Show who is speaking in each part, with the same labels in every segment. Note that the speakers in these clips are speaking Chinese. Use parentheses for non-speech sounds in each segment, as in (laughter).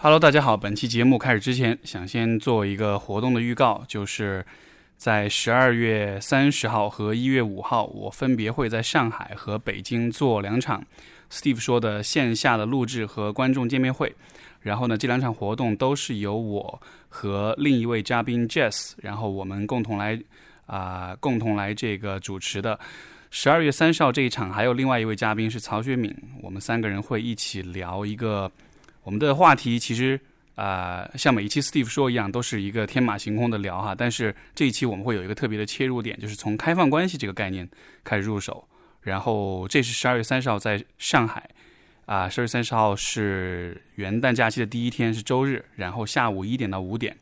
Speaker 1: Hello，大家好。本期节目开始之前，想先做一个活动的预告，就是在十二月三十号和一月五号，我分别会在上海和北京做两场 Steve 说的线下的录制和观众见面会。然后呢，这两场活动都是由我和另一位嘉宾 Jess，然后我们共同来啊、共同来这个主持的。十二月三十号这一场，还有另外一位嘉宾是曹学敏，我们三个人会一起聊一个我们的话题，其实啊、呃像每一期 Steve 说一样，都是一个天马行空的聊哈。但是这一期我们会有一个特别的切入点，就是从开放关系这个概念开始入手。然后这是十二月三十号在上海，啊，十二月三十号是元旦假期的第一天，是周日。然后下午一点到五点，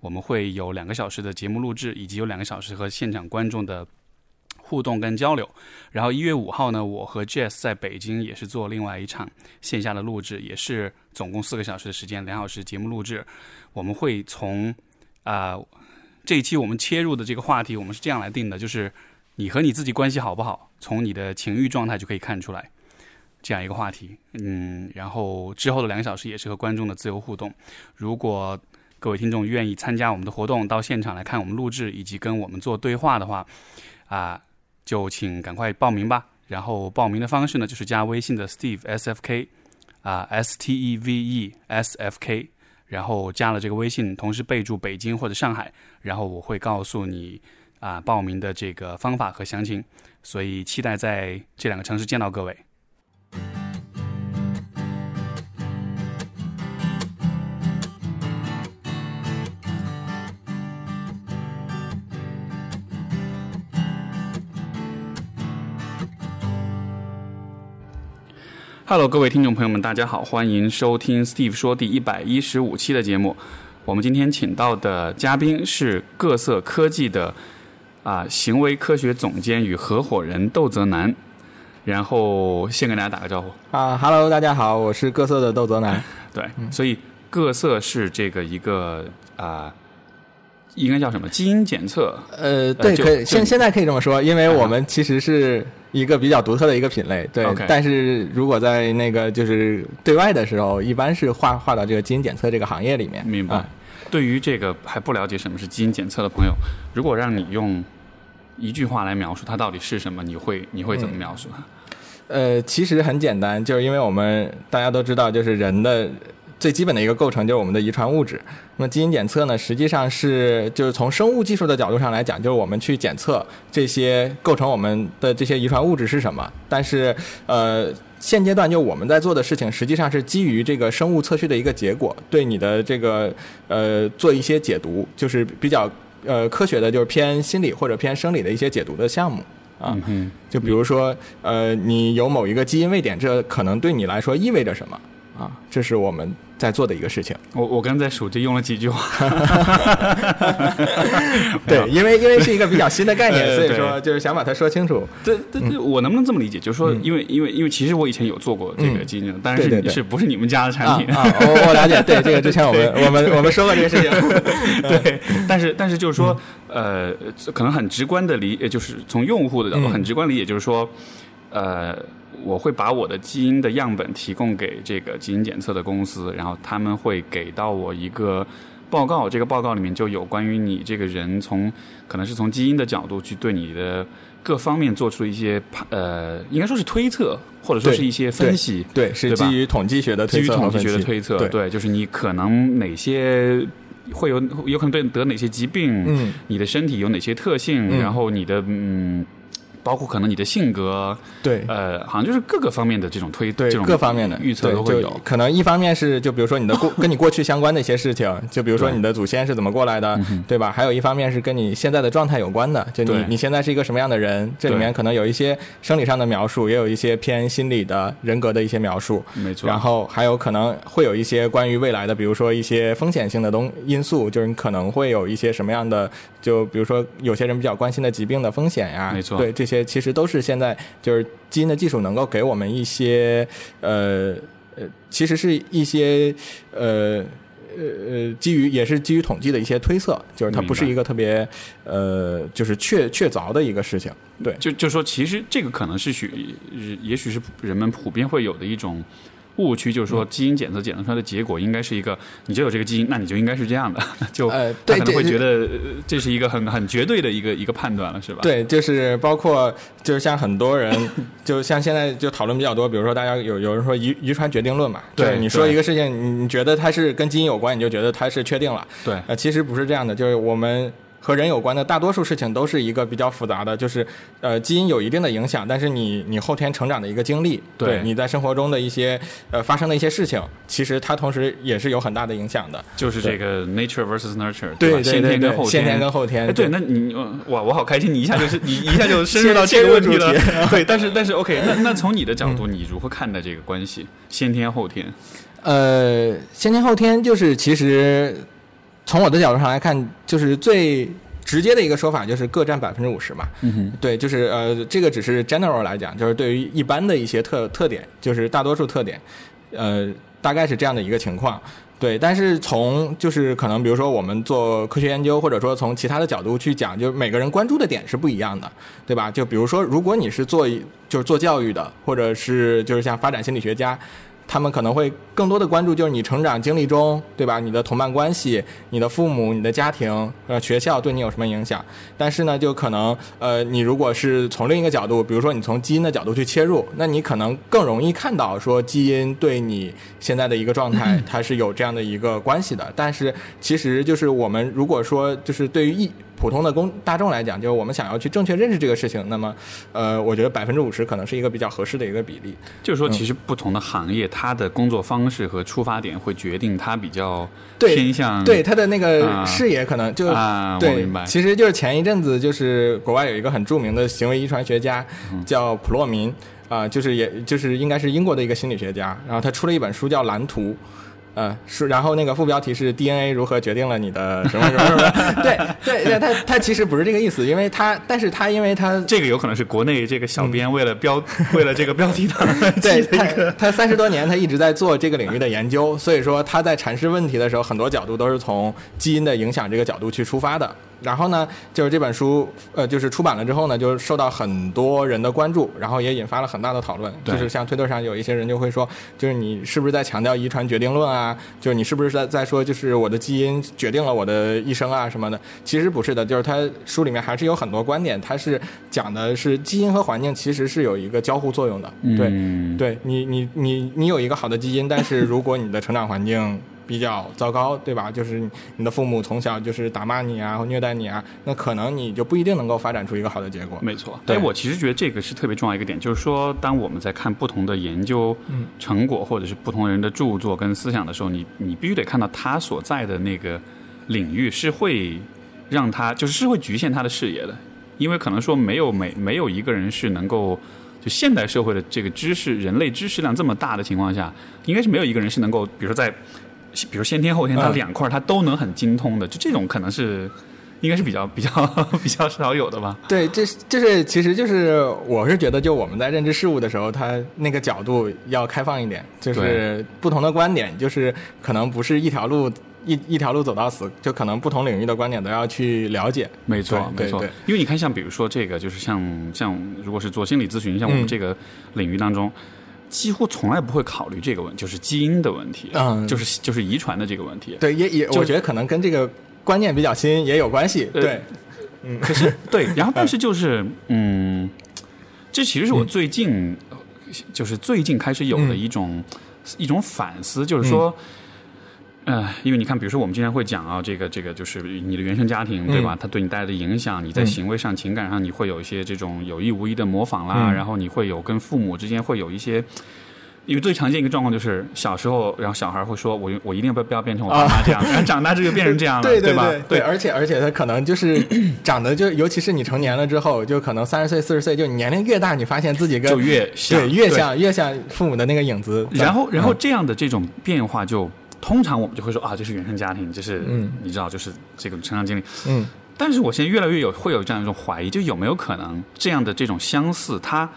Speaker 1: 我们会有两个小时的节目录制，以及有两个小时和现场观众的互动跟交流。然后一月五号呢，我和 Jess 在北京也是做另外一场线下的录制，也是总共四个小时的时间，两小时节目录制。我们会从啊、这一期我们切入的这个话题，我们是这样来定的，就是你和你自己关系好不好，从你的情欲状态就可以看出来。这样一个话题，嗯，然后之后的两个小时也是和观众的自由互动。如果各位听众愿意参加我们的活动，到现场来看我们录制以及跟我们做对话的话，啊，就请赶快报名吧。然后报名的方式呢，就是加微信的 Steve S F K 啊 S T E V E S F K，然后加了这个微信，同时备注北京或者上海，然后我会告诉你啊报名的这个方法和详情。所以期待在这两个城市见到各位。Hello，各位听众朋友们，大家好，欢迎收听 Steve 说第一百一十五期的节目。我们今天请到的嘉宾是各色科技的啊、行为科学总监与合伙人窦泽南。然后先跟大家打个招呼，
Speaker 2: 啊哈喽，大家好，我是各色的窦泽南。(laughs)
Speaker 1: 对，所以各色是这个一个啊、应该叫什么基因检测？
Speaker 2: 呃，对，
Speaker 1: 就
Speaker 2: 可以，现现在可以这么说，因为
Speaker 1: 啊
Speaker 2: 我们其实是一个比较独特的一个品类，对。但是如果在那个就是对外的时候，一般是划划到这个基因检测这个行业里面。
Speaker 1: 明白。
Speaker 2: 啊
Speaker 1: 对于这个还不了解什么是基因检测的朋友，如果让你用一句话来描述它到底是什么，你会你会怎么描述它？
Speaker 2: 呃，其实很简单，就是因为我们大家都知道，就是人的最基本的一个构成就是我们的遗传物质。那么基因检测呢，实际上是就是从生物技术的角度上来讲，就是我们去检测这些构成我们的这些遗传物质是什么。但是呃，现阶段就我们在做的事情，实际上是基于这个生物测序的一个结果，对你的这个呃做一些解读，就是比较呃科学的，就是偏心理或者偏生理的一些解读的项目啊。就比如说，呃，你有某一个基因位点，这可能对你来说意味着什么啊？这是我们在做的一个事情。
Speaker 1: 我我刚才数这用了几句话，(laughs)
Speaker 2: 对，因为因为是一个比较新的概念，(laughs)
Speaker 1: 呃
Speaker 2: 所以说就是想把它说清楚。
Speaker 1: 这这这，我能不能这么理解？就是说，
Speaker 2: 嗯
Speaker 1: 因为因为因为其实我以前有做过这个
Speaker 2: 嗯
Speaker 1: 基因检测，但是是不是你们家的产品？
Speaker 2: 啊啊，我我了解，对这个之前我们我们我们说过这个事情。(laughs)
Speaker 1: 对，但是但是就是说，呃，可能很直观的理，呃就是从用户的角度
Speaker 2: 嗯
Speaker 1: 很直观理解，就是说，呃，我会把我的基因的样本提供给这个基因检测的公司，然后他们会给到我一个报告，这个报告里面就有关于你这个人从可能是从基因的角度去对你的各方面做出一些判呃，应该说是推测，或者说是一些分析。
Speaker 2: 对，是基于统计学的推测
Speaker 1: 基于统计学的。推测，
Speaker 2: 对
Speaker 1: 就是你可能哪些会有有可能对得哪些疾病，
Speaker 2: 嗯，
Speaker 1: 你的身体有哪些特性，
Speaker 2: 嗯
Speaker 1: 然后你的嗯，包括可能你的性格，
Speaker 2: 对。
Speaker 1: 呃，好像就是各个方面的这种推
Speaker 2: 对
Speaker 1: 这种
Speaker 2: 各方面的
Speaker 1: 预测
Speaker 2: 就
Speaker 1: 都会有。
Speaker 2: 可能一方面是就比如说你的过 (laughs) 跟你过去相关的一些事情，就比如说你的祖先是怎么过来的，对吧？还有一方面是跟你现在的状态有关的，就你你现在是一个什么样的人，这里面可能有一些生理上的描述，也有一些偏心理的人格的一些描述。
Speaker 1: 没错，
Speaker 2: 然后还有可能会有一些关于未来的，比如说一些风险性的东因素，就是你可能会有一些什么样的，就比如说有些人比较关心的疾病的风险呀，
Speaker 1: 没错
Speaker 2: 对这些其实都是现在就是基因的技术能够给我们一些呃呃，其实是一些呃。呃呃，基于也是基于统计的一些推测，就是它不是一个特别呃，就是确确凿的一个事情。对，
Speaker 1: 就就说其实这个可能是许，也许是人们普遍会有的一种误区，就是说基因检测检测出来的结果应该是一个，你就有这个基因，那你就应该是这样的，(laughs) 就
Speaker 2: 呃
Speaker 1: 他可能会觉得呃这是一个很很绝对的一个一个判断了，是吧？
Speaker 2: 对，就是包括就是像很多人，就像现在就讨论比较多，比如说大家有有人说遗遗传决定论嘛，
Speaker 1: 对
Speaker 2: 就是你说一个事情，你你觉得它是跟基因有关，你就觉得它是确定了，
Speaker 1: 对
Speaker 2: 呃，其实不是这样的，就是我们。和人有关的大多数事情都是一个比较复杂的，就是，呃，基因有一定的影响，但是你你后天成长的一个经历，
Speaker 1: 对
Speaker 2: 你在生活中的一些呃发生的一些事情，其实它同时也是有很大的影响的。
Speaker 1: 就是这个 nature versus nurture，吧
Speaker 2: 对对
Speaker 1: 先天跟后天，
Speaker 2: 先天跟后天
Speaker 1: 哎，对，
Speaker 2: 对
Speaker 1: 那你呃哇，我好开心，你一下就 (laughs) 是你一下就深入到这个问题了。对，(laughs) 但是但是 OK，那 (laughs) 那从你的角度，你如何看待这个关系？先天后天？
Speaker 2: 呃，先天后天就是其实从我的角度上来看，就是最直接的一个说法就是各占百分之五十嘛。
Speaker 1: 嗯哼，
Speaker 2: 对，就是呃，这个只是 general 来讲，就是对于一般的一些特特点，就是大多数特点，呃，大概是这样的一个情况。对，但是从就是可能比如说我们做科学研究，或者说从其他的角度去讲，就是每个人关注的点是不一样的，对吧？就比如说，如果你是做就是做教育的，或者是就是像发展心理学家，他们可能会更多的关注就是你成长经历中，对吧？你的同伴关系、你的父母、你的家庭、呃学校对你有什么影响？但是呢，就可能呃，你如果是从另一个角度，比如说你从基因的角度去切入，那你可能更容易看到说基因对你现在的一个状态 (laughs) 它是有这样的一个关系的。但是其实就是我们如果说就是对于一普通的公大众来讲，就是我们想要去正确认识这个事情，那么呃，我觉得百分之五十可能是一个比较合适的一个比例。
Speaker 1: 就是说，其实不同的行业，它的工作方式和出发点会决定他比较
Speaker 2: 对
Speaker 1: 偏向
Speaker 2: 对他的那个
Speaker 1: 啊
Speaker 2: 视野可能就、
Speaker 1: 啊，我
Speaker 2: 对
Speaker 1: 明白，。
Speaker 2: 其实就是前一阵子就是国外有一个很著名的行为遗传学家
Speaker 1: 嗯
Speaker 2: 叫普洛民啊、就是也就是应该是英国的一个心理学家，然后他出了一本书叫《蓝图》。呃，是，然后那个副标题是 DNA 如何决定了你的什么什么 (laughs) 什么？对对对，他他其实不是这个意思，因为他，但是他因为他
Speaker 1: 这个有可能是国内这个小编为了标、为了这个标题 (laughs) 的一个
Speaker 2: 他，他三十多年，他一直在做这个领域的研究，所以说他在阐释问题的时候，很多角度都是从基因的影响这个角度去出发的。然后呢，就是这本书，呃，就是出版了之后呢，就受到很多人的关注，然后也引发了很大的讨论。就是像推特上有一些人就会说，就是你是不是在强调遗传决定论啊？就是你是不是在在说，就是我的基因决定了我的一生啊什么的？其实不是的，就是他书里面还是有很多观点，他是讲的是基因和环境其实是有一个交互作用的。对，
Speaker 1: 嗯
Speaker 2: 对你，你你你有一个好的基因，但是如果你的成长环境比较糟糕，对吧？就是你你的父母从小就是打骂你啊，或虐待你啊，那可能你就不一定能够发展出一个好的结果。
Speaker 1: 没错，
Speaker 2: 对
Speaker 1: 哎，我其实觉得这个是特别重要一个点，就是说，当我们在看不同的研究
Speaker 2: 嗯
Speaker 1: 成果，或者是不同人的著作跟思想的时候，你你必须得看到他所在的那个领域是会让他就是是会局限他的视野的，因为可能说没有没没有一个人是能够。就现代社会的这个知识，人类知识量这么大的情况下，应该是没有一个人是能够，比如说在，比如先天后天，他
Speaker 2: 嗯
Speaker 1: 两块他都能很精通的，就这种可能是，应该是比较比较 (laughs) 比较少有的吧。
Speaker 2: 对，这是就是其实就是我是觉得，就我们在认知事物的时候，它那个角度要开放一点，就是不同的观点，就是可能不是一条路一一条路走到死，就可能不同领域的观点都要去了解。
Speaker 1: 没错，没错。因为你看，像比如说这个，就是像像如果是做心理咨询，像我们
Speaker 2: 嗯
Speaker 1: 这个领域当中，几乎从来不会考虑这个问，就是基因的问题，
Speaker 2: 嗯
Speaker 1: 就是就是遗传的这个问题。
Speaker 2: 对，也也我觉得可能跟这个观念比较新也有关系。对，嗯，
Speaker 1: 可是 (laughs) 对，然后但是就是嗯，这其实是我最近、呃就是最近开始有的
Speaker 2: 嗯
Speaker 1: 一种、一种反思，就是说。呃，因为你看，比如说我们经常会讲啊，这个这个就是你的原生家庭，对吧？它对你带来的影响，你在
Speaker 2: 嗯
Speaker 1: 行为上、情感上，你会有一些这种有意无意的模仿啦，
Speaker 2: 嗯
Speaker 1: 然后你会有跟父母之间会有一些，因为最常见一个状况就是小时候，然后小孩会说我我一定不要不要变成我爸妈这样，然后长大这就变成这样了，(laughs)
Speaker 2: 对
Speaker 1: 吧？
Speaker 2: 对，而且而且他可能就是 (coughs) 长得就，尤其是你成年了之后，就可能三十岁四十岁，就你年龄越大，你发现自己跟
Speaker 1: 就越像
Speaker 2: 对越像越像父母的那个影子。
Speaker 1: 然后，然后
Speaker 2: 嗯
Speaker 1: 这样的这种变化就，通常我们就会说啊，这是原生家庭，这是、
Speaker 2: 嗯
Speaker 1: 你知道，就是这个成长经历。
Speaker 2: 嗯
Speaker 1: 但是我现在越来越有会有这样一种怀疑，就有没有可能这样的这种相似，它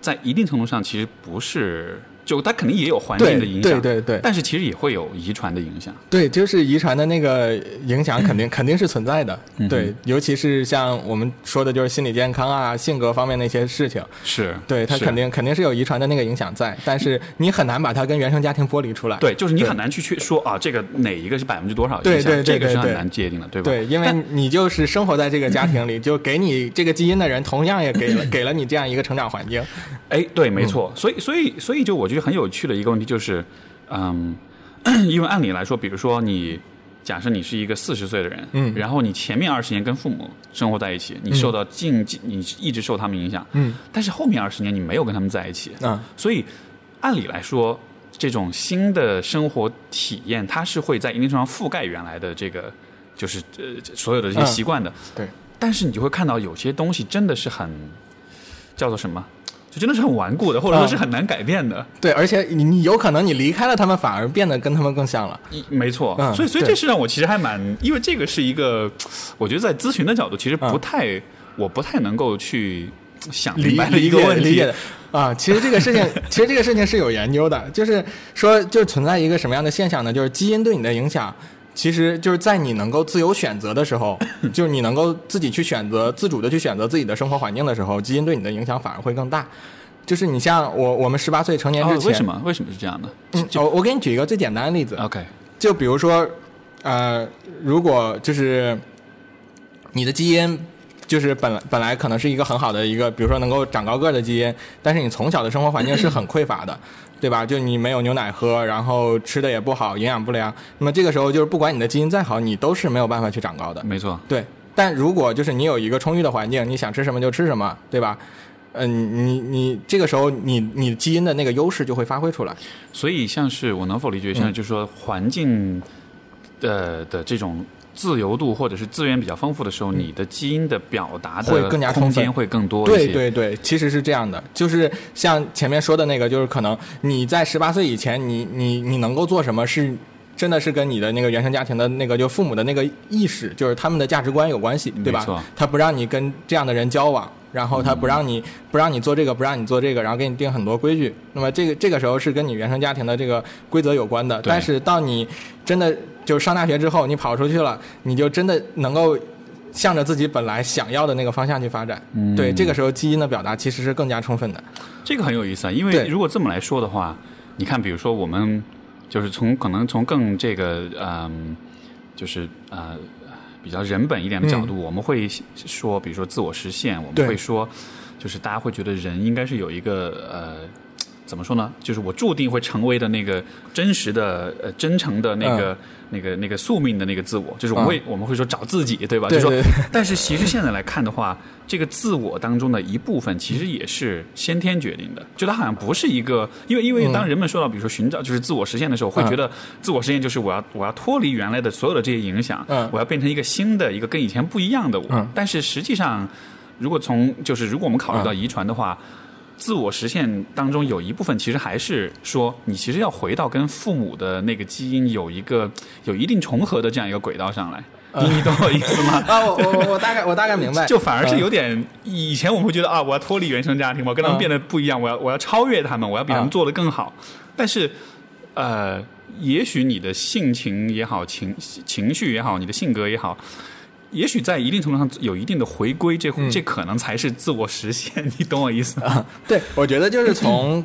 Speaker 1: 在一定程度上其实不是就它肯定也有环境的影响，
Speaker 2: 对对对
Speaker 1: 但是其实也会有遗传的影响。
Speaker 2: 对，就是遗传的那个影响肯定 (clears throat) 肯定是存在的。对，尤其是像我们说的，就是心理健康啊、性格方面那些事情，
Speaker 1: 是，
Speaker 2: 对它肯定肯定是有遗传的那个影响在，但是你很难把它跟原生家庭剥离出来。
Speaker 1: 对，就是你很难去去说啊，这个哪一个是百分之多少影响，
Speaker 2: 对对对
Speaker 1: 这个是很难界定的，对吧？
Speaker 2: 对，因为你就是生活在这个家庭里，就给你这个基因的人，同样也给了 (laughs) 给了你这样一个成长环境。
Speaker 1: 哎，对，没
Speaker 2: 嗯
Speaker 1: 错。所以，所以，所以，就我觉得很有趣的一个问题就是，嗯，(clears throat) 因为按理来说，比如说你假设你是一个四十岁的人，
Speaker 2: 嗯。
Speaker 1: 然后你前面二十年跟父母生活在一起，你受到近，你一直受他们影响，
Speaker 2: 嗯，
Speaker 1: 但是后面二十年你没有跟他们在一起，
Speaker 2: 嗯，
Speaker 1: 所以按理来说，这种新的生活体验，它是会在一定程度上覆盖原来的这个，就是呃所有的这些
Speaker 2: 嗯
Speaker 1: 习惯的。
Speaker 2: 对，
Speaker 1: 但是你就会看到有些东西真的是很叫做什么，就真的是很顽固的，或者说是很难改变的。
Speaker 2: 对，而且你你有可能你离开了他们，反而变得跟他们更像了。
Speaker 1: 一没错，
Speaker 2: 嗯
Speaker 1: 所以所以
Speaker 2: 对
Speaker 1: 这是让我其实还蛮，因为这个是一个，我觉得在咨询的角度，其实不
Speaker 2: 嗯
Speaker 1: 太，我不太能够去想明白的一个问题
Speaker 2: 啊，其实这个事情，(laughs) 其实这个事情是有研究的，就是说，就存在一个什么样的现象呢？就是基因对你的影响，其实就是在你能够自由选择的时候，(laughs) 就是你能够自己去选择、自主的去选择自己的生活环境的时候，基因对你的影响反而会更大。就是你像我，我们十八岁成年之
Speaker 1: 哦，
Speaker 2: 前，
Speaker 1: 为什么？为什么是这样的
Speaker 2: 嗯，我我给你举一个最简单的例子
Speaker 1: ，？OK，
Speaker 2: 就比如说，呃，如果就是你的基因就是本来本来可能是一个很好的一个，比如说能够长高个儿的基因，但是你从小的生活环境是很匮乏的，对吧？就你没有牛奶喝，然后吃的也不好，营养不良，那么这个时候就是不管你的基因再好，你都是没有办法去长高的。
Speaker 1: 没错，
Speaker 2: 对，但如果就是你有一个充裕的环境，你想吃什么就吃什么，对吧？嗯、你你这个时候你你基因的那个优势就会发挥出来。
Speaker 1: 所以像是我能否理解，像是就是说环境的的这种自由度或者是资源比较丰富的时候，你的基因的表达的
Speaker 2: 会更加
Speaker 1: 空间会更多一些。
Speaker 2: 对对对，其实是这样的，就是像前面说的那个，就是可能你在十八岁以前，你你你能够做什么是。真的是跟你的那个原生家庭的那个，就父母的那个意识，就是他们的价值观有关系，对吧？他不让你跟这样的人交往，然后他不让你、不让你做这个，不让你做这个，然后给你定很多规矩。那么这个这个时候是跟你原生家庭的这个规则有关的。
Speaker 1: 对
Speaker 2: 但是到你真的就上大学之后，你跑出去了，你就真的能够向着自己本来想要的那个方向去发展。
Speaker 1: 嗯
Speaker 2: 对，这个时候基因的表达其实是更加充分的。
Speaker 1: 这个很有意思啊，因为如果这么来说的话，你看，比如说我们就是从可能从更这个嗯，就是呃比较人本一点的角度，我们会说，比如说自我实现，我们会说，就是大家会觉得人应该是有一个呃。怎么说呢？就是我注定会成为的那个真实的、呃真诚的那个、那个、那个宿命的那个自我，就是我们会、我们会说找自己，对吧？就说
Speaker 2: 对。对
Speaker 1: 但是其实现在来看的话，这个自我当中的一部分其实也是先天决定的，就它好像不是一个，因为因为当人们说到比如说寻找就是自我实现的时候，会觉得自我实现就是我要我要脱离原来的所有的这些影响，
Speaker 2: 嗯。
Speaker 1: 我要变成一个新的一个跟以前不一样的我。
Speaker 2: 嗯。
Speaker 1: 但是实际上，如果从就是如果我们考虑到遗传的话。自我实现当中有一部分其实还是说，你其实要回到跟父母的那个基因有一个有一定重合的这样一个轨道上来，你你懂我意思吗？(laughs)
Speaker 2: 啊，我我我大概我大概明白，
Speaker 1: 就反而是有
Speaker 2: 嗯
Speaker 1: 点，以前我们会觉得啊，我要脱离原生家庭，我要跟他们
Speaker 2: 嗯
Speaker 1: 变得不一样，我要我要超越他们，我要比他们
Speaker 2: 嗯
Speaker 1: 做得更好。但是，呃，也许你的性情也好，情情绪也好，你的性格也好，也许在一定程度上有一定的回归，这、
Speaker 2: 嗯
Speaker 1: 这可能才是自我实现。(laughs) 你懂我意思吗？
Speaker 2: 对，我觉得就是从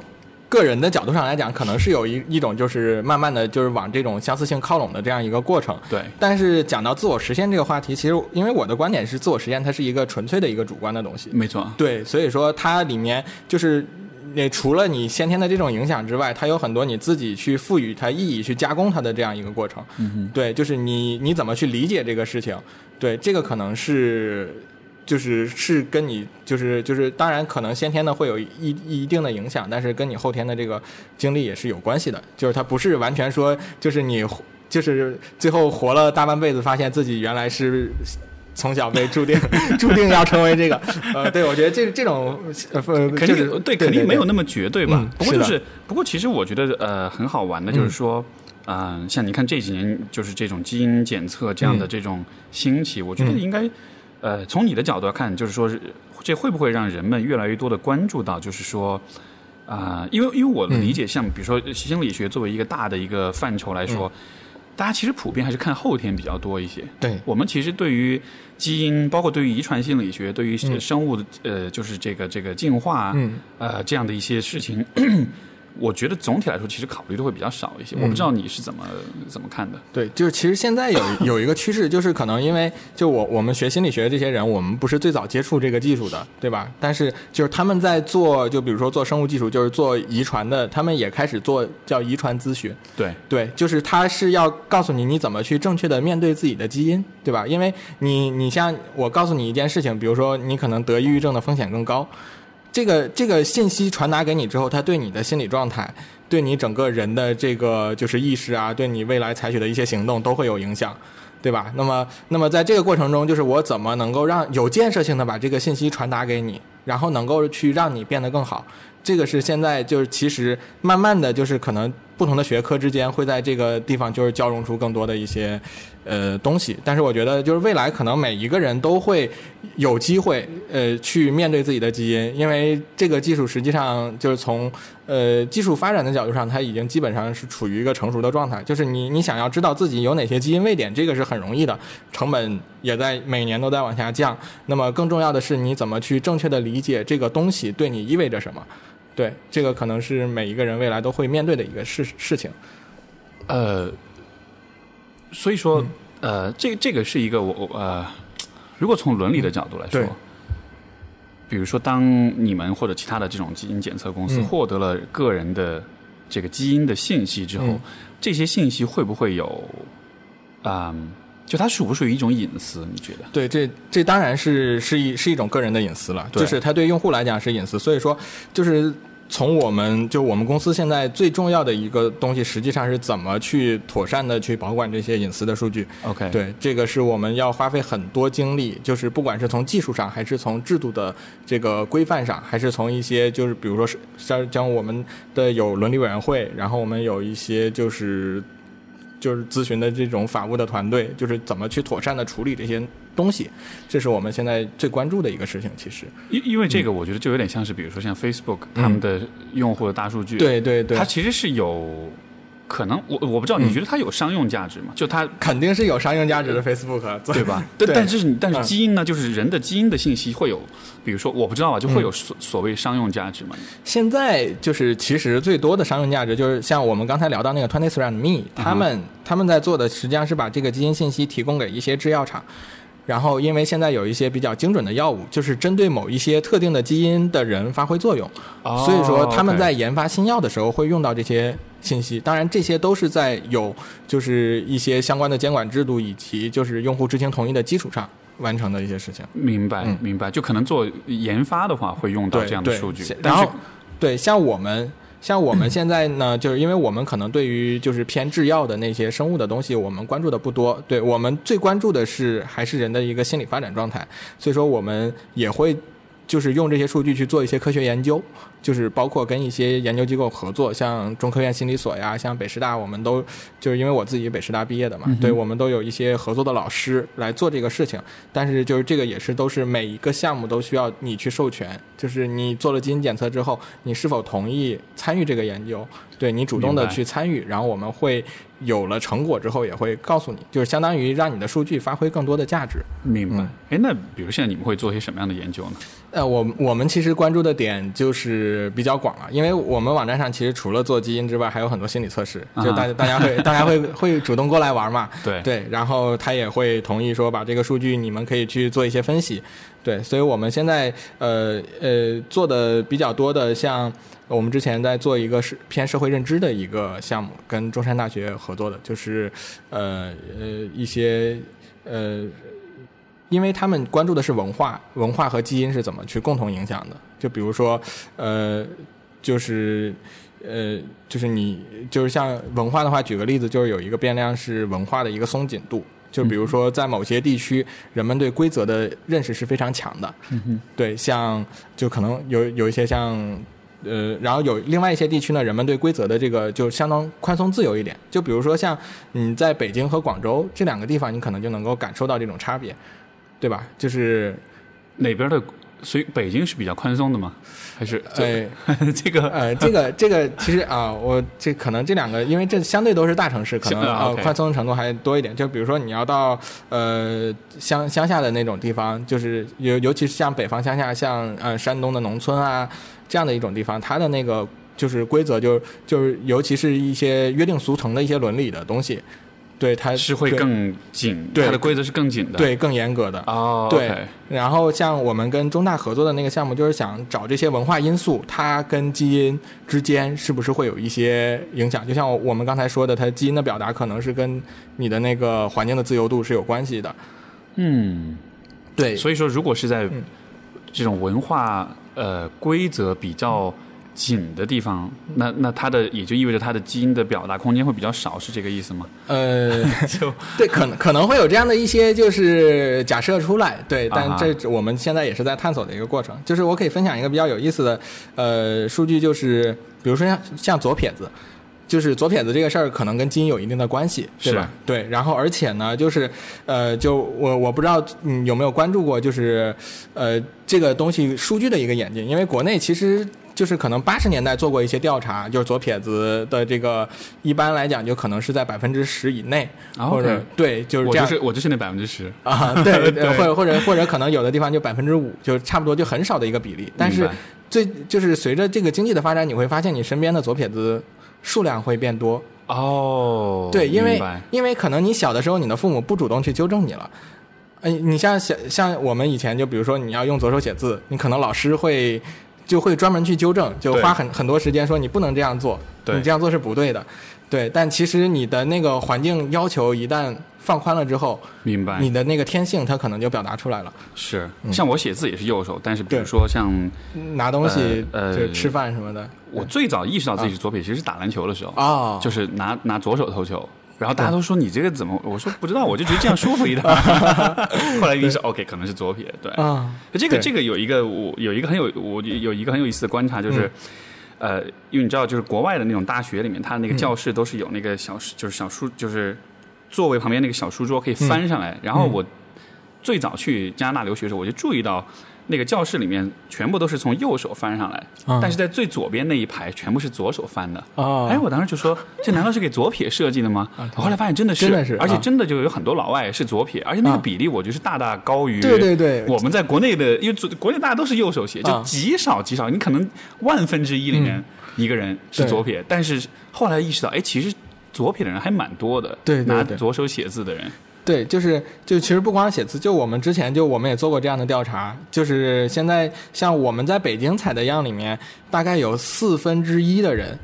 Speaker 2: 个人的角度上来讲，可能是有一一种就是慢慢的就是往这种相似性靠拢的这样一个过程。
Speaker 1: 对，
Speaker 2: 但是讲到自我实现这个话题，其实因为我的观点是，自我实现它是一个纯粹的一个主观的东西。
Speaker 1: 没错。
Speaker 2: 对，所以说它里面就是。那除了你先天的这种影响之外，它有很多你自己去赋予它意义、去加工它的这样一个过程。
Speaker 1: 嗯
Speaker 2: 对，就是你你怎么去理解这个事情，对，这个可能是就是是跟你就是就是当然可能先天的会有一一定的影响，但是跟你后天的这个经历也是有关系的，就是它不是完全说就是你就是最后活了大半辈子，发现自己原来是。从小被注定 (laughs) 注定要成为这个，(laughs) 呃，对我觉得这这种呃，
Speaker 1: 肯定、
Speaker 2: 就是
Speaker 1: 对，肯定没有那么绝对吧。
Speaker 2: 嗯
Speaker 1: 不过就是
Speaker 2: 的。
Speaker 1: 不过其实我觉得呃很好玩的，就是说，嗯、像你看这几年就是这种基因检测这样的
Speaker 2: 嗯。
Speaker 1: 这种兴起，我觉得
Speaker 2: 嗯。
Speaker 1: 应该呃从你的角度来看，就是说是这会不会让人们越来越多的关注到，就是说。啊、因为因为我的理解，像比如说心理学作为一个大的一个范畴来说，大家其实普遍还是看后天比较多一些。
Speaker 2: 对。
Speaker 1: 我们其实对于基因，包括对于遗传心理学，对于
Speaker 2: 嗯。
Speaker 1: 生物的、呃，就是这个这个进化，
Speaker 2: 嗯。
Speaker 1: 呃，这样的一些事情，我觉得总体来说，其实考虑的会比较少一些。
Speaker 2: 嗯
Speaker 1: 我不知道你是怎么怎么看的？
Speaker 2: 对，就是其实现在有有一个趋势，就是可能因为就我我们学心理学的这些人，我们不是最早接触这个技术的，对吧？但是就是他们在做，就比如说做生物技术，就是做遗传的，他们也开始做叫遗传咨询。
Speaker 1: 对，
Speaker 2: 对，就是他是要告诉你你怎么去正确的面对自己的基因，对吧？因为你你像我告诉你一件事情，比如说你可能得抑郁症的风险更高，这个这个信息传达给你之后，它对你的心理状态，对你整个人的这个就是意识啊，对你未来采取的一些行动都会有影响。对吧？那么，那么在这个过程中，就是我怎么能够让有建设性的把这个信息传达给你，然后能够去让你变得更好。这个是现在就是其实慢慢的就是可能不同的学科之间会在这个地方就是交融出更多的一些呃东西。但是我觉得就是未来可能每一个人都会有机会呃去面对自己的基因，因为这个技术实际上就是从呃技术发展的角度上，它已经基本上是处于一个成熟的状态。就是你你想要知道自己有哪些基因位点，这个是很容易的，成本也在每年都在往下降。那么更重要的是，你怎么去正确的理解这个东西对你意味着什么？对，这个可能是每一个人未来都会面对的一个事事情。
Speaker 1: 呃，所以
Speaker 2: 嗯
Speaker 1: 说，呃，这这个是一个我我呃，如果从伦理的角度来说
Speaker 2: 对，
Speaker 1: 比如说当你们或者其他的这种基因检测公司
Speaker 2: 嗯
Speaker 1: 获得了个人的这个基因的信息之后，
Speaker 2: 嗯
Speaker 1: 这些信息会不会有，啊、就它属不属于一种隐私？你觉得？
Speaker 2: 对，这这当然是是一是一种个人的隐私了，就是它对用户来讲是隐私，所以说就是从我们就我们公司现在最重要的一个东西，实际上是怎么去妥善的去保管这些隐私的数据。
Speaker 1: OK，，
Speaker 2: 对，这个是我们要花费很多精力，就是不管是从技术上，还是从制度的这个规范上，还是从一些就是比如说是像像我们的有伦理委员会，然后我们有一些就是就是咨询的这种法务的团队，就是怎么去妥善的处理这些东西，这是我们现在最关注的一个事情。其实，
Speaker 1: 因因为这个，我觉得就有点像是，比如说像 Facebook 他们的用户的大数据，
Speaker 2: 嗯对对对。
Speaker 1: 它，其实是有可能，我我不知道，你觉得它有商用价值吗？就它
Speaker 2: 肯定是有商用价值的 Facebook，
Speaker 1: 对吧？但
Speaker 2: 对
Speaker 1: 但是但是
Speaker 2: 嗯
Speaker 1: 基因呢，就是人的基因的信息会有，比如说我不知道啊，就
Speaker 2: 嗯
Speaker 1: 会有所所谓商用价值嘛？
Speaker 2: 现在就是其实最多的商用价值就是像我们刚才聊到那个 Twenty Three and Me，他们他们在做的实际上是把这个基因信息提供给一些制药厂。然后，因为现在有一些比较精准的药物，就是针对某一些特定的基因的人发挥作用，
Speaker 1: 哦
Speaker 2: 所以说他们在研发新药的时候会用到这些信息。当然，这些都是在有就是一些相关的监管制度以及就是用户知情同意的基础上完成的一些事情。
Speaker 1: 明白
Speaker 2: 嗯
Speaker 1: 明白，就可能做研发的话会用到这样的数据，
Speaker 2: 然后对，像我们像我们现在呢，就是因为我们可能对于就是偏制药的那些生物的东西，我们关注的不多。对我们最关注的是还是人的一个心理发展状态，所以说我们也会。就是用这些数据去做一些科学研究，就是包括跟一些研究机构合作，像中科院心理所呀，像北师大，我们都就是因为我自己北师大毕业的嘛，
Speaker 1: 嗯
Speaker 2: 对我们都有一些合作的老师来做这个事情。但是就是这个也是都是每一个项目都需要你去授权，就是你做了基因检测之后，你是否同意参与这个研究？对你主动的去参与，然后我们会有了成果之后也会告诉你，就是相当于让你的数据发挥更多的价值。
Speaker 1: 明白
Speaker 2: 嗯。
Speaker 1: 哎、那比如现在你们会做些什么样的研究呢？
Speaker 2: 呃，我我们其实关注的点就是比较广了，因为我们网站上其实除了做基因之外，还有很多心理测试，
Speaker 1: 啊
Speaker 2: 就大家 (laughs) 大家会大家会会主动过来玩嘛，(laughs)
Speaker 1: 对
Speaker 2: 对，然后他也会同意说把这个数据你们可以去做一些分析，对，所以我们现在呃呃做的比较多的，像我们之前在做一个是偏社会认知的一个项目，跟中山大学合作的，就是呃呃一些呃。因为他们关注的是文化，文化和基因是怎么去共同影响的。就比如说，呃，就是呃，就是你就是像文化的话，举个例子，就是有一个变量是文化的一个松紧度。就比如说，在某些地区，人们对规则的认识是非常强的。
Speaker 1: 嗯哼，
Speaker 2: 对，像就可能有有一些像呃，然后有另外一些地区呢，人们对规则的这个就相当宽松自由一点。就比如说像你在北京和广州这两个地方，你可能就能够感受到这种差别，对吧？就是
Speaker 1: 哪边的所以北京是比较宽松的吗？还是
Speaker 2: 哎，
Speaker 1: 这个
Speaker 2: 呃，这个这个其实啊，我这可能这两个，因为这相对都是大城市，可能宽松的程度还多一点。就比如说你要到呃乡乡下的那种地方，就是尤尤其是像北方乡下，像呃山东的农村啊这样的一种地方，它的那个就是规则就就是尤其是一些约定俗成的一些伦理的东西，对它
Speaker 1: 是会更紧，
Speaker 2: 对
Speaker 1: 它的规则是更紧的。
Speaker 2: 对更严格的。
Speaker 1: 哦，
Speaker 2: 对然后像我们跟中大合作的那个项目，就是想找这些文化因素，它跟基因之间是不是会有一些影响？就像我们刚才说的，它基因的表达可能是跟你的那个环境的自由度是有关系的。
Speaker 1: 嗯，
Speaker 2: 对，
Speaker 1: 所以说，如果是在
Speaker 2: 嗯
Speaker 1: 这种文化呃规则比较紧的地方，那那它的也就意味着它的基因的表达空间会比较少，是这个意思吗？
Speaker 2: 呃，(laughs)
Speaker 1: 就 (laughs)
Speaker 2: 对，可能可能会有这样的一些就是假设出来，对，但这我们现在也是在探索的一个过程。就是我可以分享一个比较有意思的呃数据，就是比如说像像左撇子。就是左撇子这个事儿，可能跟基因有一定的关系，对吧？对，然后而且呢，就是呃，就我我不知道你有没有关注过，就是呃这个东西数据的一个演进，因为国内其实就是可能八十年代做过一些调查，就是左撇子的这个一般来讲就可能是在百分之十以内，
Speaker 1: 啊
Speaker 2: 或者
Speaker 1: OK
Speaker 2: 对，就是
Speaker 1: 我
Speaker 2: 这样。
Speaker 1: 就是我就是那百分之十，
Speaker 2: 啊，对，
Speaker 1: 对 (laughs)
Speaker 2: 呃或者或者或者可能有的地方就百分之五，就差不多就很少的一个比例。但是最就是随着这个经济的发展，你会发现你身边的左撇子数量会变多。
Speaker 1: 哦，
Speaker 2: 对，因为因为可能你小的时候，你的父母不主动去纠正你了。哎，你像像像我们以前就比如说你要用左手写字，你可能老师会就会专门去纠正，就花很很多时间说你不能这样做，你这样做是不对的。对，但其实你的那个环境要求一旦放宽了之后，
Speaker 1: 明白
Speaker 2: 你的那个天性它可能就表达出来了。
Speaker 1: 是
Speaker 2: 嗯
Speaker 1: 像我写字也是右手，但是比如说像
Speaker 2: 拿东西
Speaker 1: 呃
Speaker 2: 吃饭什么的。
Speaker 1: 我最早意识到自己是左撇，其实是打篮球的时候，
Speaker 2: 啊，
Speaker 1: 就是拿拿左手投球。然后大家都说你这个怎么？我说不知道，我就觉得这样舒服一点。(laughs) 后来意识到 OK，可能是左撇。对，
Speaker 2: 啊，
Speaker 1: 这个这个有一个我有一个很有我有一个很有意思的观察，就是，
Speaker 2: 嗯
Speaker 1: 呃，因为你知道，就是国外的那种大学里面，它那个教室都是有那个小就是小书就是座位旁边那个小书桌可以翻上来。然后我最早去加拿大留学的时候，我就注意到那个教室里面全部都是从右手翻上来，
Speaker 2: 嗯
Speaker 1: 但是在最左边那一排全部是左手翻的。
Speaker 2: 哦，
Speaker 1: 哎，我当时就说，这难道是给左撇设计的吗？我后来发现真的是，
Speaker 2: 真的是啊
Speaker 1: 而且真的就有很多老外是左撇，而且那个
Speaker 2: 啊。
Speaker 1: 比例我觉得是大大高于
Speaker 2: 对对对，
Speaker 1: 我们在国内的，因为国内大家都是右手写，就
Speaker 2: 啊
Speaker 1: 极少极少，你可能万分之一里面一个人是左撇，但是后来意识到，哎，其实左撇的人还蛮多的，
Speaker 2: 对对对。
Speaker 1: 拿左手写字的人，
Speaker 2: 对，就是就其实不光写字，就我们之前就我们也做过这样的调查，就是现在像我们在北京采的样里面，大概有四分之一的人，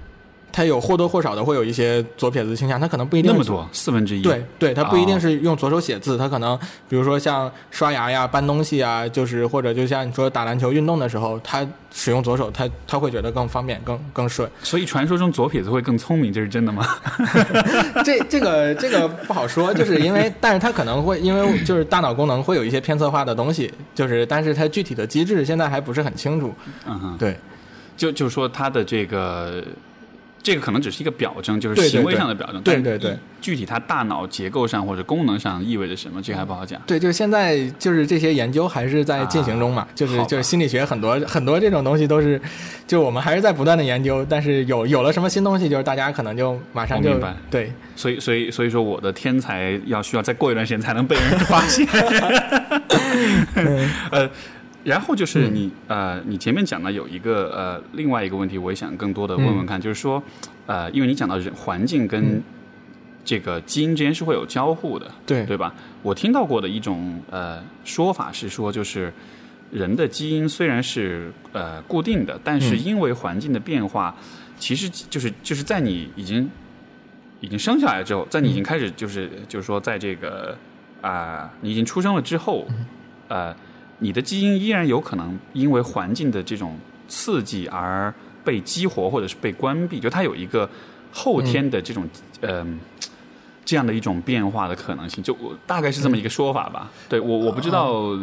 Speaker 2: 他有或多或少的会有一些左撇子倾向，他可能不一定
Speaker 1: 那么多，四分之一，
Speaker 2: 对对，他不一定
Speaker 1: 哦
Speaker 2: 是用左手写字，他可能比如说像刷牙呀、搬东西啊，就是或者就像你说打篮球运动的时候，他使用左手，他他会觉得更方便、更更顺。
Speaker 1: 所以传说中左撇子会更聪明，这是真的吗？
Speaker 2: 这这个这个不好说，就是因为，但是他可能会因为就是大脑功能会有一些偏侧化的东西，就是但是它具体的机制现在还不是很清楚。
Speaker 1: 嗯哼，
Speaker 2: 对
Speaker 1: 就就是说他的这个。这个可能只是一个表征，就是行为上的表征。
Speaker 2: 对对对
Speaker 1: 具体它大脑结构上或者功能上意味着什么，这个还不好讲。
Speaker 2: 对，就是现在就是这些研究还是在进行中嘛，就是就是心理学很多很多这种东西都是，就我们还是在不断的研究，但是有有了什么新东西，就是大家可能就马上就
Speaker 1: 明白
Speaker 2: 对
Speaker 1: 所以，所以，所以说，我的天才要需要再过一段时间才能被人发现。(laughs) (laughs) 呃，然后就是你、呃，你前面讲的有一个呃，另外一个问题，我也想更多的问问看，就是说，呃，因为你讲到人环境跟
Speaker 2: 嗯。
Speaker 1: 这个基因之间是会有交互的，
Speaker 2: 对。
Speaker 1: 对吧？我听到过的一种呃说法是说，就是人的基因虽然是呃固定的，但是
Speaker 2: 嗯。
Speaker 1: 因为环境的变化，其实就是就是在你已经已经生下来之后，在你已经开始就是就是说在这个啊、你已经出生了之后，呃，你的基因依然有可能因为环境的这种刺激而被激活或者是被关闭，就它有一个后天的这种嗯、这样的一种变化的可能性，就我大概是这么一个说法吧。对我我不知道，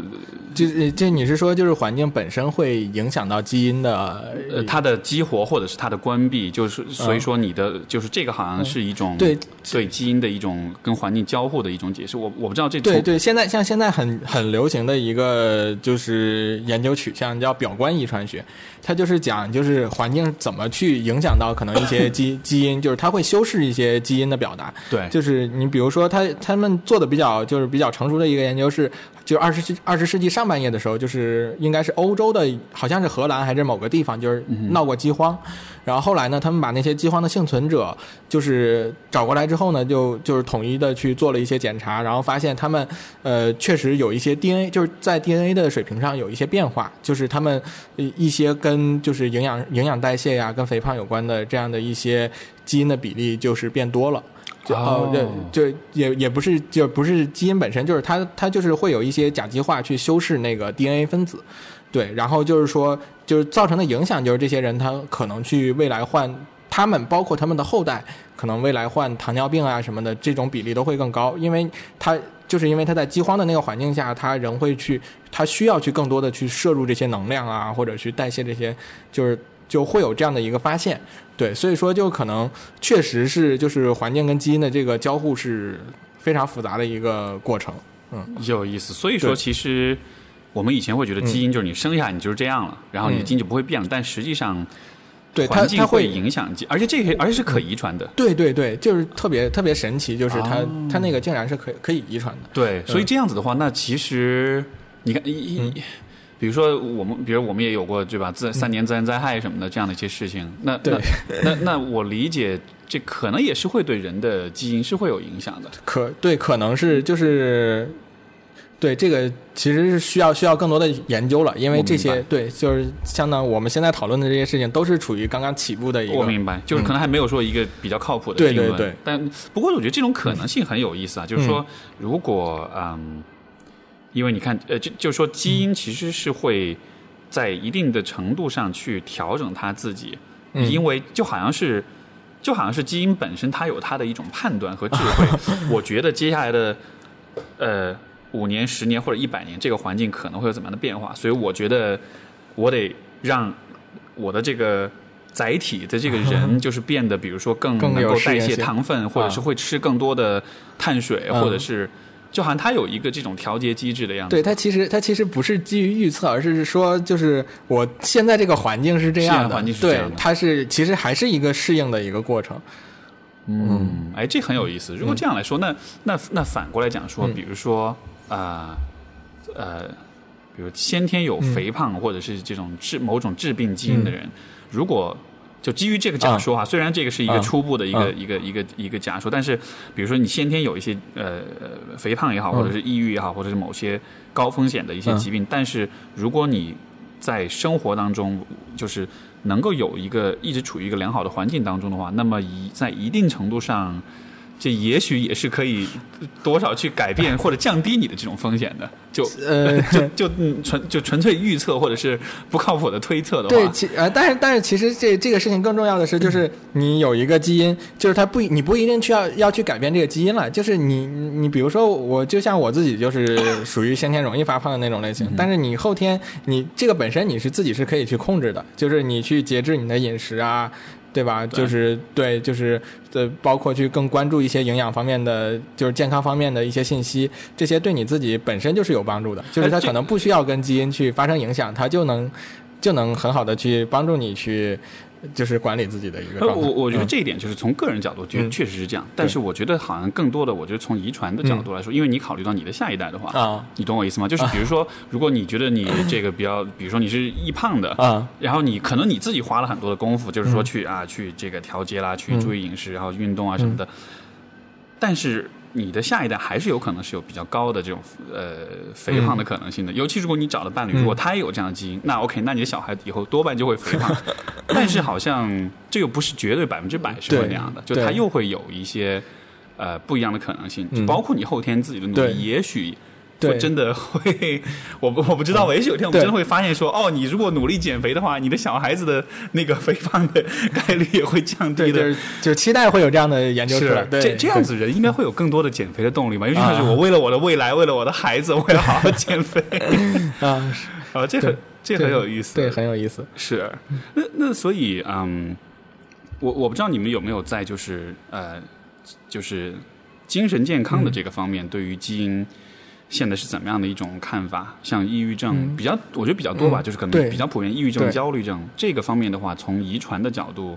Speaker 2: 就就你是说，就是环境本身会影响到基因的，
Speaker 1: 呃，它的激活或者是它的关闭，就是所以说你的就是这个好像是一种
Speaker 2: 对
Speaker 1: 对基因的一种跟环境交互的一种解释。我我不知道这
Speaker 2: 对对，现在像现在很很流行的一个就是研究取向叫表观遗传学，它就是讲就是环境怎么去影响到可能一些基 (laughs) 基因，就是它会修饰一些基因的表达。
Speaker 1: 对，
Speaker 2: 就是。是你比如说，他他们做的比较就是比较成熟的一个研究是，就二十世二十世纪上半叶的时候，就是应该是欧洲的，好像是荷兰还是某个地方，就是闹过饥荒。然后后来呢，他们把那些饥荒的幸存者就是找过来之后呢，就就是统一的去做了一些检查，然后发现他们呃确实有一些 DNA 就是在 DNA 的水平上有一些变化，就是他们一些跟就是营养营养代谢呀、跟肥胖有关的这样的一些基因的比例就是变多了。哦，对，就也也不是，就不是基因本身，就是它它就是会有一些甲基化去修饰那个 DNA 分子，对，然后就是说，就是造成的影响就是这些人他可能去未来患，他们包括他们的后代可能未来患糖尿病啊什么的这种比例都会更高，因为他就是因为他在饥荒的那个环境下，他人会去，他需要去更多的去摄入这些能量啊，或者去代谢这些，就是就会有这样的一个发现。对，所以说就可能确实是就是环境跟基因的这个交互是非常复杂的一个过程，嗯，
Speaker 1: 有意思。所以说，其实我们以前会觉得基因就是你生下来你就是这样了，然后你的基因就不会变了，但实际上，
Speaker 2: 对
Speaker 1: 环境
Speaker 2: 会
Speaker 1: 影响基，而且这些而且是可遗传的。
Speaker 2: 对对对，就是特别特别神奇，就是它它那个竟然是可以可以遗传的。
Speaker 1: 对，所以这样子的话，那其实你看一。比如说我们，比如我们也有过对吧？自三年自然灾害什么的这样的一些事情，那那那那我理解，这可能也是会对人的基因是会有影响的。
Speaker 2: 可对，可能是就是对这个其实是需要需要更多的研究了，因为这些对就是相当于我们现在讨论的这些事情都是处于刚刚起步的一个。
Speaker 1: 我明白，就是可能还没有说一个比较靠谱的
Speaker 2: 定论。对对对。
Speaker 1: 但不过我觉得这种可能性很有意思啊，就是说如果嗯。因为你看，呃，就就是说，基因其实是会在一定的程度上去调整它自己，因为就好像是，就好像是基因本身它有它的一种判断和智慧。(laughs) 我觉得接下来的呃五年、十年或者一百年，这个环境可能会有怎么样的变化，所以我觉得我得让我的这个载体的这个人，就是变得，比如说更能够代谢糖分，或者是会吃更多的碳水，或者是。就好像它有一个这种调节机制的样子。
Speaker 2: 对它其实它其实不是基于预测，而是说就是我现在这个环境是这样的，对，它是其实还是一个适应的一个过程。
Speaker 1: 嗯，哎，这很有意思。如果这样来说，那那那反过来讲说，比如说啊呃，比如先天有肥胖或者是这种致某种致病基因的人，如果。就基于这个假说啊，虽然这个是一个初步的一个一个一个一个假说，但是比如说你先天有一些呃肥胖也好，或者是抑郁也好，或者是某些高风险的一些疾病，但是如果你在生活当中就是能够有一个一直处于一个良好的环境当中的话，那么一在一定程度上。这也许也是可以多少去改变或者降低你的这种风险的，就 (laughs) 呃就就纯就纯粹预测或者是不靠谱的推测的话，
Speaker 2: 对，其呃但是但是其实这这个事情更重要的是，就是你有一个基因，就是它不你不一定去要要去改变这个基因了，就是你你比如说我就像我自己就是属于先天容易发胖的那种类型，但是你后天你这个本身你是自己是可以去控制的，就是你去节制你的饮食啊。对吧？就是对，就是呃，包括去更关注一些营养方面的，就是健康方面的一些信息，这些对你自己本身就是有帮助的。就是它可能不需要跟基因去发生影响，它就能就能很好的去帮助你去。就是管理自己的一个。
Speaker 1: 我我觉得这一点就是从个人角度，确确实是这样。但是我觉得好像更多的，我觉得从遗传的角度来说，因为你考虑到你的下一代的话，啊，你懂我意思吗？就是比如说，如果你觉得你这个比较，(coughs) 比如说你是易胖的，啊，然后你可能你自己花了很多的功夫，就是说去啊去这个调节啦，去注意饮食，然后运动啊什么的，但是。你的下一代还是有可能是有比较高的这种呃肥胖的可能性的，尤其如果你找的伴侣如果他也有这样的基因，那 OK，那你的小孩以后多半就会肥胖。但是好像这个不是绝对百分之百是会那样的，就他又会有一些呃不一样的可能性，就包括你后天自己的努力，也许
Speaker 2: 对
Speaker 1: 真的会，我不我不知道，也许有一天我们真的会发现说，哦，你如果努力减肥的话，你的小孩子的那个肥胖的概率也会降，低的。
Speaker 2: 就是就期待会有这样的研究出来，对，
Speaker 1: 这这样子人应该会有更多的减肥的动力吧？尤其是
Speaker 2: 啊
Speaker 1: 我为了我的未来，为了我的孩子，我要好好减肥 (laughs)
Speaker 2: 啊，(laughs)
Speaker 1: 啊，这很这很有意思。
Speaker 2: 对，很有意思。
Speaker 1: 是，那那所以嗯，我我不知道你们有没有在就是呃，就是精神健康的这个方面，对于基因现在是怎么样的一种看法？像抑郁症、
Speaker 2: 嗯
Speaker 1: 比较，我觉得比较多吧，
Speaker 2: 嗯
Speaker 1: 就是可能比较普遍，抑郁症、焦虑症这个方面的话，从遗传的角度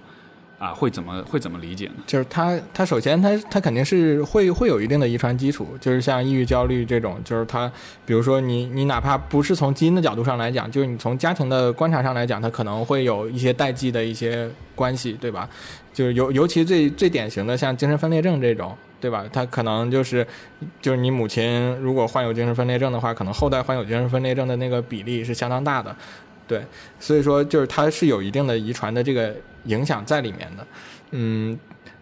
Speaker 1: 啊，会怎么会怎么理解呢？
Speaker 2: 就是他他首先他他肯定是会会有一定的遗传基础，就是像抑郁、焦虑这种，就是他，比如说你你哪怕不是从基因的角度上来讲，就是你从家庭的观察上来讲，它可能会有一些代际的一些关系，对吧？就是尤尤其最最典型的像精神分裂症这种，对吧？他可能就是就是你母亲如果患有精神分裂症的话，可能后代患有精神分裂症的那个比例是相当大的，对，所以说就是它是有一定的遗传的这个影响在里面的，嗯，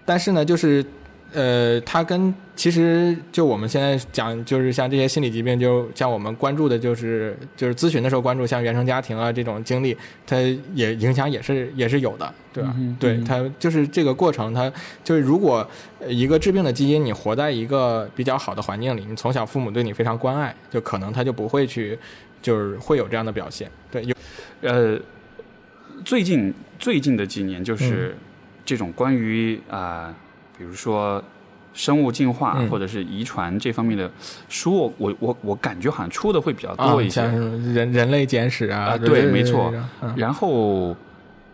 Speaker 2: 但是呢，就是呃，它跟其实就我们现在讲，就是像这些心理疾病，就像我们关注的，就是就是咨询的时候关注，像原生家庭啊这种经历，它也影响也是也是有的，对吧？
Speaker 1: 嗯
Speaker 2: 对，
Speaker 1: 嗯
Speaker 2: 它就是这个过程，它就是如果呃一个治病的基因，你活在一个比较好的环境里，你从小父母对你非常关爱，就可能他就不会去，就是会有这样的表现。对，有
Speaker 1: 呃，最近最近的几年，
Speaker 2: 嗯
Speaker 1: 就是这种关于啊、比如说生物进化
Speaker 2: 嗯。
Speaker 1: 或者是遗传这方面的书，我我我我感觉好像出的会比较
Speaker 2: 啊
Speaker 1: 多一些。
Speaker 2: 人人类简史啊，
Speaker 1: 啊对没错。
Speaker 2: 嗯。
Speaker 1: 然后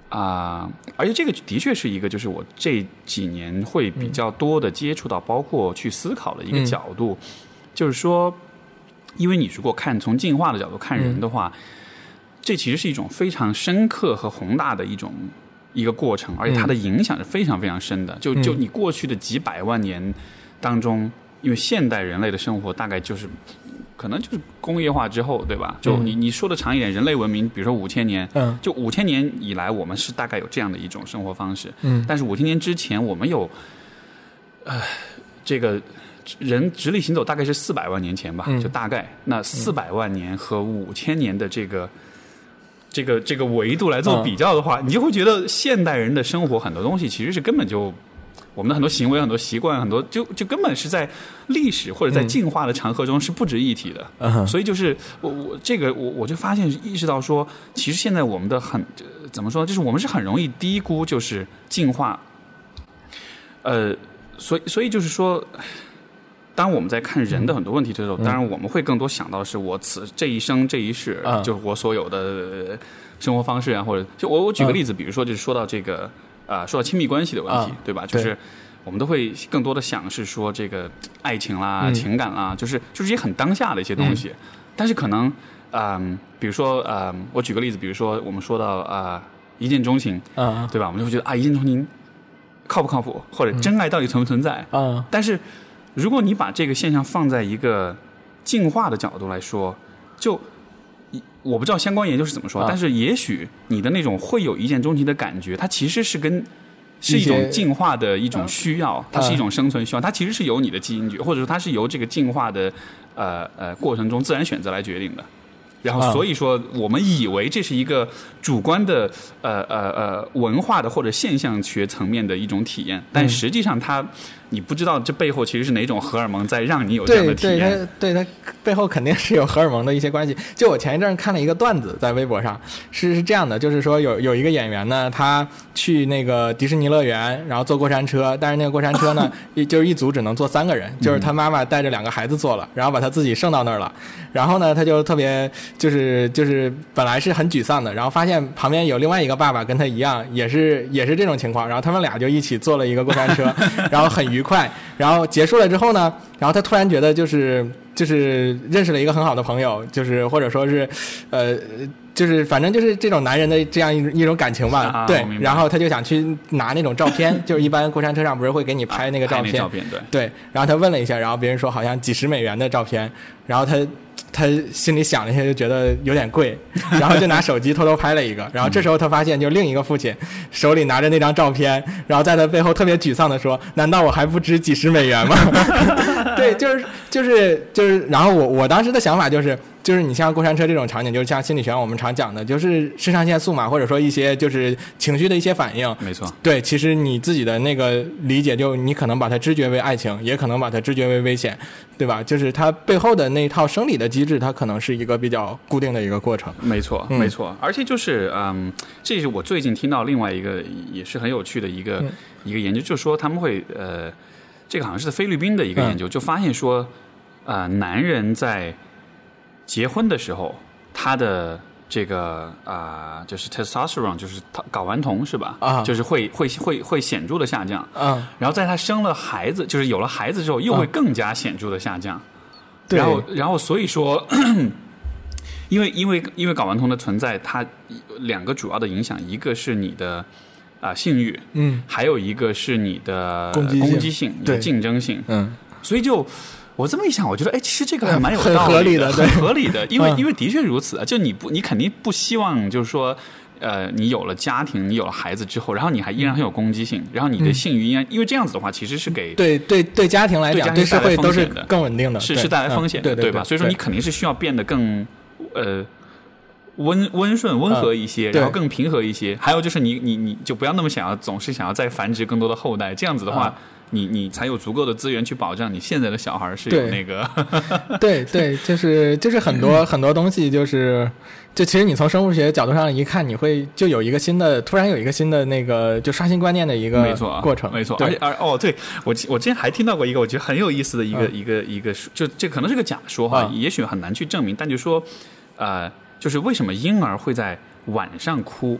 Speaker 1: 啊、而且这个的确是一个，就是我这几年会比较多的接触到，包括去思考的一个
Speaker 2: 嗯
Speaker 1: 角度，就是说，因为你如果看从进化的角度看人的话，这其实是一种非常深刻和宏大的一种一个过程，而且它的影响是非常非常深的。就就
Speaker 2: 嗯
Speaker 1: 你过去的几百万年当中，因为现代人类的生活大概就是。可能就是工业化之后，对吧？就
Speaker 2: 嗯
Speaker 1: 你你说的长一点，人类文明，比如说五千年，
Speaker 2: 嗯
Speaker 1: 就五千年以来，我们是大概有这样的一种生活方式。
Speaker 2: 嗯
Speaker 1: 但是五千年之前，我们有，呃，这个人直立行走大概是四百万年前吧，
Speaker 2: 嗯
Speaker 1: 就大概那四百万年和五千年的这个。这个这个维度来做
Speaker 2: 嗯
Speaker 1: 比较的话，你就会觉得现代人的生活很多东西其实是根本就我们的很多行为、很多习惯、很多就就根本是在历史或者在
Speaker 2: 嗯
Speaker 1: 进化的长河中是不值一提的。
Speaker 2: 嗯
Speaker 1: 所以就是我我这个我我就发现意识到说，其实现在我们的很呃怎么说，就是我们是很容易低估就是进化。呃，所以所以就是说，当我们在看人的很多问题的时候，当然我们会更多想到是我此这一生这一世，
Speaker 2: 嗯。
Speaker 1: 就是我所有的呃生活方式啊，或者就我我举个例子，比如说就是说到这个啊、说到亲密关系的问题，
Speaker 2: 嗯
Speaker 1: 对吧？就是。我们都会更多的想是说这个爱情啦、
Speaker 2: 嗯。
Speaker 1: 情感啦，就是就是一些很当下的一些东西，但是可能，嗯、比如说，嗯、我举个例子，比如说我们说到啊、一见钟情，
Speaker 2: 嗯
Speaker 1: 对吧？我们就会觉得啊，一见钟情靠不靠谱，或者真爱到底存不存在？
Speaker 2: 嗯
Speaker 1: 但是，如果你把这个现象放在一个进化的角度来说，就我不知道相关研究是怎么说，
Speaker 2: 啊。
Speaker 1: 但是也许你的那种会有一见钟情的感觉，它其实是跟是一种进化的一种需要，它是一种生存需要，它其实是由你的基因决，或者说它是由这个进化的呃呃过程中自然选择来决定的。然后，
Speaker 2: 啊。
Speaker 1: 所以说，我们以为这是一个主观的呃呃呃文化的或者现象学层面的一种体验，但实际上它，你不知道这背后其实是哪种荷尔蒙在让你有这样的
Speaker 2: 对对，
Speaker 1: 体验。
Speaker 2: 它对它背后肯定是有荷尔蒙的一些关系。(laughs) 就我前一阵看了一个段子，在微博上是是这样的，就是说有有一个演员呢，他去那个迪士尼乐园，然后坐过山车，但是那个过山车呢，(laughs) 一就是一组只能坐三个人，就是他妈妈带着两个孩子坐了，然后把他自己剩到那儿了，然后呢，他就特别就是就是本来是很沮丧的，然后发现旁边有另外一个爸爸跟他一样，也是也是这种情况，然后他们俩就一起坐了一个过山车，(laughs) 然后很愉快，然后结束了之后呢，然后他突然觉得就是就是认识了一个很好的朋友，就是或者说是，呃。就是反正就是这种男人的这样一一种感情吧，对然后他就想去拿那种照片，(laughs) 就是一般过山车上不是会给你拍那个照片，
Speaker 1: 照片，对。
Speaker 2: 对，然后他问了一下，然后别人说好像几十美元的照片，然后他他心里想了一下，就觉得有点贵，(laughs) 然后就拿手机偷偷拍了一个，然后这时候他发现，就另一个父亲手里拿着那张照片，然后在他背后特别沮丧的说：“难道我还不值几十美元吗？” (laughs) 对，就是就是就是，然后我我当时的想法就是。就是你像过山车这种场景，就是像心理学上我们常讲的，就是肾上腺素嘛，或者说一些就是情绪的一些反应。
Speaker 1: 没错，
Speaker 2: 对，其实你自己的那个理解，就你可能把它知觉为爱情，也可能把它知觉为危险，对吧？就是它背后的那套生理的机制，它可能是一个比较固定的一个过程。
Speaker 1: 没错，没错。而且就是嗯，这是我最近听到另外一个也是很有趣的一个一个研究，就是说他们会呃，这个好像是菲律宾的一个研究，就发现说，呃，男人在结婚的时候，他的这个啊，就是 testosterone，就是他睾丸酮是吧？
Speaker 2: 啊，
Speaker 1: 就是会会会会显著的下降。
Speaker 2: 嗯，
Speaker 1: 然后在他生了孩子，就是有了孩子之后，又会更加显著的下降。
Speaker 2: 对。
Speaker 1: 然后，然后所以说，因为因为因为睾丸酮的存在，它两个主要的影响，一个是你的啊性欲，
Speaker 2: 嗯，
Speaker 1: 还有一个是你的
Speaker 2: 攻
Speaker 1: 击性、
Speaker 2: 你的
Speaker 1: 竞争性，
Speaker 2: 嗯，
Speaker 1: 所以就。我这么一想，我觉得，哎，其实这个还蛮有道
Speaker 2: 理
Speaker 1: 的，
Speaker 2: 很
Speaker 1: 合理的，因为因为的确如此啊。就你不，你肯定不希望，就是说，呃，你有了家庭，你有了孩子之后，然后你还依然很有攻击性，然后你的性欲依然，因为这样子的话，其实是给
Speaker 2: 对对对家庭来讲，
Speaker 1: 对
Speaker 2: 社会都是更稳定的，
Speaker 1: 是是带来风险，
Speaker 2: 对
Speaker 1: 对吧？所以说，你肯定是需要变得更呃温温顺、温和一些，然后更平和一些。还有就是，你你你就不要那么想要，总是想要再繁殖更多的后代，这样子的话。你你才有足够的资源去保障你现在的小孩是有那个，(laughs)
Speaker 2: 对对，就是就是很多很多东西，就是就其实你从生物学角度上一看，你会就有一个新的，突然有一个新的那个就刷新观念的一个
Speaker 1: 没错
Speaker 2: 过程，
Speaker 1: 没错。而且而哦，对我我之前还听到过一个我觉得很有意思的一个一个一个，就这可能是个假说哈，也许很难去证明，但就说呃，就是为什么婴儿会在晚上哭？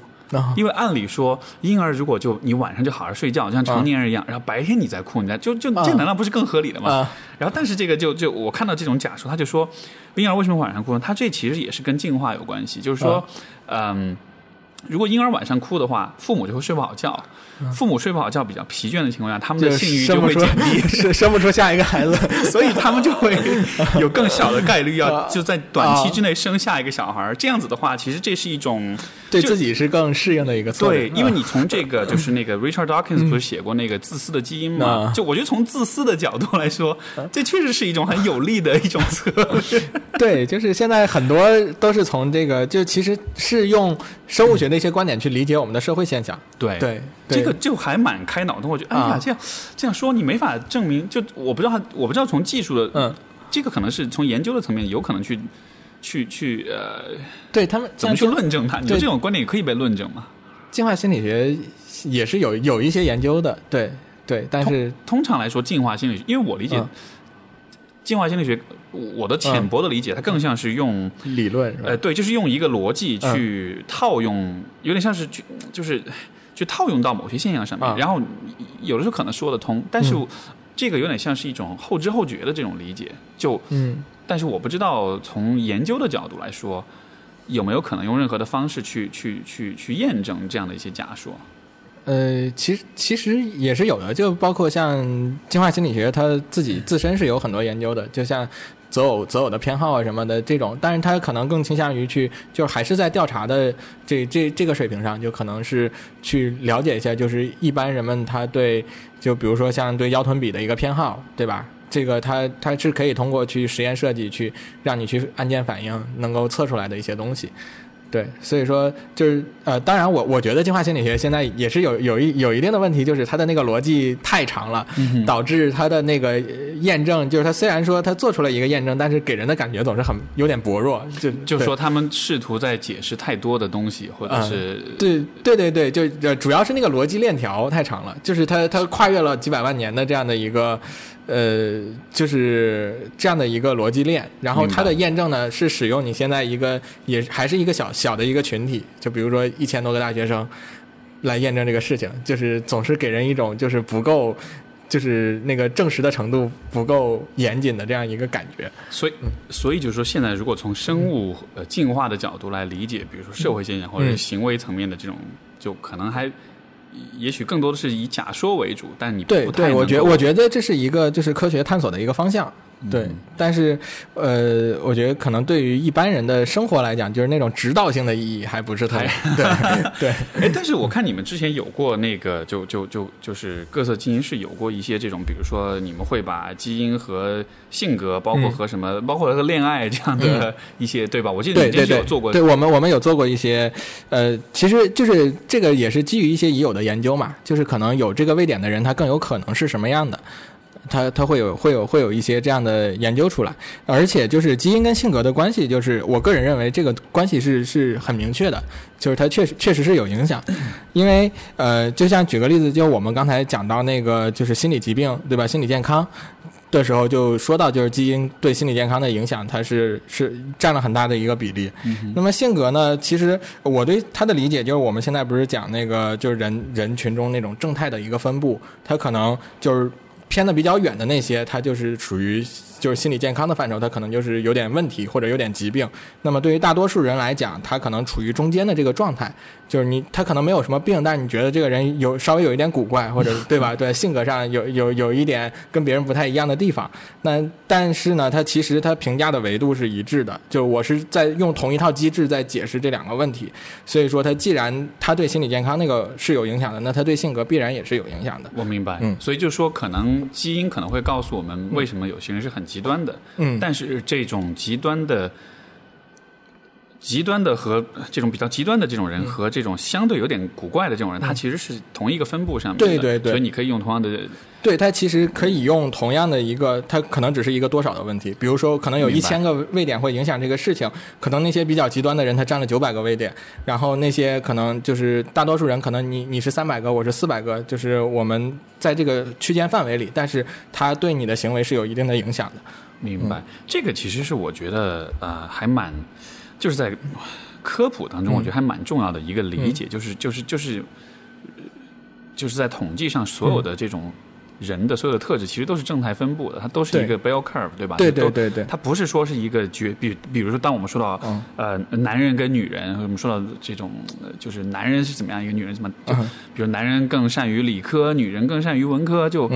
Speaker 1: 因为按理说，婴儿如果就你晚上就好好睡觉，像成年人一样，然后白天你在哭，你在就就这难道不是更合理的吗？然后但是这个就就我看到这种假说，他就说婴儿为什么晚上哭呢？他这其实也是跟进化有关系，就是说，嗯。如果婴儿晚上哭的话，父母就会睡不好觉。父母睡不好觉，比较疲倦的情况下，他们的性欲就会减低，(laughs)
Speaker 2: 生生不出下一个孩子，(laughs)
Speaker 1: 所以他们就会 (laughs) 有更小的概率要就在短期之内生下一个小孩。这样子的话，其实这是一种
Speaker 2: 对自己是更适应的一个策
Speaker 1: 略。对，因为你从这个就是那个 Richard Dawkins 不是写过那个自私的基因嘛？就我觉得从自私的角度来说，这确实是一种很有利的一种策略。
Speaker 2: 对，就是现在很多都是从这个，就其实是用生物学的一些观点去理解我们的社会现象。
Speaker 1: 对
Speaker 2: 对，
Speaker 1: 这个就还蛮开脑洞。我觉得，哎呀，这样这样说你没法证明。就我不知道，我不知道从技术的，
Speaker 2: 嗯，
Speaker 1: 这个可能是从研究的层面有可能去去去呃，
Speaker 2: 对他们
Speaker 1: 怎么去论证它？你说这种观点也可以被论证吗？
Speaker 2: 进化心理学也是有有一些研究的，对对，但是
Speaker 1: 通常来说，进化心理学，因为我理解。进化心理学，我的浅薄的理解，它更像是用
Speaker 2: 理论，
Speaker 1: 呃，对，就是用一个逻辑去套用，有点像是去，就是去套用到某些现象上面，然后有的时候可能说得通，但是这个有点像是一种后知后觉的这种理解，就，
Speaker 2: 嗯，
Speaker 1: 但是我不知道从研究的角度来说，有没有可能用任何的方式去去去去验证这样的一些假说。
Speaker 2: 呃，其实其实也是有的，就包括像进化心理学，它自己自身是有很多研究的，就像择偶择偶的偏好啊什么的这种，但是他可能更倾向于去，就还是在调查的这这这个水平上，就可能是去了解一下，就是一般人们他对，就比如说像对腰臀比的一个偏好，对吧？这个它它是可以通过去实验设计去让你去按键反应能够测出来的一些东西。对，所以说就是呃，当然我我觉得进化心理学现在也是有有一有一定的问题，就是它的那个逻辑太长了，导致它的那个验证，就是它虽然说它做出了一个验证，但是给人的感觉总是很有点薄弱，就
Speaker 1: 就说他们试图在解释太多的东西，或者是
Speaker 2: 对对对对，就主要是那个逻辑链条太长了，就是它它跨越了几百万年的这样的一个。呃，就是这样的一个逻辑链，然后它的验证呢是使用你现在一个也还是一个小小的一个群体，就比如说一千多个大学生来验证这个事情，就是总是给人一种就是不够，就是那个证实的程度不够严谨的这样一个感觉。
Speaker 1: 所以，所以就是说，现在如果从生物呃进化的角度来理解，比如说社会现象或者行为层面的这种，就可能还。也许更多的是以假说为主，但你
Speaker 2: 对对，我觉我觉得这是一个就是科学探索的一个方向。对，但是，呃，我觉得可能对于一般人的生活来讲，就是那种指导性的意义还不是太对 (laughs) 对。
Speaker 1: 哎，但是我看你们之前有过那个，就就就就是各色基因是有过一些这种，比如说你们会把基因和性格，包括和什么，包括和恋爱这样的 (laughs) 一些，对吧？我记得你之前有做过，
Speaker 2: 对我们我们有做过一些，呃，其实就是这个也是基于一些已有的研究嘛，就是可能有这个位点的人，他更有可能是什么样的。他他会有会有会有一些这样的研究出来，而且就是基因跟性格的关系，就是我个人认为这个关系是是很明确的，就是它确实确实是有影响，因为呃，就像举个例子，就我们刚才讲到那个就是心理疾病对吧？心理健康的时候就说到，就是基因对心理健康的影响，它是是占了很大的一个比例。那么性格呢？其实我对它的理解就是，我们现在不是讲那个就是人人群中那种正态的一个分布，它可能就是。偏的比较远的那些，它就是属于就是心理健康的范畴，他可能就是有点问题或者有点疾病。那么对于大多数人来讲，他可能处于中间的这个状态。就是你，他可能没有什么病，但是你觉得这个人有稍微有一点古怪，或者 (laughs) 对吧？对，性格上有有有一点跟别人不太一样的地方。那但是呢，他其实他评价的维度是一致的，就是我是在用同一套机制在解释这两个问题。所以说，他既然他对心理健康那个是有影响的，那他对性格必然也是有影响的。
Speaker 1: 我明白，嗯，所以就说可能基因可能会告诉我们为什么有些人是很极端的，嗯，但是这种极端的。极端的和这种比较极端的这种人和这种相对有点古怪的这种人，他其实是同一个分布上面的，
Speaker 2: 对对对，
Speaker 1: 所以你可以用同样的，
Speaker 2: 对，他其实可以用同样的一个，他可能只是一个多少的问题，比如说可能有一千个位点会影响这个事情，可能那些比较极端的人他占了九百个位点，然后那些可能就是大多数人可能你你是三百个，我是四百个，就是我们在这个区间范围里，但是他对你的行为是有一定的影响的。
Speaker 1: 明白，这个其实是我觉得呃还蛮。就是在科普当中，我觉得还蛮重要的一个理解，就是就是就是就是在统计上，所有的这种人的所有的特质，其实都是正态分布的，它都是一个 bell curve，对吧？
Speaker 2: 对对对对，
Speaker 1: 它不是说是一个绝，比比如说，当我们说到呃男人跟女人，我们说到这种就是男人是怎么样一个，女人怎么，就比如男人更善于理科，女人更善于文科，就。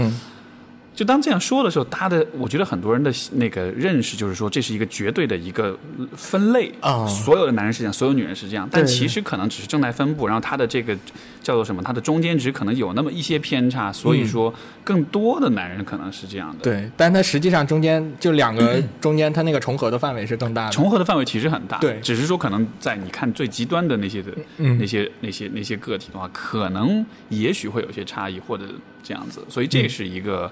Speaker 1: 就当这样说的时候，他的我觉得很多人的那个认识就是说，这是一个绝对的一个分类啊，所有的男人是这样，所有女人是这样，但其实可能只是正在分布，然后他的这个叫做什么，他的中间值可能有那么一些偏差，所以说更多的男人可能是这样的。
Speaker 2: 对，但他实际上中间就两个中间，他那个重合的范围是更大的，
Speaker 1: 重合的范围其实很大。
Speaker 2: 对，
Speaker 1: 只是说可能在你看最极端的那些的那些那些那些个体的话，可能也许会有些差异或者这样子，所以这是一个。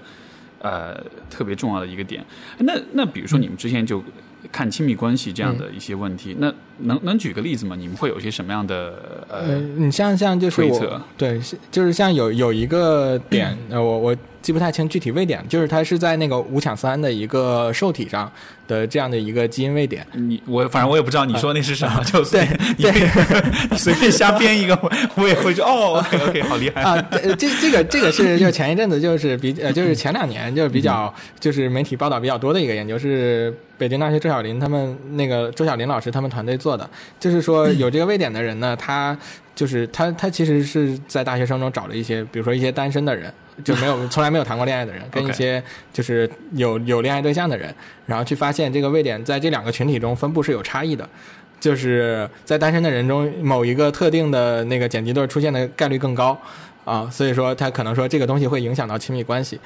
Speaker 1: 呃，特别重要的一个点，那那比如说你们之前就看亲密关系这样的一些问题，那能能举个例子吗？你们会有一些什么样的呃，
Speaker 2: 你像像就是我对，就是像有有一个点，呃，我我记不太清具体位点，就是它是在那个五羟三的一个受体上。的这样的一个基因位点，
Speaker 1: 你我反正我也不知道你说那是什么，就对，(laughs) 你随便瞎编一个，我我也会说哦，OK OK，好厉害 (laughs)
Speaker 2: 啊！这这个这个是就前一阵子就是比呃就是前两年就是比较就是媒体报道比较多的一个研究，是北京大学周小林他们那个周小林老师他们团队做的，就是说 (coughs) 有这个位点的人呢，他就是他他其实是在大学生中找了一些，比如说一些单身的人。就没有 (coughs) 从来没有谈过恋爱的人，跟一些就是有有恋爱对象的人，然后去发现这个位点在这两个群体中分布是有差异的，就是在单身的人中某一个特定的那个碱基对出现的概率更高啊，所以说他可能说这个东西会影响到亲密关系。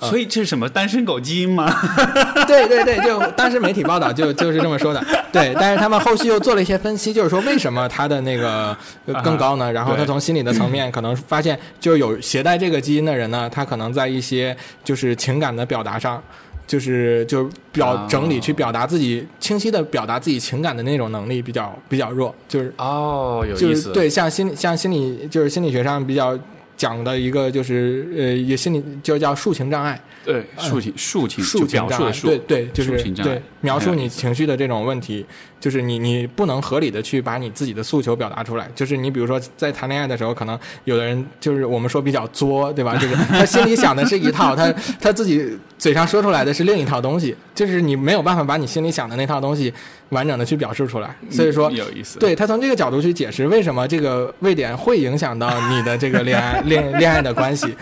Speaker 1: 所以这是什么单身狗基因吗？(laughs)
Speaker 2: 对对对，就当时媒体报道就就是这么说的。(laughs) 对，但是他们后续又做了一些分析，就是说为什么他的那个更高呢？然后他从心理的层面可能发现，就有携带这个基因的人呢，他可能在一些就是情感的表达上，就是就是表整理去表达自己清晰的表达自己情感的那种能力比较比较弱。就是
Speaker 1: 哦，有
Speaker 2: 意思。对，像心像心理就是心理学上比较。讲的一个就是呃，也心理就叫抒情障碍，
Speaker 1: 对，抒情抒情
Speaker 2: 抒情障碍，对对，就是对描述你情绪的这种问题，就是你你不能合理的去把你自己的诉求表达出来，就是你比如说在谈恋爱的时候，可能有的人就是我们说比较作，对吧？(laughs) 就是他心里想的是一套，他他自己嘴上说出来的是另一套东西，就是你没有办法把你心里想的那套东西。完整的去表示出来，所以说
Speaker 1: 有意思。
Speaker 2: 对他从这个角度去解释为什么这个位点会影响到你的这个恋爱恋恋爱的关系，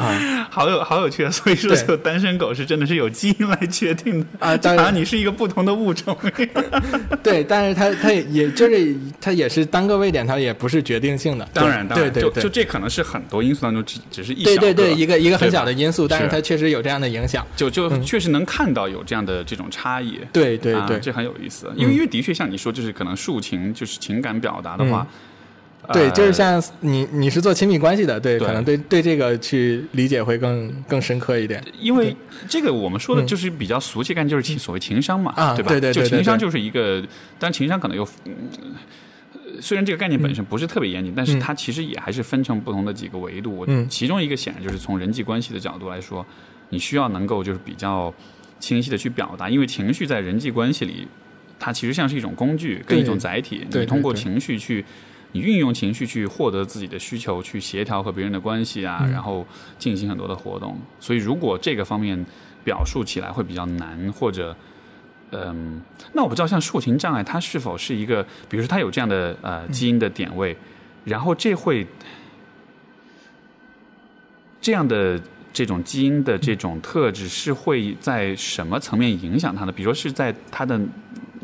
Speaker 2: 啊
Speaker 1: 好有好有趣啊！所以说，
Speaker 2: 对
Speaker 1: 就单身狗是真的是有基因来决定的
Speaker 2: 啊
Speaker 1: 就
Speaker 2: 当然
Speaker 1: 你是一个不同的物种。(laughs)
Speaker 2: 对，但是它它也也就是它也是单个位点，它也不是决定性的。
Speaker 1: 当然，当然，就
Speaker 2: 对对对
Speaker 1: 就这可能是很多因素当中只只是一小，
Speaker 2: 对对对，一个一个很小的因素，但是
Speaker 1: 是
Speaker 2: 它确实有这样的影响。
Speaker 1: 就就
Speaker 2: 嗯
Speaker 1: 确实能看到有这样的这种差异。
Speaker 2: 对对对，
Speaker 1: 啊这很有意思，因为因为的确像你说，就是可能抒情就是情感表达的话，
Speaker 2: 对，
Speaker 1: 呃
Speaker 2: 就是像你你是做亲密关系的，对，
Speaker 1: 对
Speaker 2: 可能对对这个去理解会更更深刻一点。
Speaker 1: 因为这个我们说的就是比较俗气概念，就是情所谓情商嘛，
Speaker 2: 啊
Speaker 1: 对吧？
Speaker 2: 对对对对
Speaker 1: 就情商就是一个，当然情商可能有。嗯虽然这个概念本身不是特别严谨，但是
Speaker 2: 嗯
Speaker 1: 它其实也还是分成不同的几个维度。
Speaker 2: 嗯
Speaker 1: 其中一个显然就是从人际关系的角度来说，你需要能够就是比较清晰的去表达，因为情绪在人际关系里，它其实像是一种工具跟一种载体。你通过情绪去，你运用情绪去获得自己的需求，去协调和别人的关系啊，
Speaker 2: 嗯
Speaker 1: 然后进行很多的活动。所以如果这个方面表述起来会比较难，或者嗯，那我不知道像抒情障碍，它是否是一个，比如说它有这样的呃基因的点位，然后这会这样的这种基因的这种特质是会在什么层面影响它的？比如说是在它的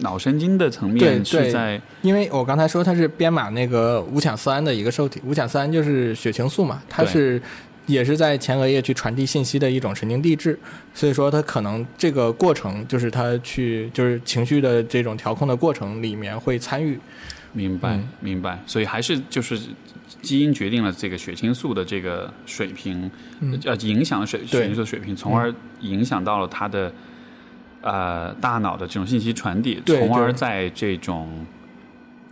Speaker 1: 脑神经的层面，是
Speaker 2: 对
Speaker 1: 在
Speaker 2: 因为我刚才说它是编码那个五羟色胺的一个受体，五羟色胺就是血清素嘛，它是也是在前额叶去传递信息的一种神经递质，所以说它可能这个过程就是它去就是情绪的这种调控的过程里面会参与。
Speaker 1: 明白、
Speaker 2: 嗯。
Speaker 1: 明白，所以还是就是基因决定了这个血清素的这个水平，
Speaker 2: 嗯。
Speaker 1: 呃，影响了水
Speaker 2: 对。
Speaker 1: 血清素的水平，从而影响到了它的呃大脑的这种信息传递，从而在这种，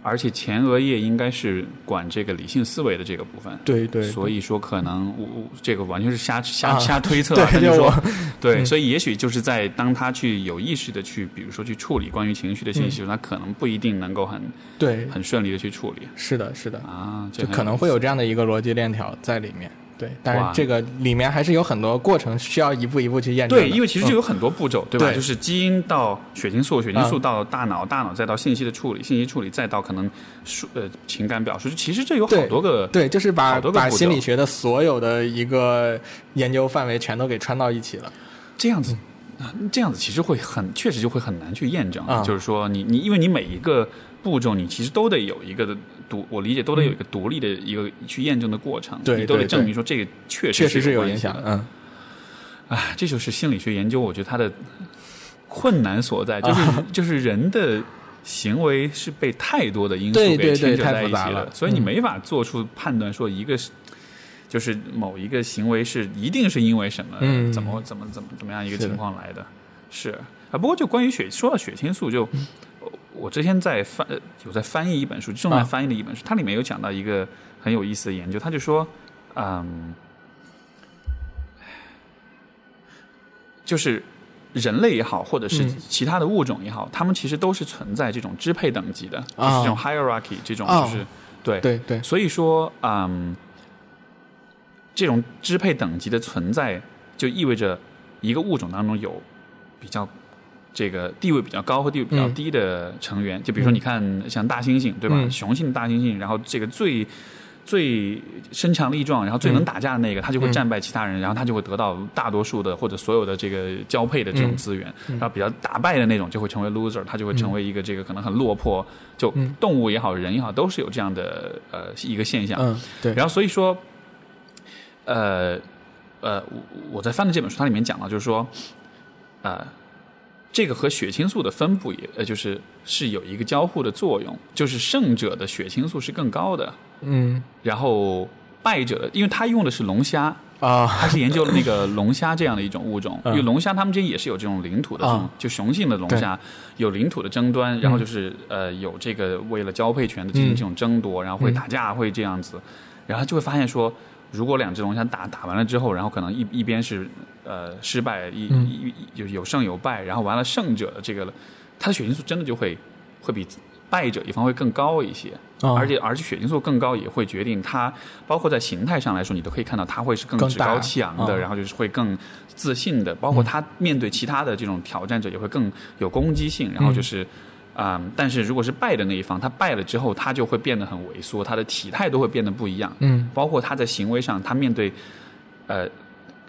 Speaker 1: 而且前额叶应该是管这个理性思维的这个部分。
Speaker 2: 对对，
Speaker 1: 所以说，可能我我这个完全是瞎瞎
Speaker 2: 啊
Speaker 1: 瞎推测
Speaker 2: 对
Speaker 1: 啊，但是说对，
Speaker 2: 嗯。
Speaker 1: 所以也许就是在当他去有意识的去，比如说去处理关于情绪的信息时，他可能不一定能够很
Speaker 2: 对，
Speaker 1: 很顺利的去处理。
Speaker 2: 是的，是的，
Speaker 1: 啊，
Speaker 2: 就可能会有这样的一个逻辑链条在里面。对，但
Speaker 1: 哇
Speaker 2: 是这个里面还是有很多过程需要一步一步去验证。
Speaker 1: 对，因为其实就
Speaker 2: 嗯
Speaker 1: 有很多步骤，对吧？
Speaker 2: 对
Speaker 1: 就是基因到血清素，血清素
Speaker 2: 啊
Speaker 1: 到大脑，大脑再到信息的处理，信息处理再到可能数呃情感表述，其实这有好多个
Speaker 2: 对，就是把把心理学的所有的一个研究范围全都给串到一起了。
Speaker 1: 这样子。啊这样子其实会很，确实就会很难去验证。
Speaker 2: 啊
Speaker 1: 就是说你，你因为你每一个步骤，你其实都得有一个的独，我理解都得有一个独立的一个去验证的过程，
Speaker 2: 对
Speaker 1: 你都得证明说这个确
Speaker 2: 确实
Speaker 1: 实是
Speaker 2: 是有影响，
Speaker 1: 的。
Speaker 2: 嗯，
Speaker 1: 啊，这就是心理学研究，我觉得它的困难所在，就是、
Speaker 2: 啊 (laughs)
Speaker 1: 就是人的行为是被太多的因素给牵扯在一起
Speaker 2: 了
Speaker 1: 所以你
Speaker 2: 嗯
Speaker 1: 没法做出判断说一个是。就是某一个行为是一定是因为什么，
Speaker 2: 嗯
Speaker 1: 怎么怎么怎么怎么样一个情况来的，是啊。不过就关于血，说到血清素就，我之前在翻呃有在翻译一本书，正在
Speaker 2: 啊。
Speaker 1: 翻译的一本书，它里面有讲到一个很有意思的研究，他就说，嗯，就是人类也好，或者是
Speaker 2: 嗯。
Speaker 1: 其他的物种也好，他们其实都是存在这种支配等级的，就是
Speaker 2: 啊
Speaker 1: 这种 hierarchy 这种，
Speaker 2: 哦
Speaker 1: 就是对。
Speaker 2: 对对，
Speaker 1: 所以说，嗯，这种支配等级的存在，就意味着一个物种当中有比较这个地位比较高和地位比较
Speaker 2: 嗯。
Speaker 1: 低的成员。就比如说，
Speaker 2: 嗯
Speaker 1: 你看像大猩猩，对吧？
Speaker 2: 嗯。
Speaker 1: 雄性大猩猩，然后这个最最身强力壮，然后最能
Speaker 2: 嗯
Speaker 1: 打架的那个，他就会
Speaker 2: 嗯。
Speaker 1: 战败其他人，然后他就会得到大多数的或者所有的这个交配的这种
Speaker 2: 嗯
Speaker 1: 资源。
Speaker 2: 嗯。
Speaker 1: 然后比较打败的那种就会成为 loser，他就会成为一个这个可能很落魄，就
Speaker 2: 嗯。
Speaker 1: 动物也好，人也好，都是有这样的呃一个现象。
Speaker 2: 嗯对，
Speaker 1: 然后所以说，呃呃，我我在翻的这本书，它里面讲了，就是说，呃，这个和血清素的分布也呃，就是是有一个交互的作用，就是胜者的血清素是更高的，
Speaker 2: 嗯。
Speaker 1: 然后败者，因为他用的是龙虾。
Speaker 2: 啊。
Speaker 1: 他是研究了那个龙虾这样的一种物种，因
Speaker 2: 嗯
Speaker 1: 为龙虾它们之间也是有这种领土的这种
Speaker 2: 啊，
Speaker 1: 就雄性的龙虾有领土的争端，然后就是呃有这个为了交配权的进行
Speaker 2: 嗯。
Speaker 1: 这种争夺，然后会
Speaker 2: 嗯。
Speaker 1: 打架，会这样子，然后就会发现说，如果两只龙虾打打完了之后，然后可能一一边是呃失败，一
Speaker 2: 嗯。
Speaker 1: 一一有有胜有败，然后完了胜者的这个它的血清素真的就会会比败者一方会更高一些。
Speaker 2: 啊
Speaker 1: 而且而且血清素更高也会决定它，包括在形态上来说，你都可以看到它会是更趾高气昂的，
Speaker 2: 啊
Speaker 1: 然后就是会更自信的，包括它面对其他的这种挑战者也会更有攻击性，然后就是。啊、但是如果是败的那一方，他败了之后，他就会变得很萎缩，他的体态都会变得不一样，
Speaker 2: 嗯
Speaker 1: 包括他在行为上，他面对呃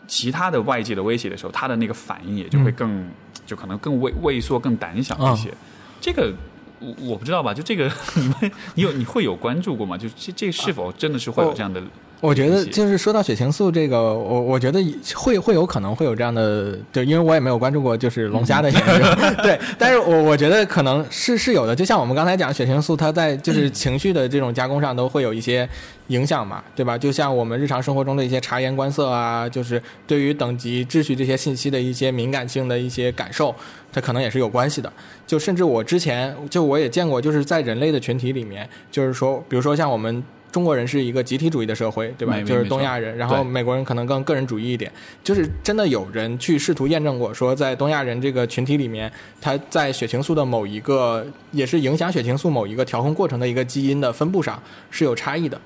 Speaker 1: 其他的外界的威胁的时候，他的那个反应也就会更，就可能更畏畏缩、更胆小一些。这个我我不知道吧？就这个，(laughs) 你们你有你会有关注过吗？就这这是否真的是会有这样的？
Speaker 2: 我觉得就是说到血清素这个，我我觉得会会有可能会有这样的，就因为我也没有关注过就是龙虾的研究，(laughs) 对，但是我我觉得可能是是有的，就像我们刚才讲血清素，它在就是情绪的这种加工上都会有一些影响嘛，对吧？就像我们日常生活中的一些察言观色啊，就是对于等级秩序这些信息的一些敏感性的一些感受，它可能也是有关系的。就甚至我之前就我也见过，就是在人类的群体里面，就是说，比如说像我们。中国人是一个集体主义的社会，对吧？就是东亚人，然后美国人可能更个人主义一点。就是真的有人去试图验证过，说在东亚人这个群体里面，他在血清素的某一个，也是影响血清素某一个调控过程的一个基因的分布上是有差异的。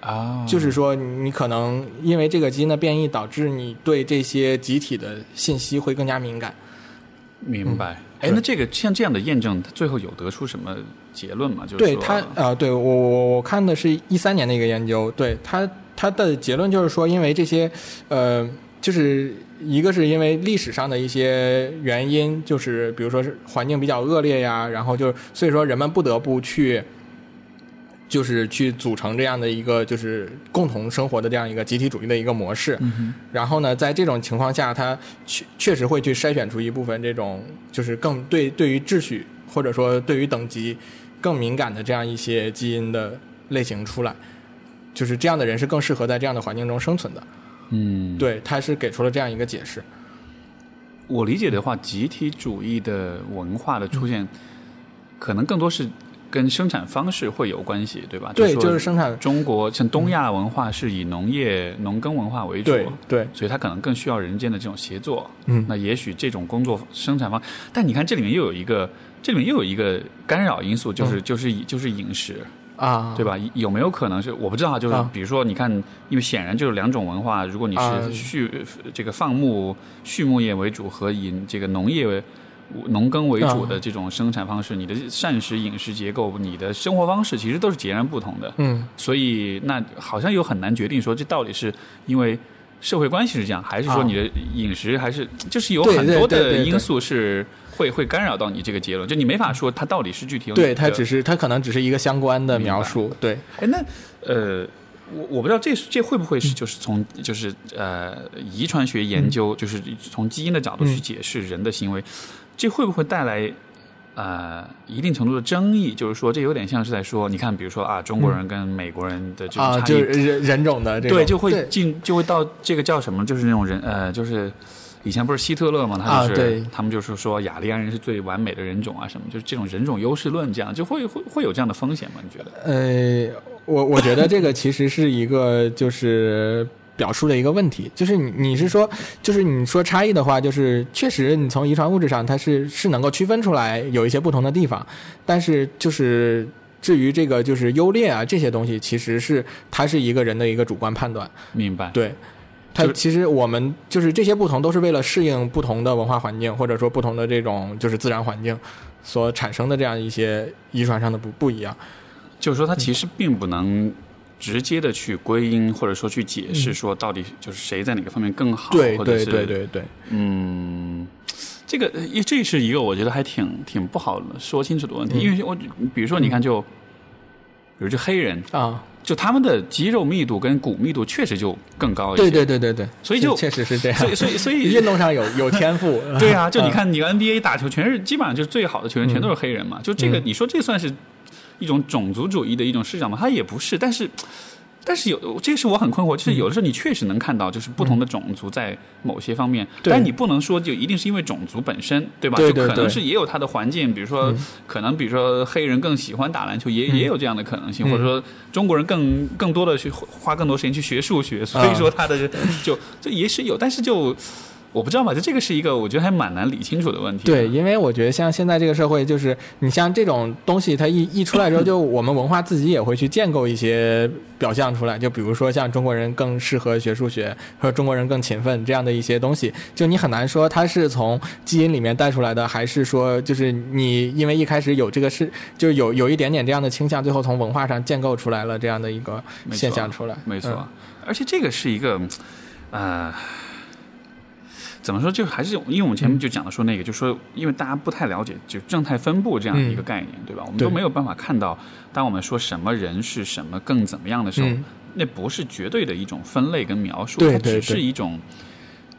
Speaker 1: 啊，
Speaker 2: 就是说你可能因为这个基因的变异，导致你对这些集体的信息会更加敏感。
Speaker 1: 明白。哎，那这个像这样的验证，它最后有得出什么结论嘛？就是
Speaker 2: 对他呃，对我我我看的是一三年的一个研究，对他他的结论就是说，因为这些呃，就是一个是因为历史上的一些原因，就是比如说是环境比较恶劣呀，然后就所以说人们不得不去。就是去组成这样的一个就是共同生活的这样一个集体主义的一个模式，然后呢，在这种情况下，它确确实会去筛选出一部分这种就是更对对于秩序或者说对于等级更敏感的这样一些基因的类型出来，就是这样的人是更适合在这样的环境中生存的。
Speaker 1: 嗯，
Speaker 2: 对，他是给出了这样一个解释。
Speaker 1: 我理解的话，集体主义的文化的出现，可能更多是。跟生产方式会有关系，对吧？
Speaker 2: 对，就是生产。
Speaker 1: 中国像东亚文化是以农业、农耕文化为主，
Speaker 2: 对，
Speaker 1: 所以它可能更需要人间的这种协作。
Speaker 2: 嗯，
Speaker 1: 那也许这种工作生产方，但你看这里面又有一个，这里面又有一个干扰因素，就是就是就是饮食
Speaker 2: 啊，
Speaker 1: 对吧？有没有可能是我不知道，就是比如说，你看，因为显然就是两种文化，如果你是畜这个放牧畜牧业为主和以这个农业为。农耕为主的这种生产方式，你的膳食饮食结构，你的生活方式其实都是截然不同的。
Speaker 2: 嗯，
Speaker 1: 所以那好像又很难决定说这到底是因为社会关系是这样，还是说你的饮食还是就是有很多的因素是会会干扰到你这个结论，就你没法说它到底是具体。
Speaker 2: 对，它只是它可能只是一个相关的描述。对，
Speaker 1: 哎，那呃，我我不知道这这会不会是就是从就是呃遗传学研究，就是从基因的角度去解释人的行为。这会不会带来呃一定程度的争议？就是说，这有点像是在说，你看，比如说啊，中国人跟美国人的这种差
Speaker 2: 异，人人种的这
Speaker 1: 对，就会进就会到这个叫什么？就是那种人呃，就是以前不是希特勒嘛，他就是他们就是说雅利安人是最完美的人种啊，什么就是这种人种优势论，这样就会会会有这样的风险吗？你觉得？
Speaker 2: 呃，我我觉得这个其实是一个就是。表述的一个问题，就是你你是说，就是你说差异的话，就是确实你从遗传物质上它是是能够区分出来有一些不同的地方，但是就是至于这个就是优劣啊这些东西，其实是它是一个人的一个主观判断。
Speaker 1: 明白。
Speaker 2: 对，它其实我们就是这些不同都是为了适应不同的文化环境，或者说不同的这种就是自然环境所产生的这样一些遗传上的不不一样。
Speaker 1: 就是说，它其实并不能。直接的去归因，或者说去解释，说到底就是谁在哪个方面更好，
Speaker 2: 对
Speaker 1: 对
Speaker 2: 对对对，
Speaker 1: 嗯，这个这是一个我觉得还挺挺不好说清楚的问题，因为我比如说你看，就比如就黑人
Speaker 2: 啊，
Speaker 1: 就他们的肌肉密度跟骨密度确实就更高一
Speaker 2: 些，对对对对对，
Speaker 1: 所以就
Speaker 2: 确实是这样，
Speaker 1: 所以所以所以
Speaker 2: 运动上有有天赋，(laughs)
Speaker 1: 对啊，就你看你 NBA 打球全是基本上就是最好的球员全都是黑人嘛，就这个你说这算是。一种种族主义的一种视角嘛，它也不是，但是，但是有这个是我很困惑，就是有的时候你确实能看到，就是不同的种族在某些方面，但你不能说就一定是因为种族本身，对吧？
Speaker 2: 就
Speaker 1: 可能是也有它的环境，比如说，可能比如说黑人更喜欢打篮球，也也有这样的可能性，或者说中国人更更多的去花更多时间去学数学，所以说他的就这也是有，但是就。我不知道吧，就这个是一个我觉得还蛮难理清楚的问题。
Speaker 2: 对，因为我觉得像现在这个社会，就是你像这种东西，它一 (coughs) 一出来之后，就我们文化自己也会去建构一些表象出来。就比如说像中国人更适合学数学，或者中国人更勤奋这样的一些东西，就你很难说它是从基因里面带出来的，还是说就是你因为一开始有这个是就有有一点点这样的倾向，最后从文化上建构出来了这样的一个现象出来。
Speaker 1: 没错，而且这个是一个，呃。怎么说？就还是因为我们前面就讲的说那个，就说因为大家不太了解就正态分布这样一个概念，对吧？我们都没有办法看到，当我们说什么人是什么更怎么样的时候，
Speaker 2: 嗯。
Speaker 1: 那不是绝对的一种分类跟描述，它只是一种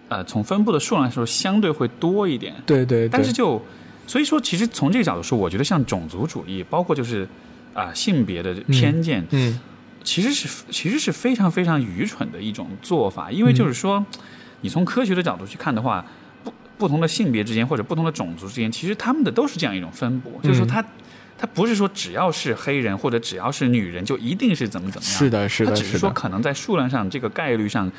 Speaker 1: 呃，从分布的数量来说相对会多一点，
Speaker 2: 对对，
Speaker 1: 但是就所以说，其实从这个角度说，我觉得像种族主义，包括就是啊、性别的偏见，
Speaker 2: 嗯。
Speaker 1: 其实是其实是非常非常愚蠢的一种做法，因为就是说，你从科学的角度去看的话，不不同的性别之间或者不同的种族之间，其实他们的都是这样一种分布，就是说
Speaker 2: 嗯
Speaker 1: 他他不是说只要是黑人或者只要是女人就一定是怎么怎么样，
Speaker 2: 是的是的
Speaker 1: 他只是说可能在数量上这个概率上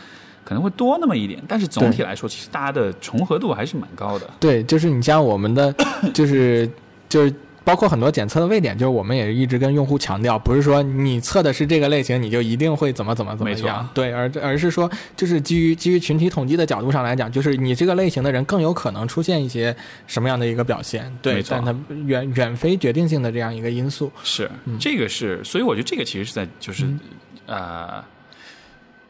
Speaker 1: 可能会多那么一点，但是总体来说，其实大家的重合度还是蛮高的。
Speaker 2: 对，就是你像我们的，就是就是包括很多检测的位点，就是我们也一直跟用户强调，不是说你测的是这个类型，你就一定会怎么怎么怎么样，对，而而是说，就是基于基于群体统计的角度上来讲，就是你这个类型的人更有可能出现一些什么样的一个表现，对但它远远非决定性的这样一个因素，
Speaker 1: 是，这个是，所以我觉得这个其实是在就是、呃，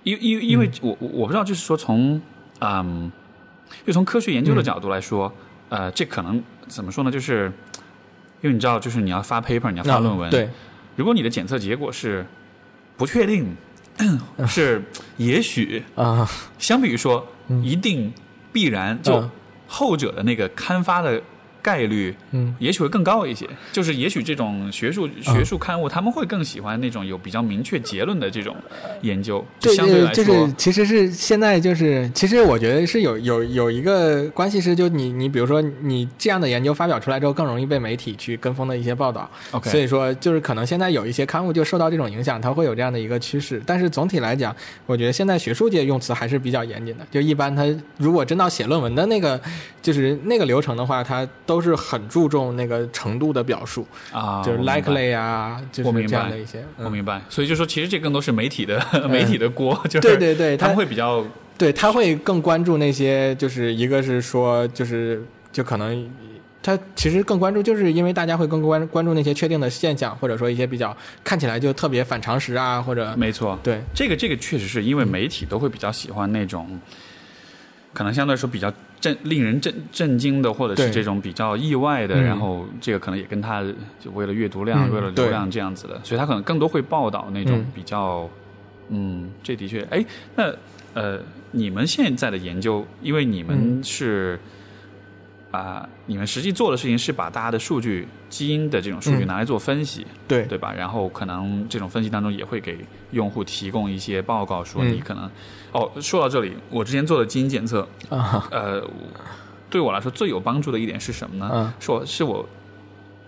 Speaker 1: 因因因为我我我不知道，就是说从嗯，就从科学研究的角度来说，呃，这可能怎么说呢？就是因为你知道，就是你要发 paper，你要发论文，
Speaker 2: 嗯对，
Speaker 1: 如果你的检测结果是不确定，(laughs) 是也许，
Speaker 2: 啊，
Speaker 1: 相比于说一定必然，就
Speaker 2: 嗯。
Speaker 1: 后者的那个刊发的概率。
Speaker 2: 嗯，
Speaker 1: 也许会更高一些，就是也许这种学术学术刊物，他们会更喜欢那种有比较明确结论的这种研究，就
Speaker 2: 对，
Speaker 1: 相对来
Speaker 2: 就，是其实是现在就是，其实我觉得是有有有一个关系是，就你你比如说你这样的研究发表出来之后，更容易被媒体去跟风的一些报道。
Speaker 1: OK，
Speaker 2: 所以说，就是可能现在有一些刊物就受到这种影响，它会有这样的一个趋势。但是总体来讲，我觉得现在学术界用词还是比较严谨的。就一般他如果真到写论文的那个，就是那个流程的话，他都是很注重那个程度的表述，
Speaker 1: 啊，
Speaker 2: 就是 likely 啊，就是
Speaker 1: 我明白
Speaker 2: 这样的一些。嗯
Speaker 1: 我明白，所以就说其实这更多是媒体的 (laughs) 媒体的锅，就是
Speaker 2: 对对对，
Speaker 1: 他
Speaker 2: 他
Speaker 1: 们会比较
Speaker 2: 对他会更关注那些，就是一个是说，就是就可能。他其实更关注，就是因为大家会更关关注那些确定的现象，或者说一些比较看起来就特别反常识啊，或者
Speaker 1: 没错，
Speaker 2: 对
Speaker 1: 这个这个确实是因为媒体都会比较喜欢那种，可能相对来说比较震、令人震震惊的，或者是这种比较意外的，
Speaker 2: 嗯。
Speaker 1: 然后这个可能也跟他就为了阅读量、
Speaker 2: 嗯
Speaker 1: 为了流量这样子的，所以他可能更多会报道那种
Speaker 2: 嗯。
Speaker 1: 比较，嗯，这的确，哎，那呃，你们现在的研究，因为你们
Speaker 2: 嗯
Speaker 1: 是。啊、你们实际做的事情是把大家的数据、基因的这种数据
Speaker 2: 嗯
Speaker 1: 拿来做分析，
Speaker 2: 对
Speaker 1: 对吧？然后可能这种分析当中也会给用户提供一些报告，说
Speaker 2: 嗯
Speaker 1: 你可能、哦，说到这里，我之前做的基因检测，
Speaker 2: 啊
Speaker 1: 呃，对我来说最有帮助的一点是什么呢？
Speaker 2: 嗯
Speaker 1: 是我是我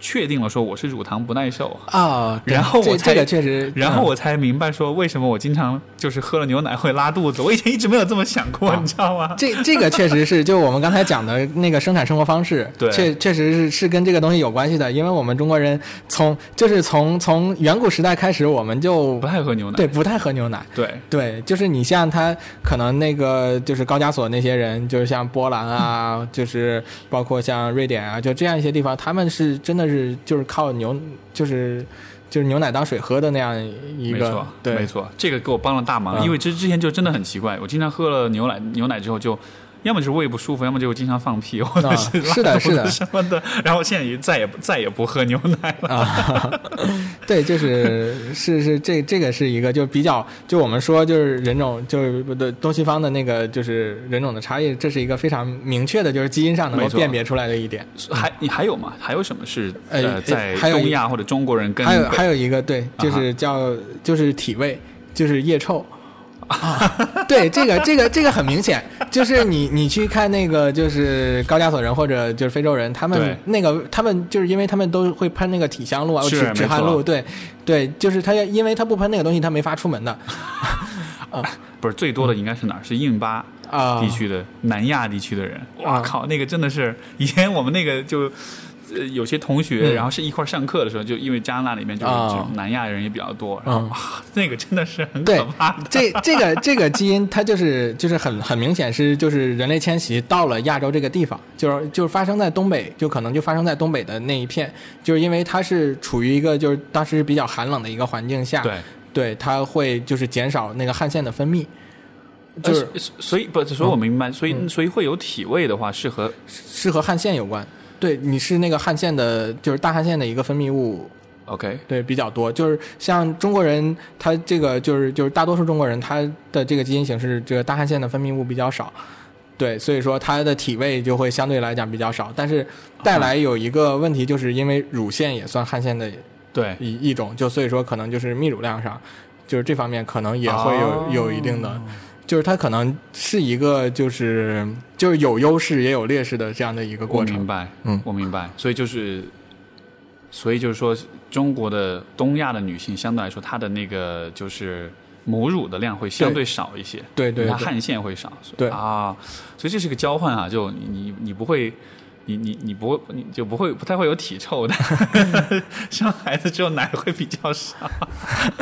Speaker 1: 确定了说我是乳糖不耐受，
Speaker 2: 啊，对
Speaker 1: 然后我才
Speaker 2: 这这个确实，嗯
Speaker 1: 然后我才明白说为什么我经常就是喝了牛奶会拉肚子。我以前一直没有这么想过，
Speaker 2: 啊
Speaker 1: 你知道吗？
Speaker 2: 这这个确实是，(laughs) 就我们刚才讲的那个生产生活方式，
Speaker 1: 对
Speaker 2: 确确实是是跟这个东西有关系的，因为我们中国人从就是从从远古时代开始，我们就
Speaker 1: 不太喝牛奶，
Speaker 2: 对不太喝牛奶。
Speaker 1: 对
Speaker 2: 对，就是你像他可能那个就是高加索那些人，就是像波兰啊，(laughs) 就是包括像瑞典啊，就这样一些地方，他们是真的是就是靠牛，就是就是牛奶当水喝的那样一个
Speaker 1: 没错，，
Speaker 2: 对，
Speaker 1: 没错，这个给我帮了大忙，
Speaker 2: 嗯
Speaker 1: 因为之之前就真的很奇怪，我经常喝了牛奶牛奶之后就。要么就是胃不舒服，要么就是经常放屁，(laughs) 或者
Speaker 2: 啊
Speaker 1: 是
Speaker 2: 是的是的
Speaker 1: 什么的。(laughs) 然后现在也再也不再也不喝牛奶了。
Speaker 2: 啊，对，就是是是这这个是一个就比较就我们说就是人种就是东西方的那个就是人种的差异，这是一个非常明确的，就是基因上能够辨别出来的一点。
Speaker 1: 还你还有吗？还有什么是
Speaker 2: 呃
Speaker 1: 呃在东亚或者中国人跟
Speaker 2: 还有还有一个对，就是叫就是体味，就是腋臭。啊，(laughs) 对，这个这个这个很明显，就是你你去看那个就是高加索人或者就是非洲人，他们那个他们就是因为他们都会喷那个体香露啊，
Speaker 1: 是
Speaker 2: 止止汗露，对对，就是他要因为他不喷那个东西，他没法出门的 (laughs)
Speaker 1: 不是最多的应该是哪儿？是印巴
Speaker 2: 啊。
Speaker 1: 地区的、南亚地区的人。哇
Speaker 2: 啊
Speaker 1: 靠，那个真的是以前我们那个就。呃，有些同学，
Speaker 2: 嗯
Speaker 1: 然后是一块上课的时候，就因为加拿大里面就是南亚人也比较多，然后
Speaker 2: 嗯
Speaker 1: 哇，那个真的是很
Speaker 2: 对
Speaker 1: 可怕的。
Speaker 2: 这这个 (laughs) 这个基因，它就是就是很很明显是就是人类迁徙到了亚洲这个地方，就是就是发生在东北，就可能就发生在东北的那一片，就是因为它是处于一个就是当时比较寒冷的一个环境下，
Speaker 1: 对，
Speaker 2: 对，它会就是减少那个汗腺的分泌。就是
Speaker 1: 呃所以不，所以我明白，所以所以会有体味的话，是和
Speaker 2: 是和汗腺有关。对，你是那个汗腺的，就是大汗腺的一个分泌物
Speaker 1: ，OK
Speaker 2: 对比较多。就是像中国人，他这个就是就是大多数中国人，他的这个基因型是这个大汗腺的分泌物比较少，对，所以说他的体味就会相对来讲比较少。但是带来有一个问题，就是因为乳腺也算汗腺的
Speaker 1: 对
Speaker 2: 一一种，就所以说可能就是泌乳量上，就是这方面可能也会有、
Speaker 1: 哦
Speaker 2: 有一定的。就是它可能是一个，就是就是有优势也有劣势的这样的一个过程。
Speaker 1: 明白，
Speaker 2: 嗯
Speaker 1: 我明白，所以就是，所以就是说，中国的东亚的女性相对来说，她的那个就是母乳的量会相对少一些，
Speaker 2: 对对对
Speaker 1: 她汗腺会少，
Speaker 2: 对
Speaker 1: 啊，所以这是个交换啊，就你你你不会。你你你不会，你就不会不太会有体臭的，(laughs) 生孩子之后奶会比较少，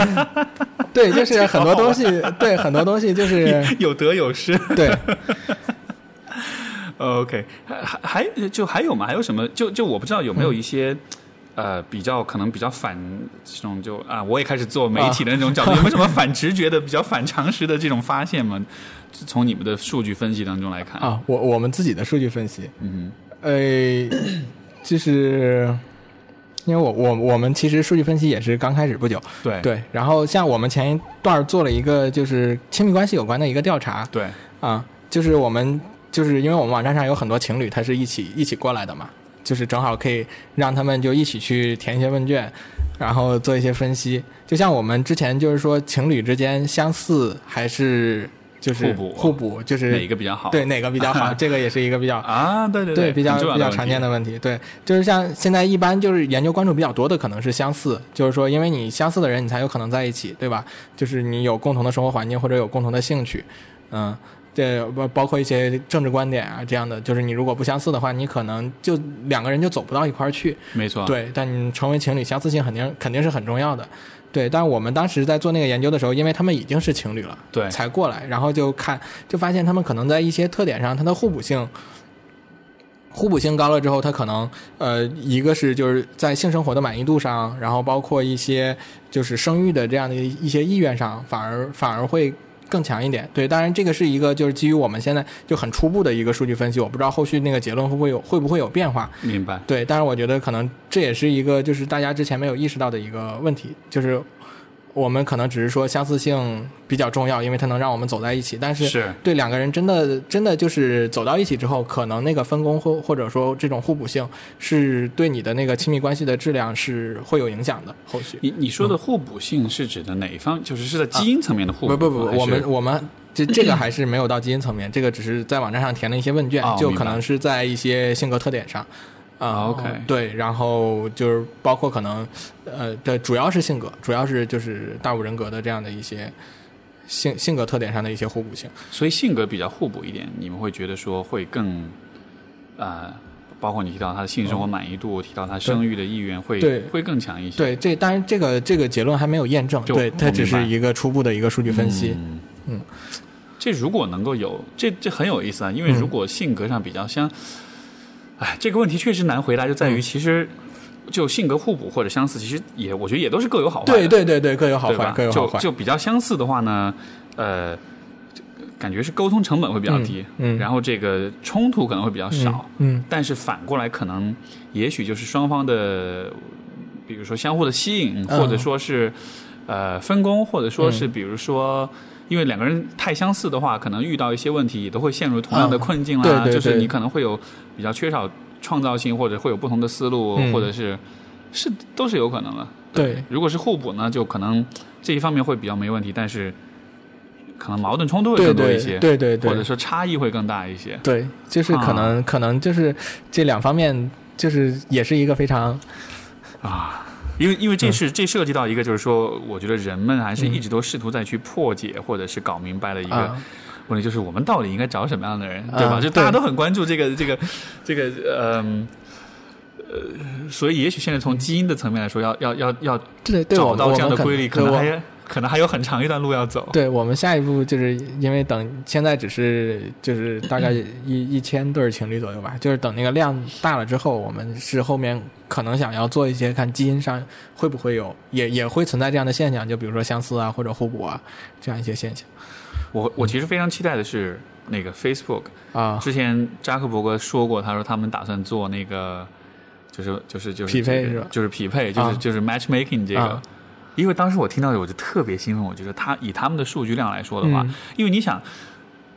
Speaker 1: (laughs)
Speaker 2: 对，就是很多东西，对很多东西就是 (laughs)
Speaker 1: 有得有失。
Speaker 2: 对
Speaker 1: ，OK，还还还就还有吗？还有什么？就就我不知道有没有一些、呃比较可能比较反这种就啊，我也开始做媒体的那种角度，有没有什么反直觉的、比较反常识的这种发现吗？从你们的数据分析当中来看，
Speaker 2: 啊，我我们自己的数据分析，
Speaker 1: 嗯
Speaker 2: 呃，就是因为我我我们其实数据分析也是刚开始不久，
Speaker 1: 对
Speaker 2: 对，然后像我们前一段做了一个就是亲密关系有关的一个调查
Speaker 1: 对
Speaker 2: 啊，就是我们就是因为我们网站上有很多情侣，他是一起一起过来的嘛，就是正好可以让他们就一起去填一些问卷，然后做一些分析。就像我们之前就是说情侣之间相似还是就是
Speaker 1: 互补
Speaker 2: 互补，就是
Speaker 1: 哪个比较好？
Speaker 2: 对哪个比较好，(laughs) 这个也是一个比较
Speaker 1: 啊，对对
Speaker 2: 对，比较比较常见的问题，对，就是像现在一般就是研究关注比较多的可能是相似，就是说因为你相似的人，你才有可能在一起，对吧？就是你有共同的生活环境或者有共同的兴趣，嗯，这包包括一些政治观点啊这样的，就是你如果不相似的话，你可能就两个人就走不到一块儿去，
Speaker 1: 没错，
Speaker 2: 对，但你成为情侣，相似性肯定肯定是很重要的。对，但我们当时在做那个研究的时候，因为他们已经是情侣了，
Speaker 1: 对
Speaker 2: 才过来，然后就看就发现他们可能在一些特点上，它的互补性，互补性高了之后，它可能呃，一个是就是在性生活的满意度上，然后包括一些就是生育的这样的一些意愿上，反而反而会更强一点。对，当然这个是一个就是基于我们现在就很初步的一个数据分析，我不知道后续那个结论会不会有会不会有变化。
Speaker 1: 明白。
Speaker 2: 对，但是我觉得可能这也是一个就是大家之前没有意识到的一个问题，就是我们可能只是说相似性比较重要，因为它能让我们走在一起，但是
Speaker 1: 是
Speaker 2: 对两个人真的真的就是走到一起之后，可能那个分工或或者说这种互补性是对你的那个亲密关系的质量是会有影响的。后续
Speaker 1: 你你说的互补性是指的哪一方？就是是在基因层面的互补吗？
Speaker 2: 不不不，我们我们这这个还是没有到基因层面，这个只是在网站上填了一些问卷，
Speaker 1: 哦
Speaker 2: 就可能是在一些性格特点上。啊、
Speaker 1: OK
Speaker 2: 对，然后就是包括可能，呃，的，主要是性格，主要是就是大五人格的这样的一些性性格特点上的一些互补性。
Speaker 1: 所以性格比较互补一点，你们会觉得说会更，呃，包括你提到他的性生活满意度，提到他生育的意愿会
Speaker 2: 嗯对
Speaker 1: 会更强一些。
Speaker 2: 对，这当然这个这个结论还没有验证，对，它只是一个初步的一个数据分析。
Speaker 1: 嗯
Speaker 2: 嗯，
Speaker 1: 这如果能够有，这这很有意思啊，因为如果性格上比较相，哎，这个问题确实难回答，就在于
Speaker 2: 嗯
Speaker 1: 其实就性格互补或者相似，其实也我觉得也都是各有好坏。
Speaker 2: 对对对对，各有好坏？各有好坏。
Speaker 1: 就就比较相似的话呢，呃，感觉是沟通成本会比较低，
Speaker 2: 嗯嗯
Speaker 1: 然后这个冲突可能会比较少，
Speaker 2: 嗯，
Speaker 1: 但是反过来可能也许就是双方的，比如说相互的吸引，
Speaker 2: 嗯
Speaker 1: 或者说是呃分工，或者说是比如说。因为两个人太相似的话，可能遇到一些问题也都会陷入同样的
Speaker 2: 嗯
Speaker 1: 困境啦。就是你可能会有比较缺少创造性，或者会有不同的思路，
Speaker 2: 嗯
Speaker 1: 或者是是都是有可能的。
Speaker 2: 对
Speaker 1: 如果是互补呢，就可能这一方面会比较没问题，但是可能矛盾冲突会更多一些，
Speaker 2: 对对对，
Speaker 1: 或者说差异会更大一些。
Speaker 2: 对，就是可能、可能就是这两方面，就是也是一个非常
Speaker 1: 啊，因为因为这是、这涉及到一个，就是说，我觉得人们还是
Speaker 2: 嗯
Speaker 1: 一直都试图在去破解或者是搞明白的一个
Speaker 2: 啊
Speaker 1: 问题，就是我们到底应该找什么样的人，
Speaker 2: 啊
Speaker 1: 对吧？就大家都很关注这个这个这个呃。呃，所以也许现在从基因的层面来说，要要要要找到这样的规律，可能还可能还有很长一段路要走。
Speaker 2: 对我们下一步就是因为等现在只是就是大概一 (laughs) 一千对情侣左右吧，就是等那个量大了之后，我们是后面可能想要做一些看基因上会不会有也也会存在这样的现象，就比如说相似啊或者互补啊这样一些现象。
Speaker 1: 我我其实非常期待的是那个 Facebook，
Speaker 2: 啊，
Speaker 1: 之前扎克伯格说过，他说他们打算做那个，就是就是就是
Speaker 2: 匹配是吧
Speaker 1: 就是匹配，就是、
Speaker 2: 啊
Speaker 1: 就是 matchmaking 这个。
Speaker 2: 啊
Speaker 1: 因为当时我听到的我就特别兴奋，我觉得他以他们的数据量来说的话，
Speaker 2: 嗯
Speaker 1: 因为你想，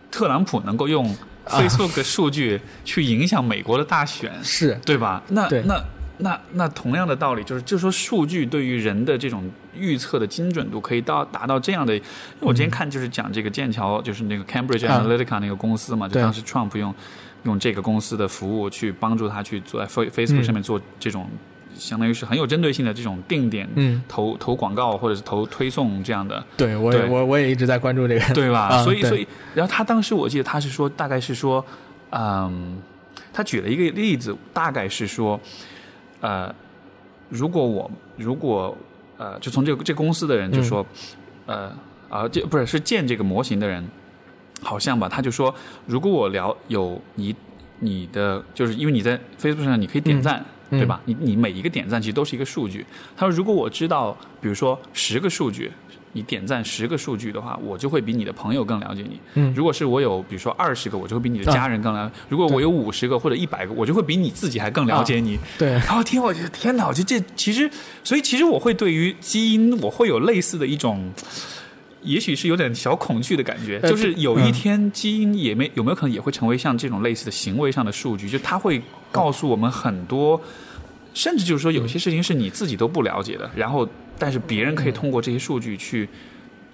Speaker 1: 特朗普能够用
Speaker 2: 啊
Speaker 1: Facebook 的数据去影响美国的大选，(laughs)
Speaker 2: 是
Speaker 1: 对吧？那
Speaker 2: 对
Speaker 1: 那那那同样的道理，就是就说数据对于人的这种预测的精准度可以到达到这样的。因为我之前看就是讲这个剑桥，就是那个 Cambridge
Speaker 2: 啊
Speaker 1: Analytica 那个公司嘛，就当时 Trump 用用这个公司的服务去帮助他去做 Facebook
Speaker 2: 嗯
Speaker 1: 上面做这种。相当于是很有针对性的这种定点
Speaker 2: 嗯，
Speaker 1: 投投广告或者是投推送这样的，
Speaker 2: 对我我我也一直在关注这个，
Speaker 1: 对吧？所以所以，然后他当时我记得他是说，大概是说，嗯，他举了一个例子，大概是说，呃，如果我如果呃，就从这个这个公司的人就说，呃啊，这不是是建这个模型的人，好像吧，他就说，如果我聊有你你的，就是因为你在 Facebook 上你可以点赞。
Speaker 2: 嗯
Speaker 1: 对吧？你你每一个点赞其实都是一个数据。他说，如果我知道，比如说十个数据，你点赞十个数据的话，我就会比你的朋友更了解你。
Speaker 2: 嗯
Speaker 1: 如果是我有，比如说二十个，我就会比你的家人更了解。如果我有五十个或者一百个，我就会比你自己还更了解你。
Speaker 2: 对
Speaker 1: 然后听我觉得天哪，我觉得这其实，所以其实我会对于基因，我会有类似的一种。也许是有点小恐惧的感觉，
Speaker 2: 呃
Speaker 1: 就是有一
Speaker 2: 嗯
Speaker 1: 天基因也没有没有可能也会成为像这种类似的行为上的数据，就它会告诉我们很多，甚至就是说有些事情是你自己都不了解的，然后但是别人可以通过这些数据去，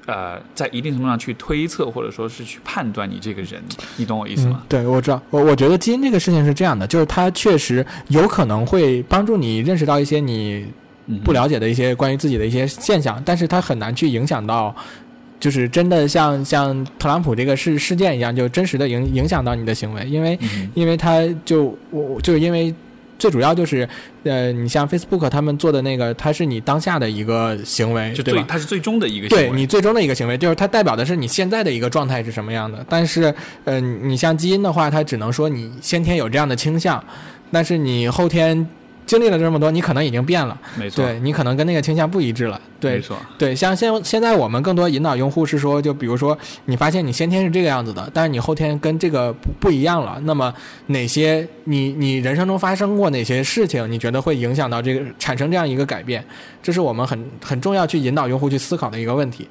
Speaker 1: 呃，在一定程度上去推测或者说是去判断你这个人，你懂我意思吗？，
Speaker 2: 嗯对，我知道，我我觉得基因这个事情是这样的，就是它确实有可能会帮助你认识到一些你不了解的一些关于自己的一些现象，但是它很难去影响到，就是真的像像特朗普这个事事件一样，就真实的影影响到你的行为，因为
Speaker 1: 嗯
Speaker 2: 因为他就我我就是因为。最主要就是，呃，你像 Facebook 他们做的那个，它是你当下的一个行为，
Speaker 1: 就
Speaker 2: 对吧？
Speaker 1: 它是最终的一个行为，
Speaker 2: 对你最终的一个行为，就是它代表的是你现在的一个状态是什么样的。但是，呃，你像基因的话，它只能说你先天有这样的倾向，但是你后天经历了这么多，你可能已经变了，
Speaker 1: 没错，
Speaker 2: 对你可能跟那个倾向不一致了。对
Speaker 1: 没错，
Speaker 2: 对，像现现在我们更多引导用户是说，就比如说你发现你先天是这个样子的，但是你后天跟这个不不一样了，那么哪些你你人生中发生过哪些事情，你觉得会影响到这个产生这样一个改变？这是我们很 (laughs) 很重要去引导用户去思考的一个问题。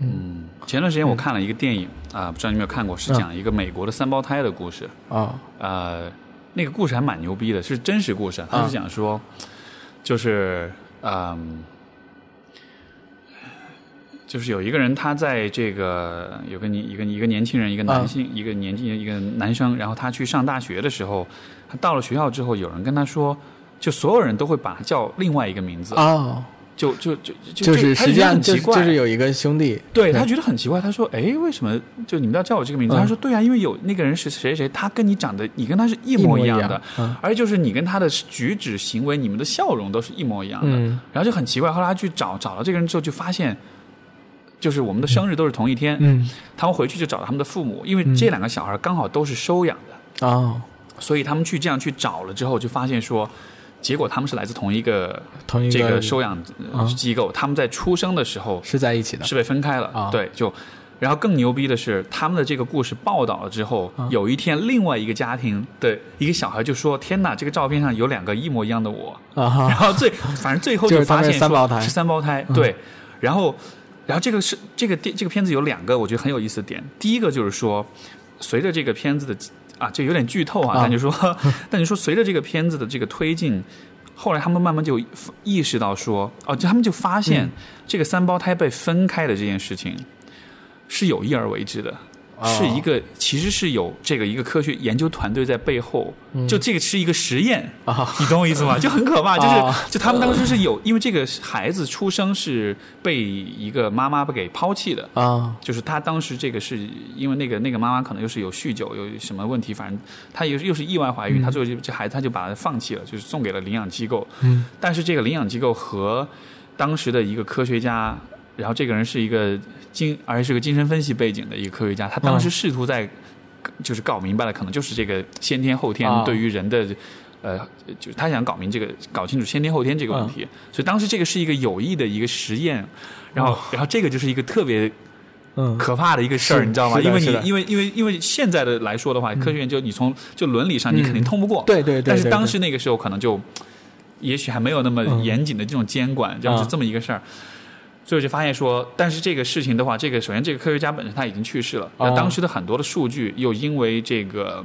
Speaker 1: 嗯，前段时间我看了一个电影啊、不知道你有没有看过，是
Speaker 2: 嗯
Speaker 1: 讲一个美国的三胞胎的故事。
Speaker 2: 啊
Speaker 1: 呃，那个故事还蛮牛逼的，是真实故事。他
Speaker 2: 啊
Speaker 1: 是讲说，就是嗯，就是有一个人，他在这个有个年一个一个年轻人，一个男性，一个年轻一个男生，然后他去上大学的时候，他到了学校之后，有人跟他说。就所有人都会把他叫另外一个名字，
Speaker 2: 哦，
Speaker 1: 就就就就
Speaker 2: 就是
Speaker 1: 他觉得
Speaker 2: 实际上就
Speaker 1: 很奇怪，
Speaker 2: 就是有一个兄弟，
Speaker 1: 对他觉得很奇怪，他说：“哎，为什么就你们要叫我这个名字？”
Speaker 2: 嗯
Speaker 1: 他说：“对啊，因为有那个人是谁谁，他跟你长得，你跟他是一模一样的，
Speaker 2: 嗯
Speaker 1: 而且就是你跟他的举止行为，你们的笑容都是一模一样的。
Speaker 2: 嗯
Speaker 1: 然后就很奇怪，后来他去找找到这个人之后，就发现，就是我们的生日都是同一天。
Speaker 2: 嗯
Speaker 1: 他们回去就找他们的父母，因为
Speaker 2: 嗯
Speaker 1: 这两个小孩刚好都是收养的，
Speaker 2: 哦，
Speaker 1: 所以他们去这样去找了之后，就发现说，结果他们是来自同一个
Speaker 2: 同一
Speaker 1: 这个收养机构，他们在出生的时候
Speaker 2: 是在一起的，
Speaker 1: 是被分开了。
Speaker 2: 啊
Speaker 1: 对，就然后更牛逼的是，他们的这个故事报道了之后，
Speaker 2: 啊
Speaker 1: 有一天另外一个家庭的一个小孩就说：“天哪，这个照片上有两个一模一样的我。”然后最反正最后
Speaker 2: 就
Speaker 1: 发现说
Speaker 2: 是三胞胎
Speaker 1: 是三胞胎，
Speaker 2: 嗯
Speaker 1: 对。然后，然后这个是这个电这个片子有两个我觉得很有意思的点。第一个就是说，随着这个片子的啊，这有点剧透啊，
Speaker 2: 啊
Speaker 1: 但就说，(laughs) 但你说随着这个片子的这个推进。后来他们慢慢就意识到说，哦，就他们就发现
Speaker 2: 嗯
Speaker 1: 这个三胞胎被分开的这件事情是有意而为之的，
Speaker 2: 哦
Speaker 1: 是一个其实是有这个一个科学研究团队在背后，就这个是一个实验，
Speaker 2: 啊
Speaker 1: 你懂我意思吗？就很可怕，就是、
Speaker 2: 哦
Speaker 1: 就他们当时是有，因为这个孩子出生是被一个妈妈给抛弃的。
Speaker 2: 啊
Speaker 1: 就是他当时这个是因为那个那个妈妈可能又是有酗酒有什么问题，反正她又又是意外怀孕，
Speaker 2: 嗯
Speaker 1: 她最后就这孩子她就把他放弃了，就是送给了领养机构。
Speaker 2: 嗯
Speaker 1: 但是这个领养机构和当时的一个科学家，然后这个人是一个精，而且是个精神分析背景的一个科学家，他当时
Speaker 2: 嗯。
Speaker 1: 试图在、就是搞明白了，可能就是这个先天后天
Speaker 2: 啊。
Speaker 1: 对于人的。呃，就是他想搞明这个，搞清楚先天后天这个问
Speaker 2: 嗯。
Speaker 1: 题，所以当时这个是一个有益的一个实验，然后，然后这个就是一个特别
Speaker 2: 嗯，
Speaker 1: 可怕的一个事儿，
Speaker 2: 是
Speaker 1: 你知道吗？因为你因为因为因为现在的来说的话，科学研究你从就伦理上你肯定通不过，
Speaker 2: 对对对，
Speaker 1: 但是当时那个时候可能就，也许还没有那么
Speaker 2: 嗯。
Speaker 1: 严谨的这种监管，就是
Speaker 2: 啊
Speaker 1: 这么一个事儿。所以我就发现说，但是这个事情的话，这个首先这个科学家本身他已经去世了，
Speaker 2: 哦。
Speaker 1: 那当时的很多的数据又因为这个。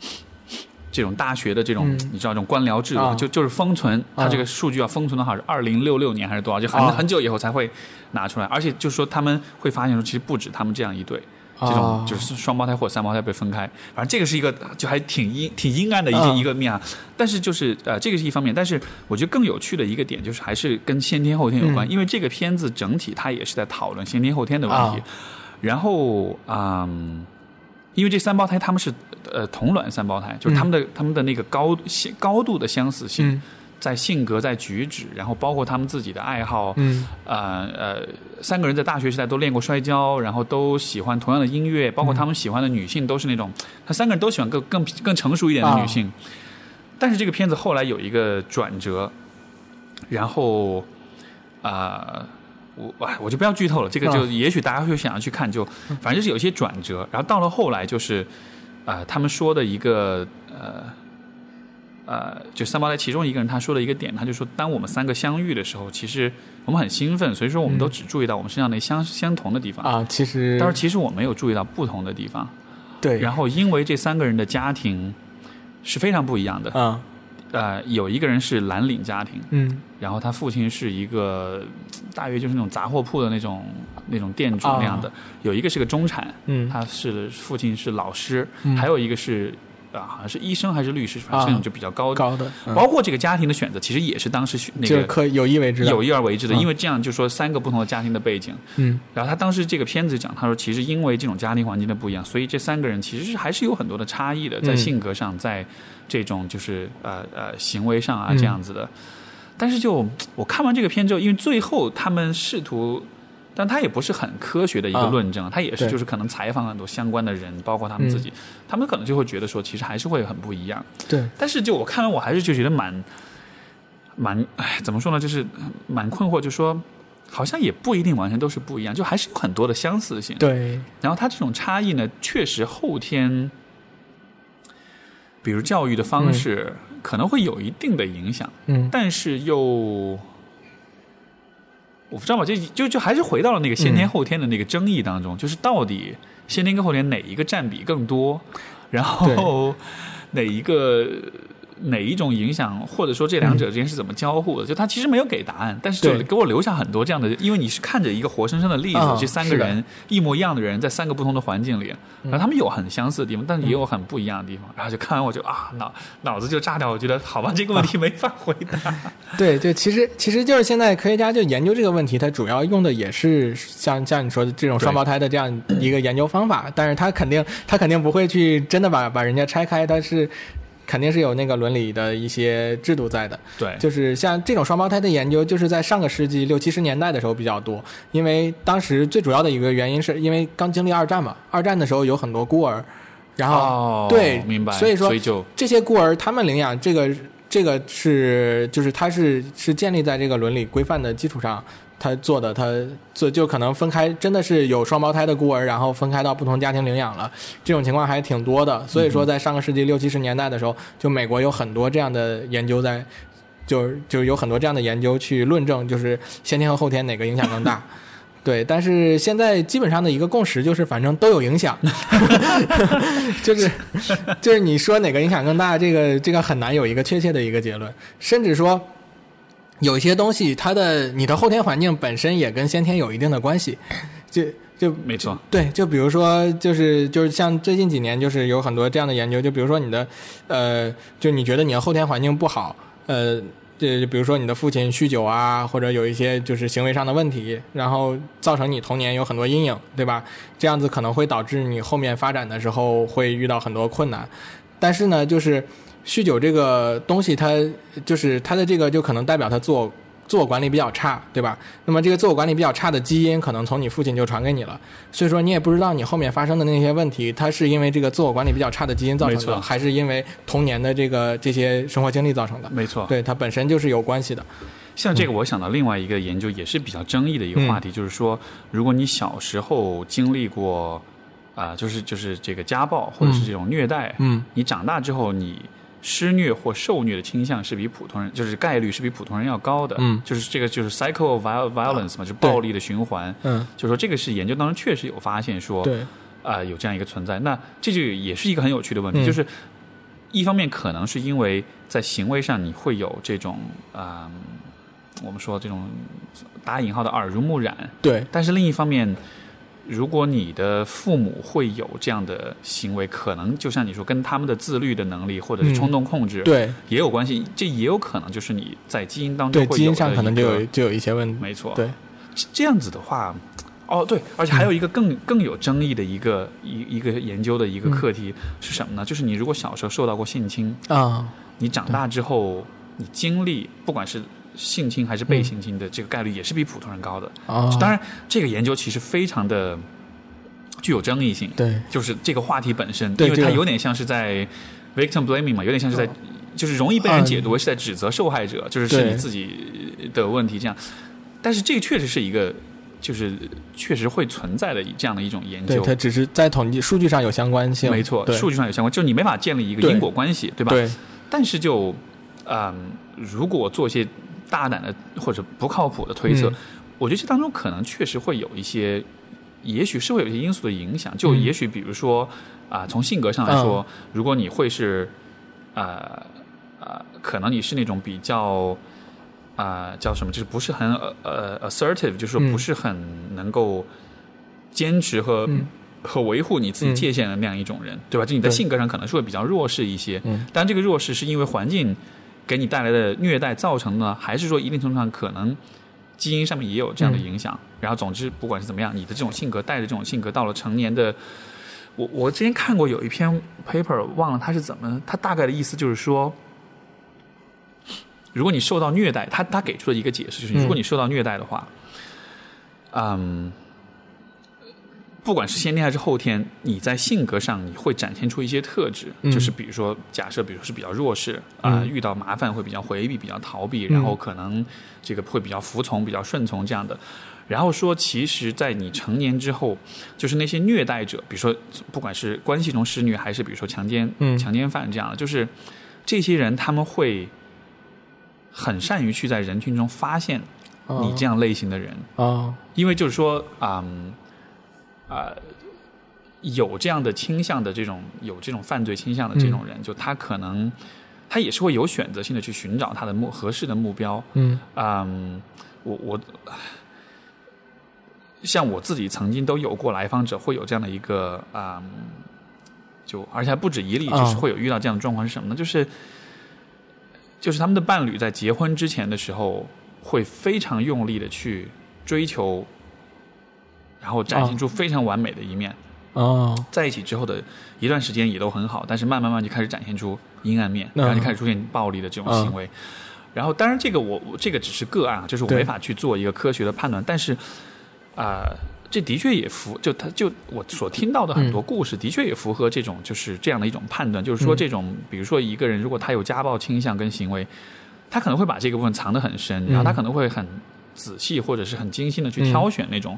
Speaker 1: (coughs) 这种大学的这种，
Speaker 2: 嗯。
Speaker 1: 你知道这种官僚制度，
Speaker 2: 啊。
Speaker 1: 就就是封存，它
Speaker 2: 啊
Speaker 1: 这个数据要封存的话是二零六六年还是多少，就很、
Speaker 2: 啊
Speaker 1: 很久以后才会拿出来，而且就是说他们会发现说，其实不止他们这样一对，这种
Speaker 2: 哦
Speaker 1: 就是双胞胎或者三胞胎被分开，反正这个是一个就还挺阴挺阴暗的一个、
Speaker 2: 嗯
Speaker 1: 一个面啊。但是就是呃，这个是一方面，但是我觉得更有趣的一个点就是还是跟先天后天有关，
Speaker 2: 嗯
Speaker 1: 因为这个片子整体它也是在讨论先天后天的问题。
Speaker 2: 啊
Speaker 1: 然后嗯，因为这三胞胎他们是呃同卵三胞胎，就是他们的、他们的那个高相高度的相似性。
Speaker 2: 嗯
Speaker 1: 在性格、在举止，然后包括他们自己的爱好，
Speaker 2: 嗯
Speaker 1: 呃呃，三个人在大学时代都练过摔跤，然后都喜欢同样的音乐，包括他们喜欢的女性都是那种，他三个人都喜欢更更更成熟一点的女性。但是这个片子后来有一个转折，然后啊、呃我我我就不要剧透了，这个就
Speaker 2: 啊
Speaker 1: 也许大家会想要去看，就反正就是有一些转折，然后到了后来就是啊、呃他们说的一个呃。呃，就三胞胎其中一个人他说了一个点，他就说，当我们三个相遇的时候，其实我们很兴奋，所以说我们都只注意到我们身上那相相同的地方，
Speaker 2: 啊，其实。
Speaker 1: 但是其实我没有注意到不同的地方。
Speaker 2: 对，
Speaker 1: 然后因为这三个人的家庭是非常不一样的，
Speaker 2: 啊。
Speaker 1: 呃，有一个人是蓝领家庭，
Speaker 2: 嗯。
Speaker 1: 然后他父亲是一个大约就是那种杂货铺的那种那种店主
Speaker 2: 啊
Speaker 1: 那样的，有一个是个中产，
Speaker 2: 嗯。
Speaker 1: 他是父亲是老师，
Speaker 2: 嗯。
Speaker 1: 还有一个是啊、好像是医生还是律师，反正
Speaker 2: 啊
Speaker 1: 是那种就比较高的。
Speaker 2: 高的，嗯
Speaker 1: 包括这个家庭的选择，其实也是当时选那个
Speaker 2: 有意为之的，
Speaker 1: 有意而为之的，
Speaker 2: 嗯
Speaker 1: 因为这样就说三个不同的家庭的背景。
Speaker 2: 嗯
Speaker 1: 然后他当时这个片子讲，他说其实因为这种家庭环境的不一样，所以这三个人其实是还是有很多的差异的，在
Speaker 2: 嗯
Speaker 1: 性格上，在这种就是呃呃行为上啊
Speaker 2: 嗯
Speaker 1: 这样子的。但是就我看完这个片之后，因为最后他们试图。但他也不是很科学的一个
Speaker 2: 啊
Speaker 1: 论证，他也是就是可能采访很多相关的人，包括他们自己，他们可能就会觉得说，其实还是会很不一样。
Speaker 2: 对，
Speaker 1: 但是就我看完，我还是就觉得蛮蛮，哎，怎么说呢？就是蛮困惑，就说好像也不一定完全都是不一样，就还是有很多的相似性。
Speaker 2: 对，
Speaker 1: 然后他这种差异呢，确实后天，比如教育的方式、可能会有一定的影响，
Speaker 2: 嗯
Speaker 1: 但是又。我不知道吧，就就就还是回到了那个先天
Speaker 2: 嗯
Speaker 1: 后天的那个争议当中，就是到底先天跟后天哪一个占比更多，然后哪一个哪一种影响，或者说这两者之间是怎么交互的？就他其实没有给答案，但是就给我留下很多这样的，因为你是看着一个活生生的例子，
Speaker 2: 啊
Speaker 1: 这三个人一模一样的人在三个不同的环境里，然后他们有很相似的地方，但是也有很不一样的地方。然后就看完我就啊脑脑子就炸掉，我觉得好吧，这个问题没法回答。
Speaker 2: 对 (laughs) 对，其实其实就是现在科学家就研究这个问题，它主要用的也是像像你说的这种双胞胎的这样一个研究方法，但是他肯定他肯定不会去真的把把人家拆开，他是肯定是有那个伦理的一些制度在的。
Speaker 1: 对，
Speaker 2: 就是像这种双胞胎的研究，就是在上个世纪六七十年代的时候比较多，因为当时最主要的一个原因是因为刚经历二战嘛，二战的时候有很多孤儿，然后、
Speaker 1: 哦，
Speaker 2: 对
Speaker 1: 明白。
Speaker 2: 所以说这些孤儿他们领养这个这个是就是它是是建立在这个伦理规范的基础上。他做的，他做就可能分开，真的是有双胞胎的孤儿，然后分开到不同家庭领养了，这种情况还挺多的。所以说，在上个世纪六七十年代的时候，就美国有很多这样的研究在，就就有很多这样的研究去论证，就是先天和后天哪个影响更大。(laughs) 对，但是现在基本上的一个共识就是，反正都有影响，(laughs) 就是就是你说哪个影响更大，这个这个很难有一个确切的一个结论，甚至说有一些东西，它的你的后天环境本身也跟先天有一定的关系，就就
Speaker 1: 没错，
Speaker 2: 对，就比如说，就是就是像最近几年，就是有很多这样的研究，就比如说你的，呃，就你觉得你的后天环境不好，呃，就比如说你的父亲酗酒啊，或者有一些就是行为上的问题，然后造成你童年有很多阴影，对吧？这样子可能会导致你后面发展的时候会遇到很多困难。但是呢，就是酗酒这个东西，它就是它的这个就可能代表他自我自我管理比较差，对吧？那么这个自我管理比较差的基因，可能从你父亲就传给你了，所以说你也不知道你后面发生的那些问题，它是因为这个自我管理比较差的基因造成的，还是因为童年的这个这些生活经历造成的？
Speaker 1: 没错。
Speaker 2: 对，它本身就是有关系的。
Speaker 1: 像这个，我想到另外一个研究也是比较争议的一个话题，就是说，如果你小时候经历过啊、就是就是这个家暴或者是这种虐待，
Speaker 2: 嗯
Speaker 1: 你长大之后你施虐或受虐的倾向是比普通人，就是概率是比普通人要高的，
Speaker 2: 嗯。
Speaker 1: 就是这个就是 cycle of viol- violence 嘛，就是暴力的循环，
Speaker 2: 嗯，
Speaker 1: 就是说这个是研究当中确实有发现说，
Speaker 2: 对，
Speaker 1: 啊、有这样一个存在。那这就也是一个很有趣的问题，
Speaker 2: 嗯。
Speaker 1: 就是一方面可能是因为在行为上你会有这种啊、我们说这种打引号的耳濡目染，
Speaker 2: 对，
Speaker 1: 但是另一方面。如果你的父母会有这样的行为，可能就像你说，跟他们的自律的能力或者是
Speaker 2: 嗯
Speaker 1: 冲动控制，
Speaker 2: 对，
Speaker 1: 也有关系。这也有可能就是你在基因当中
Speaker 2: 对，基因上可能就有就有一些问题。
Speaker 1: 没错，
Speaker 2: 对，
Speaker 1: 这这样子的话，哦对，而且还有一个更、更有争议的一个一一个研究的一个课题是什么呢？就是你如果小时候受到过性侵，
Speaker 2: 啊，
Speaker 1: 你长大之后你经历不管是性侵还是被性侵的这个概率也是比普通人高的。
Speaker 2: 啊，
Speaker 1: 当然，这个研究其实非常的具有争议性，
Speaker 2: 对，
Speaker 1: 就是这个话题本身，因为它有点像是在 victim blaming 嘛，有点像是在。就是容易被人解读为是在指责受害者，就是是你自己的问题这样。但是这个确实是一个，就是确实会存在的这样的一种研
Speaker 2: 对，
Speaker 1: 究。
Speaker 2: 它只是在统计数据上有相关性。
Speaker 1: 没错，
Speaker 2: 对
Speaker 1: 数据上有相关，就是你没法建立一个因果关系，对吧？
Speaker 2: 对，
Speaker 1: 但是就，嗯，如果做一些大胆的或者不靠谱的推测，
Speaker 2: 嗯
Speaker 1: 我觉得这当中可能确实会有一些，也许是会有一些因素的影响。就
Speaker 2: 嗯
Speaker 1: 也许比如说啊、从性格上来说，如果你会是，呃呃，可能你是那种比较。啊、叫什么？就是不是很呃呃 assertive，就是说
Speaker 2: 嗯
Speaker 1: 不是很能够坚持和、
Speaker 2: 嗯
Speaker 1: 和维护你自己
Speaker 2: 嗯
Speaker 1: 界限的那样一种人，对吧？就你在性格上可能是会比较弱势一些，
Speaker 2: 嗯
Speaker 1: 当然这个弱势是因为环境给你带来的虐待造成的呢，还是说一定程度上可能基因上面也有这样的影响？然后总之不管是怎么样，你的这种性格带着这种性格到了成年的。我我之前看过有一篇 paper，忘了它是怎么，它大概的意思就是说，如果你受到虐待，他他给出了一个解释，就是
Speaker 2: 嗯
Speaker 1: 如果你受到虐待的话，嗯，不管是先天还是后天，你在性格上你会展现出一些特质，
Speaker 2: 嗯。
Speaker 1: 就是比如说，假设比如说是比较弱势啊、
Speaker 2: 嗯。
Speaker 1: 遇到麻烦会比较回避、比较逃避，然后可能这个会比较服从、比较顺从这样的。然后说，其实，在你成年之后，就是那些虐待者，比如说，不管是关系中施虐，还是比如说强奸、
Speaker 2: 嗯。
Speaker 1: 强奸犯这样的，就是这些人他们会很善于去在人群中发现你这
Speaker 2: 样
Speaker 1: 样类型的人，
Speaker 2: 啊，
Speaker 1: 因为就是说，嗯，啊、有这样的倾向的这种有这种犯罪倾向的这种人，就他可能他也是会有选择性的去寻找他的目合适的目标。
Speaker 2: 嗯
Speaker 1: 嗯，我我像我自己曾经都有过来访者会有这样的一个嗯，就而且还不止一例，
Speaker 2: 啊
Speaker 1: 就是会有遇到这样的状况是什么呢？就是就是他们的伴侣在结婚之前的时候，会非常用力的去追求，然后展现出非常完美的一面。
Speaker 2: 哦，
Speaker 1: 在一起之后的一段时间也都很好，但是慢慢慢就开始展现出阴暗面，
Speaker 2: 嗯
Speaker 1: 然后就开始出现暴力的这种行为。然后，当然这个我我这个只是个案啊，就是我没法去做一个科学的判断，但是啊、这的确也符，就他就我所听到的很多故事，的确也符合这种就是这样的一种判断，就是说
Speaker 2: 嗯。
Speaker 1: 这种比如说一个人如果他有家暴倾向跟行为，他可能会把这个部分藏得很深，然后他可能会很仔细或者是很精心的去挑选那种。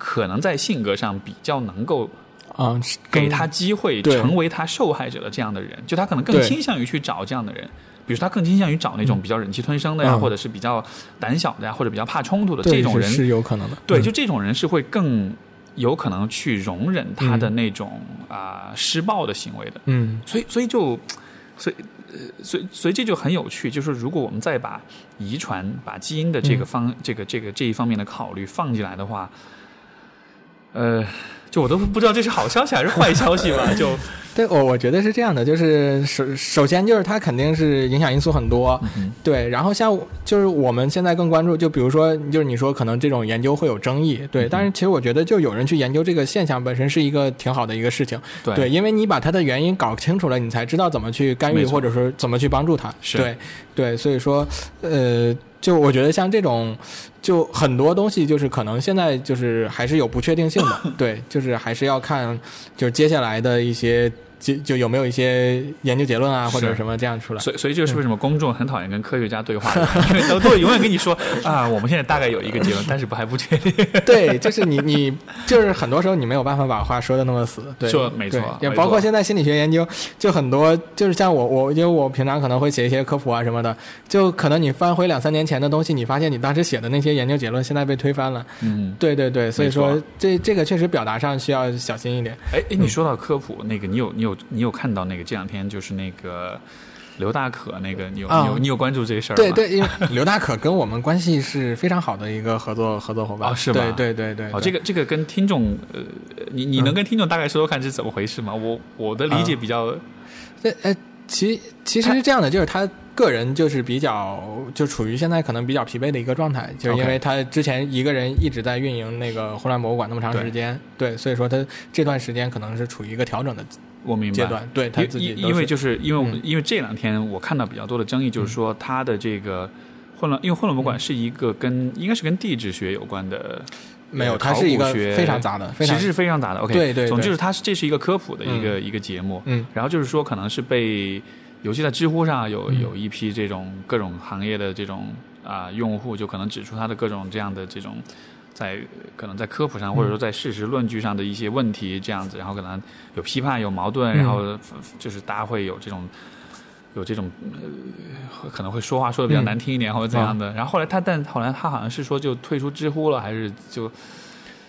Speaker 1: 可能在性格上比较能够
Speaker 2: 啊，
Speaker 1: 给他机会成为他受害者的这样的人，就他可能更倾向于去找这样的人，比如说他更倾向于找那种比较忍气吞声的呀，
Speaker 2: 嗯
Speaker 1: 或者是比较胆小的呀，或者比较怕冲突的这种人，
Speaker 2: 是是有可能的。
Speaker 1: 对，
Speaker 2: 嗯
Speaker 1: 就这种人是会更有可能去容忍他的那种啊、施暴的行为的，
Speaker 2: 嗯
Speaker 1: 所以所以就。所以，呃，所以，所以这就很有趣。就是如果我们再把遗传、把基因的这个方、这个、这个这一方面的考虑放进来的话，呃，就我都不知道这是好消息还是坏消息吧。就
Speaker 2: 对我我觉得是这样的，就是首首先就是它肯定是影响因素很多，
Speaker 1: 嗯
Speaker 2: 对。然后像就是我们现在更关注，就比如说就是你说可能这种研究会有争议，对。
Speaker 1: 嗯
Speaker 2: 但是其实我觉得就有人去研究这个现象本身是一个挺好的一个事情，
Speaker 1: 对
Speaker 2: 对，因为你把它的原因搞清楚了，你才知道怎么去干预，或者说怎么去帮助他。对对，所以说呃，就我觉得像这种就很多东西就是可能现在就是还是有不确定性的，(laughs) 对，就是还是要看就是接下来的一些就就有没有一些研究结论啊，或者什么这样出来。
Speaker 1: 所以，所以这就是为什么公众很讨厌跟科学家对话的，(laughs) 因为都都会永远跟你说啊，我们现在大概有一个结论，但是不还不确定。
Speaker 2: 对，就是你你就是很多时候你没有办法把话说的那么死，对，
Speaker 1: 说没错
Speaker 2: 包括现在心理学研究，就很多就是像我我因为我平常可能会写一些科普啊什么的，就可能你翻回两三年前的东西，你发现你当时写的那些研究结论现在被推翻了，
Speaker 1: 嗯，
Speaker 2: 对对对，所以说这这个确实表达上需要小心一点。
Speaker 1: 哎哎，你说到科普，那个你有你有你有看到那个这两天就是那个刘大可那个，你有
Speaker 2: 啊
Speaker 1: 你有你有关注这个事儿吗？
Speaker 2: 对对，因为 (laughs) 刘大可跟我们关系是非常好的一个合作合作伙伴，
Speaker 1: 哦是吧
Speaker 2: 对对对对，
Speaker 1: 哦，这个这个跟听众，呃，你你能跟听众大概说说看是怎么回事吗？我我的理解比较，
Speaker 2: 这呃，其其实是这样的，就是他个人就是比较就处于现在可能比较疲惫的一个状态，就是因为他之前一个人一直在运营那个混乱博物馆那么长时间，对，所以说他这段时间可能是处于一个调整的
Speaker 1: 我明白。
Speaker 2: 阶段，对他
Speaker 1: 因
Speaker 2: 自己
Speaker 1: 因因为就是因为我们、
Speaker 2: 嗯。
Speaker 1: 因为这两天我看到比较多的争议，就是说他的这个混乱，因为混乱博物馆是一个跟应该是跟地质学有关的，
Speaker 2: 没有，
Speaker 1: 呃
Speaker 2: 它是一个非常杂的，非常
Speaker 1: 其实是非常杂的。OK，
Speaker 2: 对对对
Speaker 1: 总之就是它是这是一个科普的一个、一个节目，
Speaker 2: 嗯。
Speaker 1: 然后就是说可能是被，尤其在知乎上有
Speaker 2: 嗯。
Speaker 1: 有一批这种各种行业的这种啊、用户，就可能指出它的各种这样的这种。在可能在科普上，或者说在事实论据上的一些问题，这样子，然后可能有批判、有矛盾，
Speaker 2: 嗯。
Speaker 1: 然后呃就是大家会有这种有这种呃，可能会说话说的比较
Speaker 2: 嗯。
Speaker 1: 难听一点，或者怎样的。然后后来他，但后来他好像是说就退出知乎了，还是就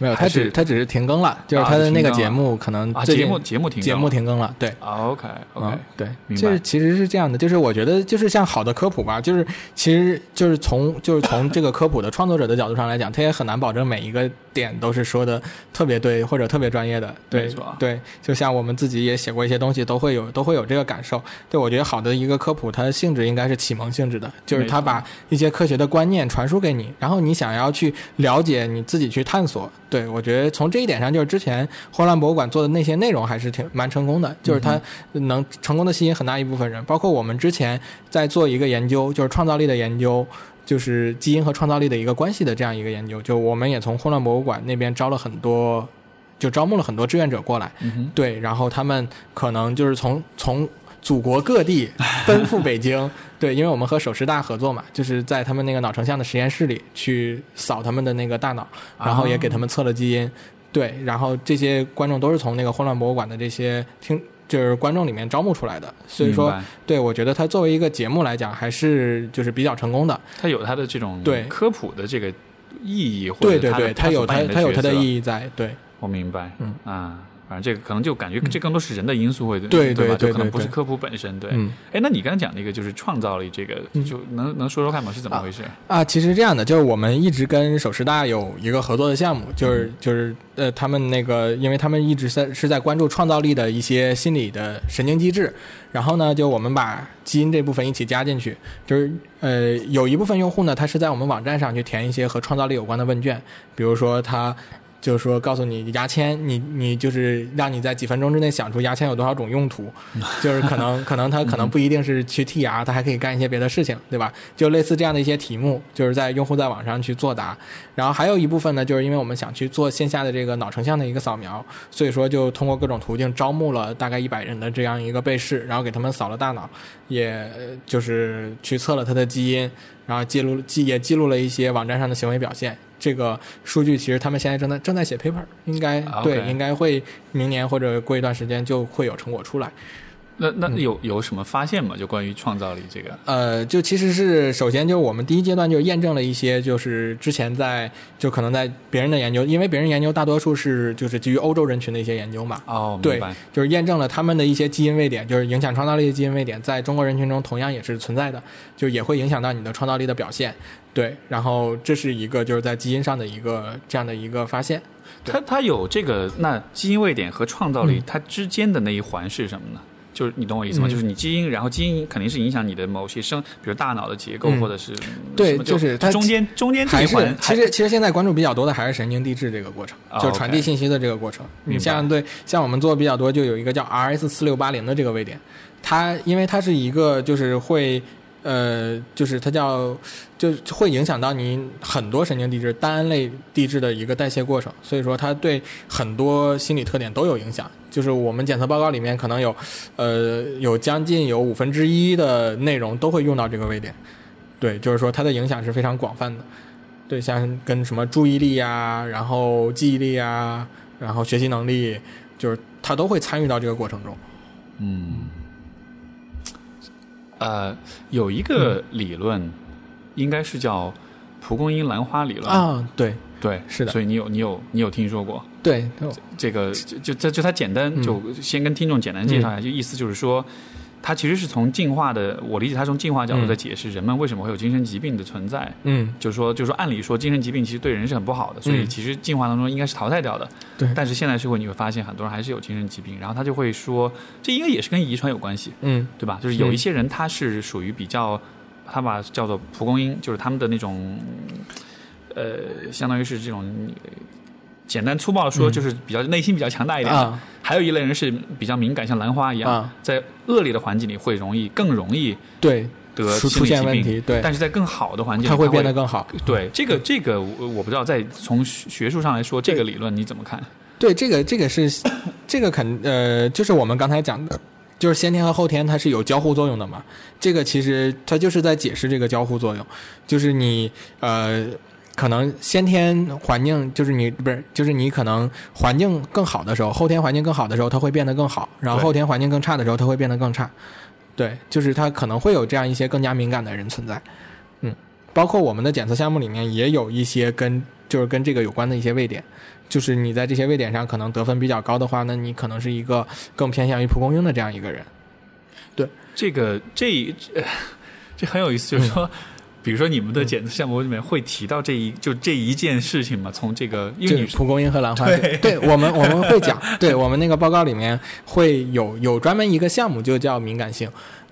Speaker 2: 没有，他只他只是停更了，就是
Speaker 1: 啊
Speaker 2: 他的那个节目可能
Speaker 1: 啊节目节目停
Speaker 2: 节目停更了，对。
Speaker 1: OK OK，、
Speaker 2: 嗯，对，就是其实是这样的，就是我觉得就是像好的科普吧，就是其实就是从就是从这个科普的创作者的角度上来讲，他也很难保证每一个点都是说的特别对或者特别专业的。对对，就像我们自己也写过一些东西，都会有都会有这个感受。对我觉得好的一个科普，它的性质应该是启蒙性质的，就是
Speaker 1: 他
Speaker 2: 把一些科学的观念传输给你，然后你想要去了解，你自己去探索。对我觉得从这一点上，就是之前霍乱博物馆做的那些内容还是挺蛮成功的，就是它能成功的吸引很大一部分人，包括我们之前在做一个研究，就是创造力的研究。就是基因和创造力的一个关系的这样一个研究，就我们也从混乱博物馆那边招了很多，就招募了很多志愿者过来，
Speaker 1: 嗯，
Speaker 2: 对，然后他们可能就是从从祖国各地奔赴北京，对，因为我们和首师大合作嘛，就是在他们那个脑成像的实验室里去扫他们的那个大脑，然后也给他们测了基因，对，然后这些观众都是从那个混乱博物馆的这些听。就是观众里面招募出来的，所以说，对我觉得它作为一个节目来讲，还是就是比较成功的。
Speaker 1: 它有它的这种
Speaker 2: 对
Speaker 1: 科普的这个意义，或者
Speaker 2: 对对对，它有它它有它的意义在，对。
Speaker 1: 我明白，
Speaker 2: 嗯
Speaker 1: 啊，反正这个可能就感觉这更多是人的因素会，
Speaker 2: 对
Speaker 1: 对吧？就可能不是科普本身，对。
Speaker 2: 嗯
Speaker 1: 哎，那你刚才讲那个就是创造力，这个
Speaker 2: 嗯
Speaker 1: 就能能说说看吗？是怎么回事？
Speaker 2: 啊，其实这样的，就是我们一直跟首师大有一个合作的项目，就是就是呃，他们那个，因为他们一直在是在关注创造力的一些心理的神经机制，然后呢，就我们把基因这部分一起加进去，就是呃，有一部分用户呢，他是在我们网站上去填一些和创造力有关的问卷，比如说他。就是说，告诉你牙签，你你就是让你在几分钟之内想出牙签有多少种用途，(laughs) 就是可能可能他可能不一定是去剔牙，他还可以干一些别的事情，对吧？就类似这样的一些题目，就是在用户在网上去作答。然后还有一部分呢，就是因为我们想去做线下的这个脑成像的一个扫描，所以说就通过各种途径招募了大概一百人的这样一个被试，然后给他们扫了大脑，也呃就是去测了他的基因，然后记录记也记录了一些网站上的行为表现。这个数据其实他们现在正在正在写 paper，应该、
Speaker 1: 啊
Speaker 2: 对应该会明年或者过一段时间就会有成果出来。
Speaker 1: 那那
Speaker 2: 嗯
Speaker 1: 有有什么发现吗？就关于创造力这个？
Speaker 2: 呃，就其实是首先就是我们第一阶段就验证了一些，就是之前在就可能在别人的研究，因为别人研究大多数是就是基于欧洲人群的一些研究嘛，
Speaker 1: 哦，
Speaker 2: 对
Speaker 1: 明白。
Speaker 2: 就是验证了他们的一些基因位点，就是影响创造力的基因位点，在中国人群中同样也是存在的，就也会影响到你的创造力的表现。对，然后这是一个就是在基因上的一个这样的一个发现。
Speaker 1: 它它有这个那基因位点和创造力，
Speaker 2: 嗯
Speaker 1: 它之间的那一环是什么呢？就是你懂我意思吗？
Speaker 2: 嗯
Speaker 1: 就是你基因，然后基因肯定是影响你的某些生，比如大脑的结构，
Speaker 2: 嗯
Speaker 1: 或者是
Speaker 2: 对就是它
Speaker 1: 中间中间这
Speaker 2: 还是
Speaker 1: 一环，
Speaker 2: 其实其实现在关注比较多的还是神经递质这个过程，
Speaker 1: 哦
Speaker 2: 就是传递信息的这个过程。你像对像我们做的比较多，就有一个叫 RS 四六八零的这个位点，它因为它是一个就是会呃，就是它叫，就会影响到你很多神经递质、单胺类递质的一个代谢过程，所以说它对很多心理特点都有影响。就是我们检测报告里面可能有，呃，有将近有五分之一的内容都会用到这个位点。对，就是说它的影响是非常广泛的。对，像跟什么注意力啊，然后记忆力啊，然后学习能力，就是它都会参与到这个过程中。
Speaker 1: 嗯，呃，有一个理论，应该是叫蒲公英兰花理论
Speaker 2: 啊，对。
Speaker 1: 对，
Speaker 2: 是的。
Speaker 1: 所以你有你有你有听说过？
Speaker 2: 对，
Speaker 1: 这个？就就就就它简单，
Speaker 2: 嗯。
Speaker 1: 就先跟听众简单介绍一下，就意思就是说。它其实是从进化的，我理解它从进化角度在解释人们为什么会有精神疾病的存在。
Speaker 2: 嗯，
Speaker 1: 就是说，就是说，按理说精神疾病其实对人是很不好的，所以
Speaker 2: 嗯
Speaker 1: 其实进化当中应该是淘汰掉的。
Speaker 2: 对
Speaker 1: 但是现代社会你会发现，很多人还是有精神疾病，然后他就会说，这应该也是跟遗传有关系，
Speaker 2: 嗯
Speaker 1: 对吧？就是有一些人他是属于比较，他把叫做蒲公英，就是他们的那种，呃，相当于是这种。呃简单粗暴的说，
Speaker 2: 嗯
Speaker 1: 就是比较内心比较强大一点的。
Speaker 2: 啊
Speaker 1: 还有一类人是比较敏感，像兰花一样，
Speaker 2: 啊，
Speaker 1: 在恶劣的环境里会容易更容易
Speaker 2: 对，
Speaker 1: 得
Speaker 2: 出出
Speaker 1: 心理疾病，
Speaker 2: 现问题，对，
Speaker 1: 但是在更好的环境，
Speaker 2: 它会
Speaker 1: 会
Speaker 2: 变得更好。
Speaker 1: 对这个这个我我不知道，在从学术上来说，这个理论你怎么看？
Speaker 2: 对，这个这个是 (coughs) 这个肯呃，就是我们刚才讲的，就是先天和后天它是有交互作用的嘛。这个其实它就是在解释这个交互作用，就是你呃。可能先天环境就是你不是，就是你可能环境更好的时候，后天环境更好的时候，它会变得更好；然后后天环境更差的时候，它会变得更差。对，就是它可能会有这样一些更加敏感的人存在。嗯，包括我们的检测项目里面也有一些跟就是跟这个有关的一些位点。就是你在这些位点上可能得分比较高的话，那你可能是一个更偏向于蒲公英的这样一个人。
Speaker 1: 对这个这呃 (laughs) 这很有意思，就是说，比如说你们的检测项目里面会提到这一就这一件事情嘛？从这个，因为你
Speaker 2: 就是蒲公英和兰花，
Speaker 1: 对
Speaker 2: 对我们我们会讲，对我们那个报告里面会有有专门一个项目就叫敏感性。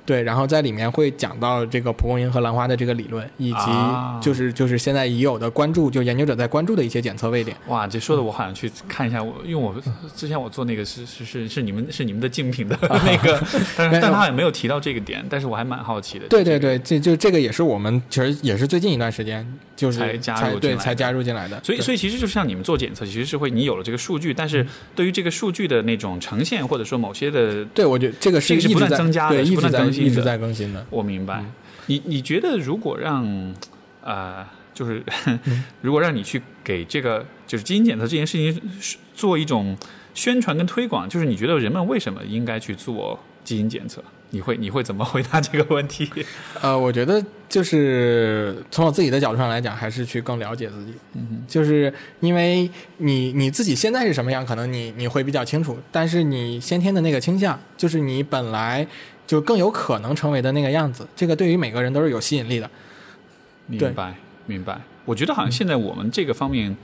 Speaker 2: 对，然后在里面会讲到这个蒲公英和兰花的这个理论，以及
Speaker 1: 啊
Speaker 2: 就是就是现在已有的关注，就研究者在关注的一些检测位点。
Speaker 1: 哇，这说的我好想去看一下，我因为我之前我做那个是是是是你们是你们的竞品的 (laughs) 那个，(laughs) 但是但他好像没有提到这个点，但是我还蛮好奇的。
Speaker 2: 对对对，这就这个也是我们其实也是最近一段时间就是
Speaker 1: 才加入
Speaker 2: 才
Speaker 1: 进来的
Speaker 2: 对才加入进来的。
Speaker 1: 所以，所以其实就像你们做检测，其实是会你有了这个数据，但是对于这个数据的那种呈现，或者说某些的，
Speaker 2: 对，我觉得这个是
Speaker 1: 这个是不断
Speaker 2: 一直在，
Speaker 1: 增加的是不
Speaker 2: 一直在
Speaker 1: 断更新的
Speaker 2: 一直在更新的。
Speaker 1: 我明白。
Speaker 2: 嗯
Speaker 1: 你你觉得如果让呃，就是、
Speaker 2: 嗯 (laughs)
Speaker 1: 如果让你去给这个就是基因检测这件事情做一种宣传跟推广，就是你觉得人们为什么应该去做基因检测？你会你会怎么回答这个问题？(laughs)
Speaker 2: 呃，我觉得就是从我自己的角度上来讲，还是去更了解自己。
Speaker 1: 嗯
Speaker 2: 就是因为你你自己现在是什么样，可能你你会比较清楚，但是你先天的那个倾向，就是你本来就更有可能成为的那个样子，这个对于每个人都是有吸引力的。
Speaker 1: 明白明白。我觉得好像现在我们这个方面。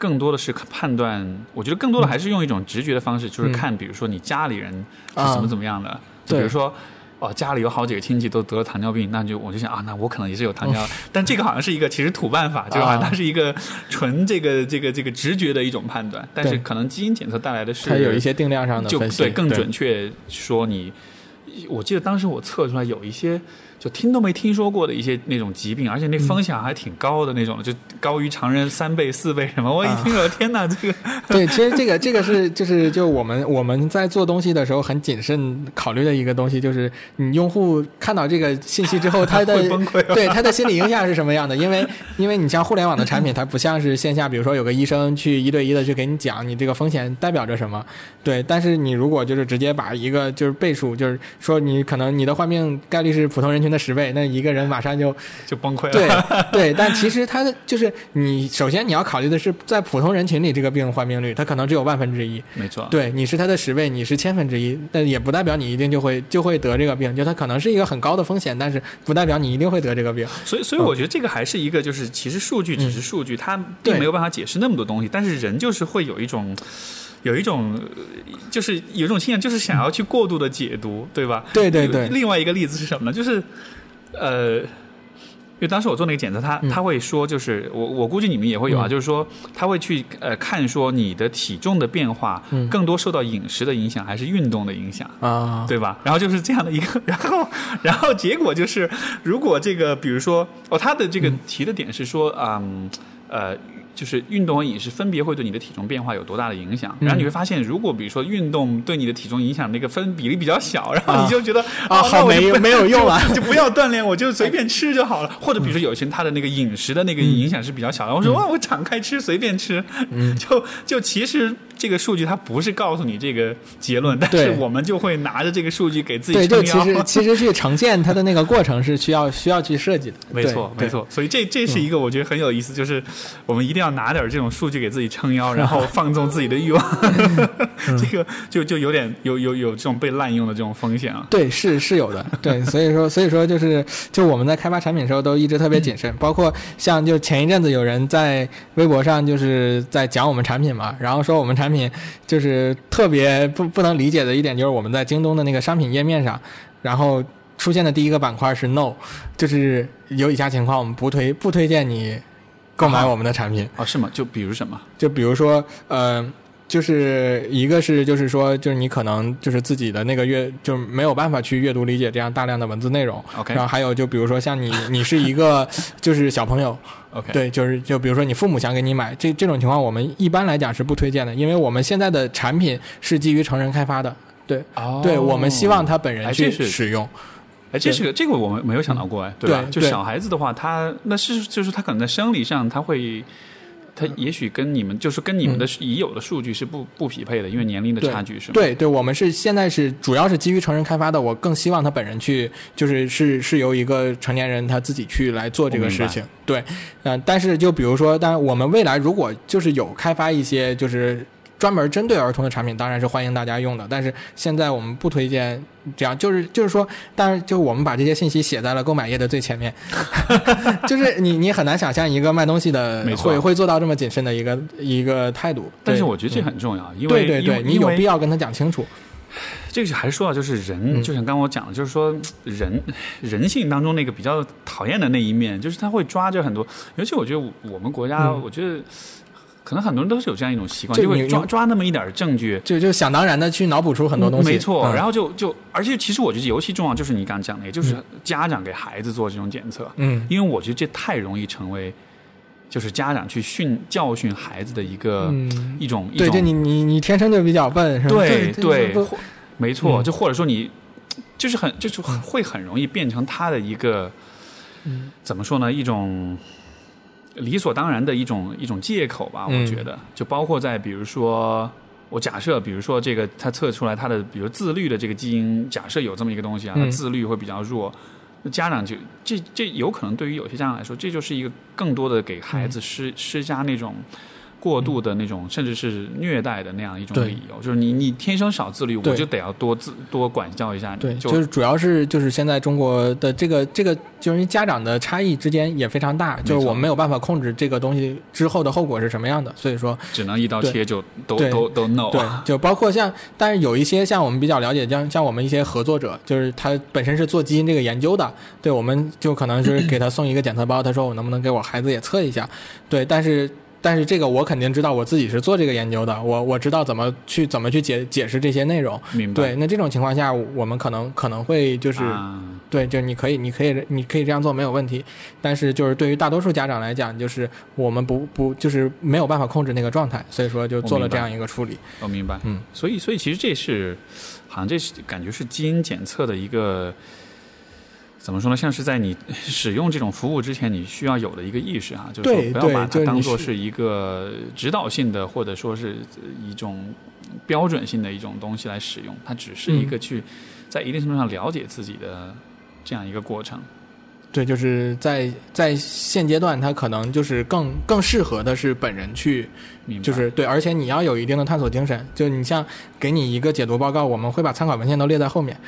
Speaker 1: 更多的是判断，我觉得更多的还是用一种直觉的方式，就是
Speaker 2: 嗯。
Speaker 1: 看，比如说你家里人是
Speaker 2: 啊
Speaker 1: 怎么怎么样的，就比如说，哦，家里有好几个亲戚都得了糖尿病，那就我就想啊，那我可能也是有糖尿病，(laughs) 但这个好像是一个其实土办法，就是好像它是一个纯这个这个这个直觉的一种判断，但是可能基因检测带来的是
Speaker 2: 它有一些定量上的
Speaker 1: 就对更准确说你，我记得当时我测出来有一些就听都没听说过的一些那种疾病，而且那风险还挺高的那种，就高于常人三倍四倍什么。我一听了，天哪，这个 (laughs)
Speaker 2: 对，其实这个这个是就是就我们我们在做东西的时候很谨慎考虑的一个东西，就是你用户看到这个信息之后，他的 (laughs)
Speaker 1: 会崩溃
Speaker 2: 对他的心理影响是什么样的？因为因为你像互联网的产品，它不像是线下，比如说有个医生去一对一的去给你讲你这个风险代表着什么，对。但是你如果就是直接把一个就是倍数，就是说你可能你的患病概率是普通人群的十倍，那一个人马上就
Speaker 1: 就崩溃了。
Speaker 2: 对 (laughs) 对，但其实他的就是你首先你要考虑的是在普通人群里这个病患病率，它可能只有万分之一。
Speaker 1: 没错。
Speaker 2: 对，你是他的十倍，你是千分之一，但也不代表你一定就会就会得这个病，就它可能是一个很高的风险，但是不代表你一定会得这个病。
Speaker 1: 所以，所以我觉得这个还是一个，就是其实数据只是数据，它并没有办法解释那么多东西。但是人就是会有一种，有一种，呃就是有一种倾向，就是想要去过度的解读，对吧？
Speaker 2: 对对对
Speaker 1: 另外一个例子是什么呢？就是，呃，因为当时我做那个检测，他他会说，就是我我估计你们也会有啊，
Speaker 2: 嗯
Speaker 1: 就是说他会去呃看说你的体重的变化
Speaker 2: 嗯
Speaker 1: 更多受到饮食的影响还是运动的影响。
Speaker 2: 啊，
Speaker 1: 对吧？然后就是这样的一个，(laughs) 然后，然后结果就是，如果这个，比如说，哦，他的这个提的点是说，嗯，呃，就是运动和饮食分别会对你的体重变化有多大的影响。然后你会发现，如果比如说运动对你的体重影响那个分比例比较小，然后你就觉得
Speaker 2: 啊好没没有用啊
Speaker 1: 就就不要锻炼，我就 (laughs) 随便吃就好了。或者比如说有些人他的那个饮食的那个影响是比较小的，我说哇，我敞开吃，随便吃，就就其实。这个数据它不是告诉你这个结论，但是我们就会拿着这个数据给自己
Speaker 2: 对，
Speaker 1: 撑腰。
Speaker 2: 就其实其实去呈现它的那个过程是需要 (laughs) 需要去设计的，
Speaker 1: 没错，没。错。所以这这是一个我觉得很有意思，就是我们一定要拿点这种数据给自己撑腰，(laughs) 然后放纵自己的欲望。这个就就有点有有有这种被滥用的这种风险啊。
Speaker 2: 对，是是有的，对，(laughs) 所以说，所以说就是，就我们在开发产品的时候都一直特别谨慎，包括像就前一阵子有人在微博上就是在讲我们产品嘛，然后说我们产品就是特别不不能理解的一点就是我们在京东的那个商品页面上，然后出现的第一个板块是 no，就是有以下情况我们不推不推荐你购买
Speaker 1: 啊
Speaker 2: 我们的产品，
Speaker 1: 哦，是吗？就比如什么？
Speaker 2: 就比如说，呃，就是一个是就是说，就是你可能就是自己的那个阅，就是没有办法去阅读理解这样大量的文字内容。
Speaker 1: OK
Speaker 2: 然后还有就比如说像你，(laughs) 你是一个就是小朋友
Speaker 1: ，OK，
Speaker 2: 对，就是就比如说你父母想给你买这这种情况，我们一般来讲是不推荐的，因为我们现在的产品是基于成人开发的。对，
Speaker 1: 哦
Speaker 2: 对我们希望他本人去使用。
Speaker 1: 哎，这是个这个我们没有想到过哎，对吧？就小孩子的话，他那是就是他可能在生理上他会。他也许跟你们就是跟你们的已有的数据是不不匹配的，因为年龄的差距是吗？
Speaker 2: 对对，我们是现在是主要是基于成人开发的，我更希望他本人去，就是是是由一个成年人他自己去来做这个事情。对，嗯、但是就比如说，当然我们未来如果就是有开发一些就是。专门针对儿童的产品当然是欢迎大家用的，但是现在我们不推荐这样，就是就是说，当然就我们把这些信息写在了购买页的最前面，就是你你很难想象一个卖东西的会会做到这么谨慎的一个一个态度。
Speaker 1: 但是我觉得这很重要，因为
Speaker 2: 对对对，你有必要跟他讲清楚。
Speaker 1: 这个还是说到就是人，就像刚刚我讲的，就是说人人性当中那个比较讨厌的那一面，就是他会抓着很多，尤其我觉得我们国家，我觉得可能很多人都是有这样一种习惯，
Speaker 2: 就
Speaker 1: 就会抓抓那么一点证据。
Speaker 2: 就就想当然的去脑补出很多东西，
Speaker 1: 没错，
Speaker 2: 嗯
Speaker 1: 然后就就，而且其实我觉得尤其重要就是你刚刚讲的，也就是家长给孩子做这种检测，
Speaker 2: 嗯
Speaker 1: 因为我觉得这太容易成为就是家长去训教训孩子的一个、
Speaker 2: 嗯，
Speaker 1: 一种一
Speaker 2: 对，就你你你天生就比较笨，是吧？
Speaker 1: 对
Speaker 2: 对
Speaker 1: 没错，
Speaker 2: 嗯
Speaker 1: 就或者说你就是很就是会很容易变成他的一个
Speaker 2: 嗯
Speaker 1: 怎么说呢？一种理所当然的一种一种借口吧。
Speaker 2: 嗯
Speaker 1: 我觉得，就包括在比如说。我假设，比如说这个，他测出来他的，比如自律的这个基因，假设有这么一个东西啊，
Speaker 2: 嗯
Speaker 1: 他自律会比较弱，那家长就这这有可能对于有些家长来说，这就是一个更多的给孩
Speaker 2: 嗯
Speaker 1: 子施、施加那种过度的那种，甚至是虐待的那样一种理由，就是你你天生少自律，我就得要多自多管教一下你，
Speaker 2: 对，
Speaker 1: 就
Speaker 2: 就是主要是就是现在中国的这个这个就是家长的差异之间也非常大，就是我们没有办法控制这个东西之后的后果是什么样的，所以说
Speaker 1: 只能一刀切就都
Speaker 2: 对
Speaker 1: 都都 no，
Speaker 2: 对，就包括像，但是有一些像我们比较了解，像像我们一些合作者，就是他本身是做基因这个研究的，对，我们就可能是给他送一个检测包，他说我能不能给我孩子也测一下，对，但是但是这个我肯定知道我自己是做这个研究的，我我知道怎么去怎么去解解释这些内容，
Speaker 1: 明白？
Speaker 2: 对，那这种情况下，我们可能可能会就是。
Speaker 1: 啊
Speaker 2: 对，就你可以，你可以，你可以这样做没有问题，但是就是对于大多数家长来讲，就是我们不不就是没有办法控制那个状态，所以说就做了这样一个处理。
Speaker 1: 我明白，
Speaker 2: 嗯，
Speaker 1: 所以所以其实这是好像这是感觉是基因检测的一个。怎么说呢？像是在你 (laughs) 使用这种服务之前，你需要有的一个意识啊，就是说不要把它当做是一个指导性的，或者说是一种标准性的一种东西来使用，它只是一个
Speaker 2: 嗯
Speaker 1: 去在一定程度上了解自己的这样一个过程。
Speaker 2: 对，就是在在现阶段，它可能就是更更适合的是本人去，就是对，而且你要有一定的探索精神。就你像给你一个解读报告，我们会把参考文献都列在后面。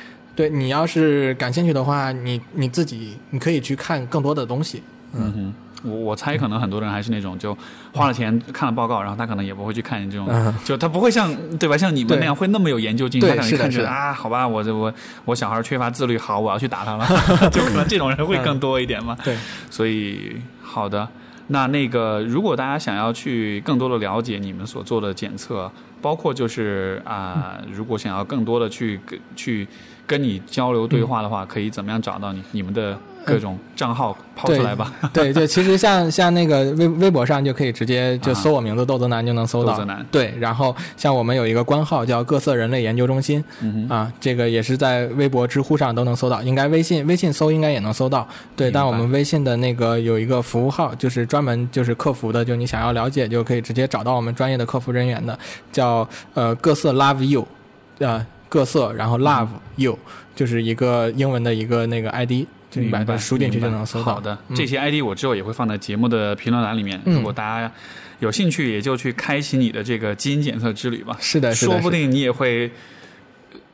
Speaker 2: 对你要是感兴趣的话，你你自己你可以去看更多的东西。
Speaker 1: 嗯哼，我我猜可能很多人还是那种就花了钱看了报告，然后他可能也不会去看这种，
Speaker 2: 嗯 (laughs)
Speaker 1: 就他不会像对吧？像你们那样会那么有研究精神，他可能看着啊，好吧，我这我我小孩缺乏自律，好，我要去打他了，(laughs) 就可能这种人会更多一点嘛。(laughs)
Speaker 2: 对，
Speaker 1: 所以好的，那那个如果大家想要去更多的了解你们所做的检测，包括就是啊、如果想要更多的去去跟你交流对话的话，可以怎么样找到你？你们的各种账号抛出来吧。
Speaker 2: 对，就其实像像那个微微博上就可以直接就
Speaker 1: 啊
Speaker 2: 搜我名字豆泽南就能搜到。
Speaker 1: 豆泽南
Speaker 2: 对，然后像我们有一个官号叫各色人类研究中心
Speaker 1: 嗯，
Speaker 2: 啊，这个也是在微博、知乎上都能搜到，应该微信微信搜应该也能搜到。对，但我们微信的那个有一个服务号，就是专门就是客服的，就你想要了解就可以直接找到我们专业的客服人员的，叫呃各色 Love You，呃各色然后 Love You，就是一个英文的一个那个 ID，就你把它输进去就能搜到。
Speaker 1: 好的，
Speaker 2: 嗯
Speaker 1: 这些 ID 我之后也会放在节目的评论栏里面。
Speaker 2: 嗯
Speaker 1: 如果大家有兴趣，也就去开启你的这个基因检测之旅吧。
Speaker 2: 是的
Speaker 1: 说不定你也会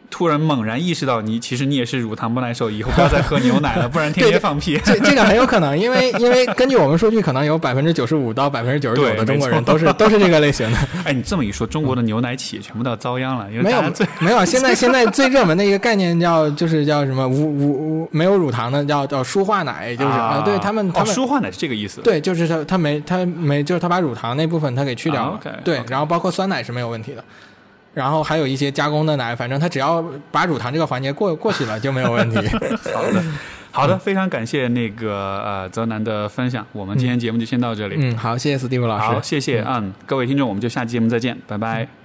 Speaker 1: 突然猛然意识到你，其实你也是乳糖不耐受，以后不要再喝牛奶了，不然天天 (laughs) 放屁。
Speaker 2: 这这个很有可能，因为 (laughs) 因为根据我们数据，可能有百分之九十五到百分之九十九的中国人都是都是这个类型的。
Speaker 1: 哎，你这么一说，中国的牛奶企业全部都要遭殃了，因为
Speaker 2: 没有没有，现在 (laughs) 现在最热门的一个概念叫就是叫什么无无无没有乳糖的叫叫舒化奶，就是
Speaker 1: 啊，
Speaker 2: 对他们他
Speaker 1: 哦，
Speaker 2: 们。
Speaker 1: 舒化奶是这个意思。
Speaker 2: 对，就是他，他没，他没，就是他把乳糖那部分他给去掉了。对然后包括酸奶是没有问题的，然后还有一些加工的奶，反正他只要把乳糖这个环节过过去了就没有问题。(laughs)
Speaker 1: 好的，好的，非常感谢那个呃泽南的分享，我们今天节目就先到这里。
Speaker 2: 嗯，好，谢谢斯蒂夫老师。
Speaker 1: 好，谢谢，嗯，各位听众，我们就下期节目再见，拜拜。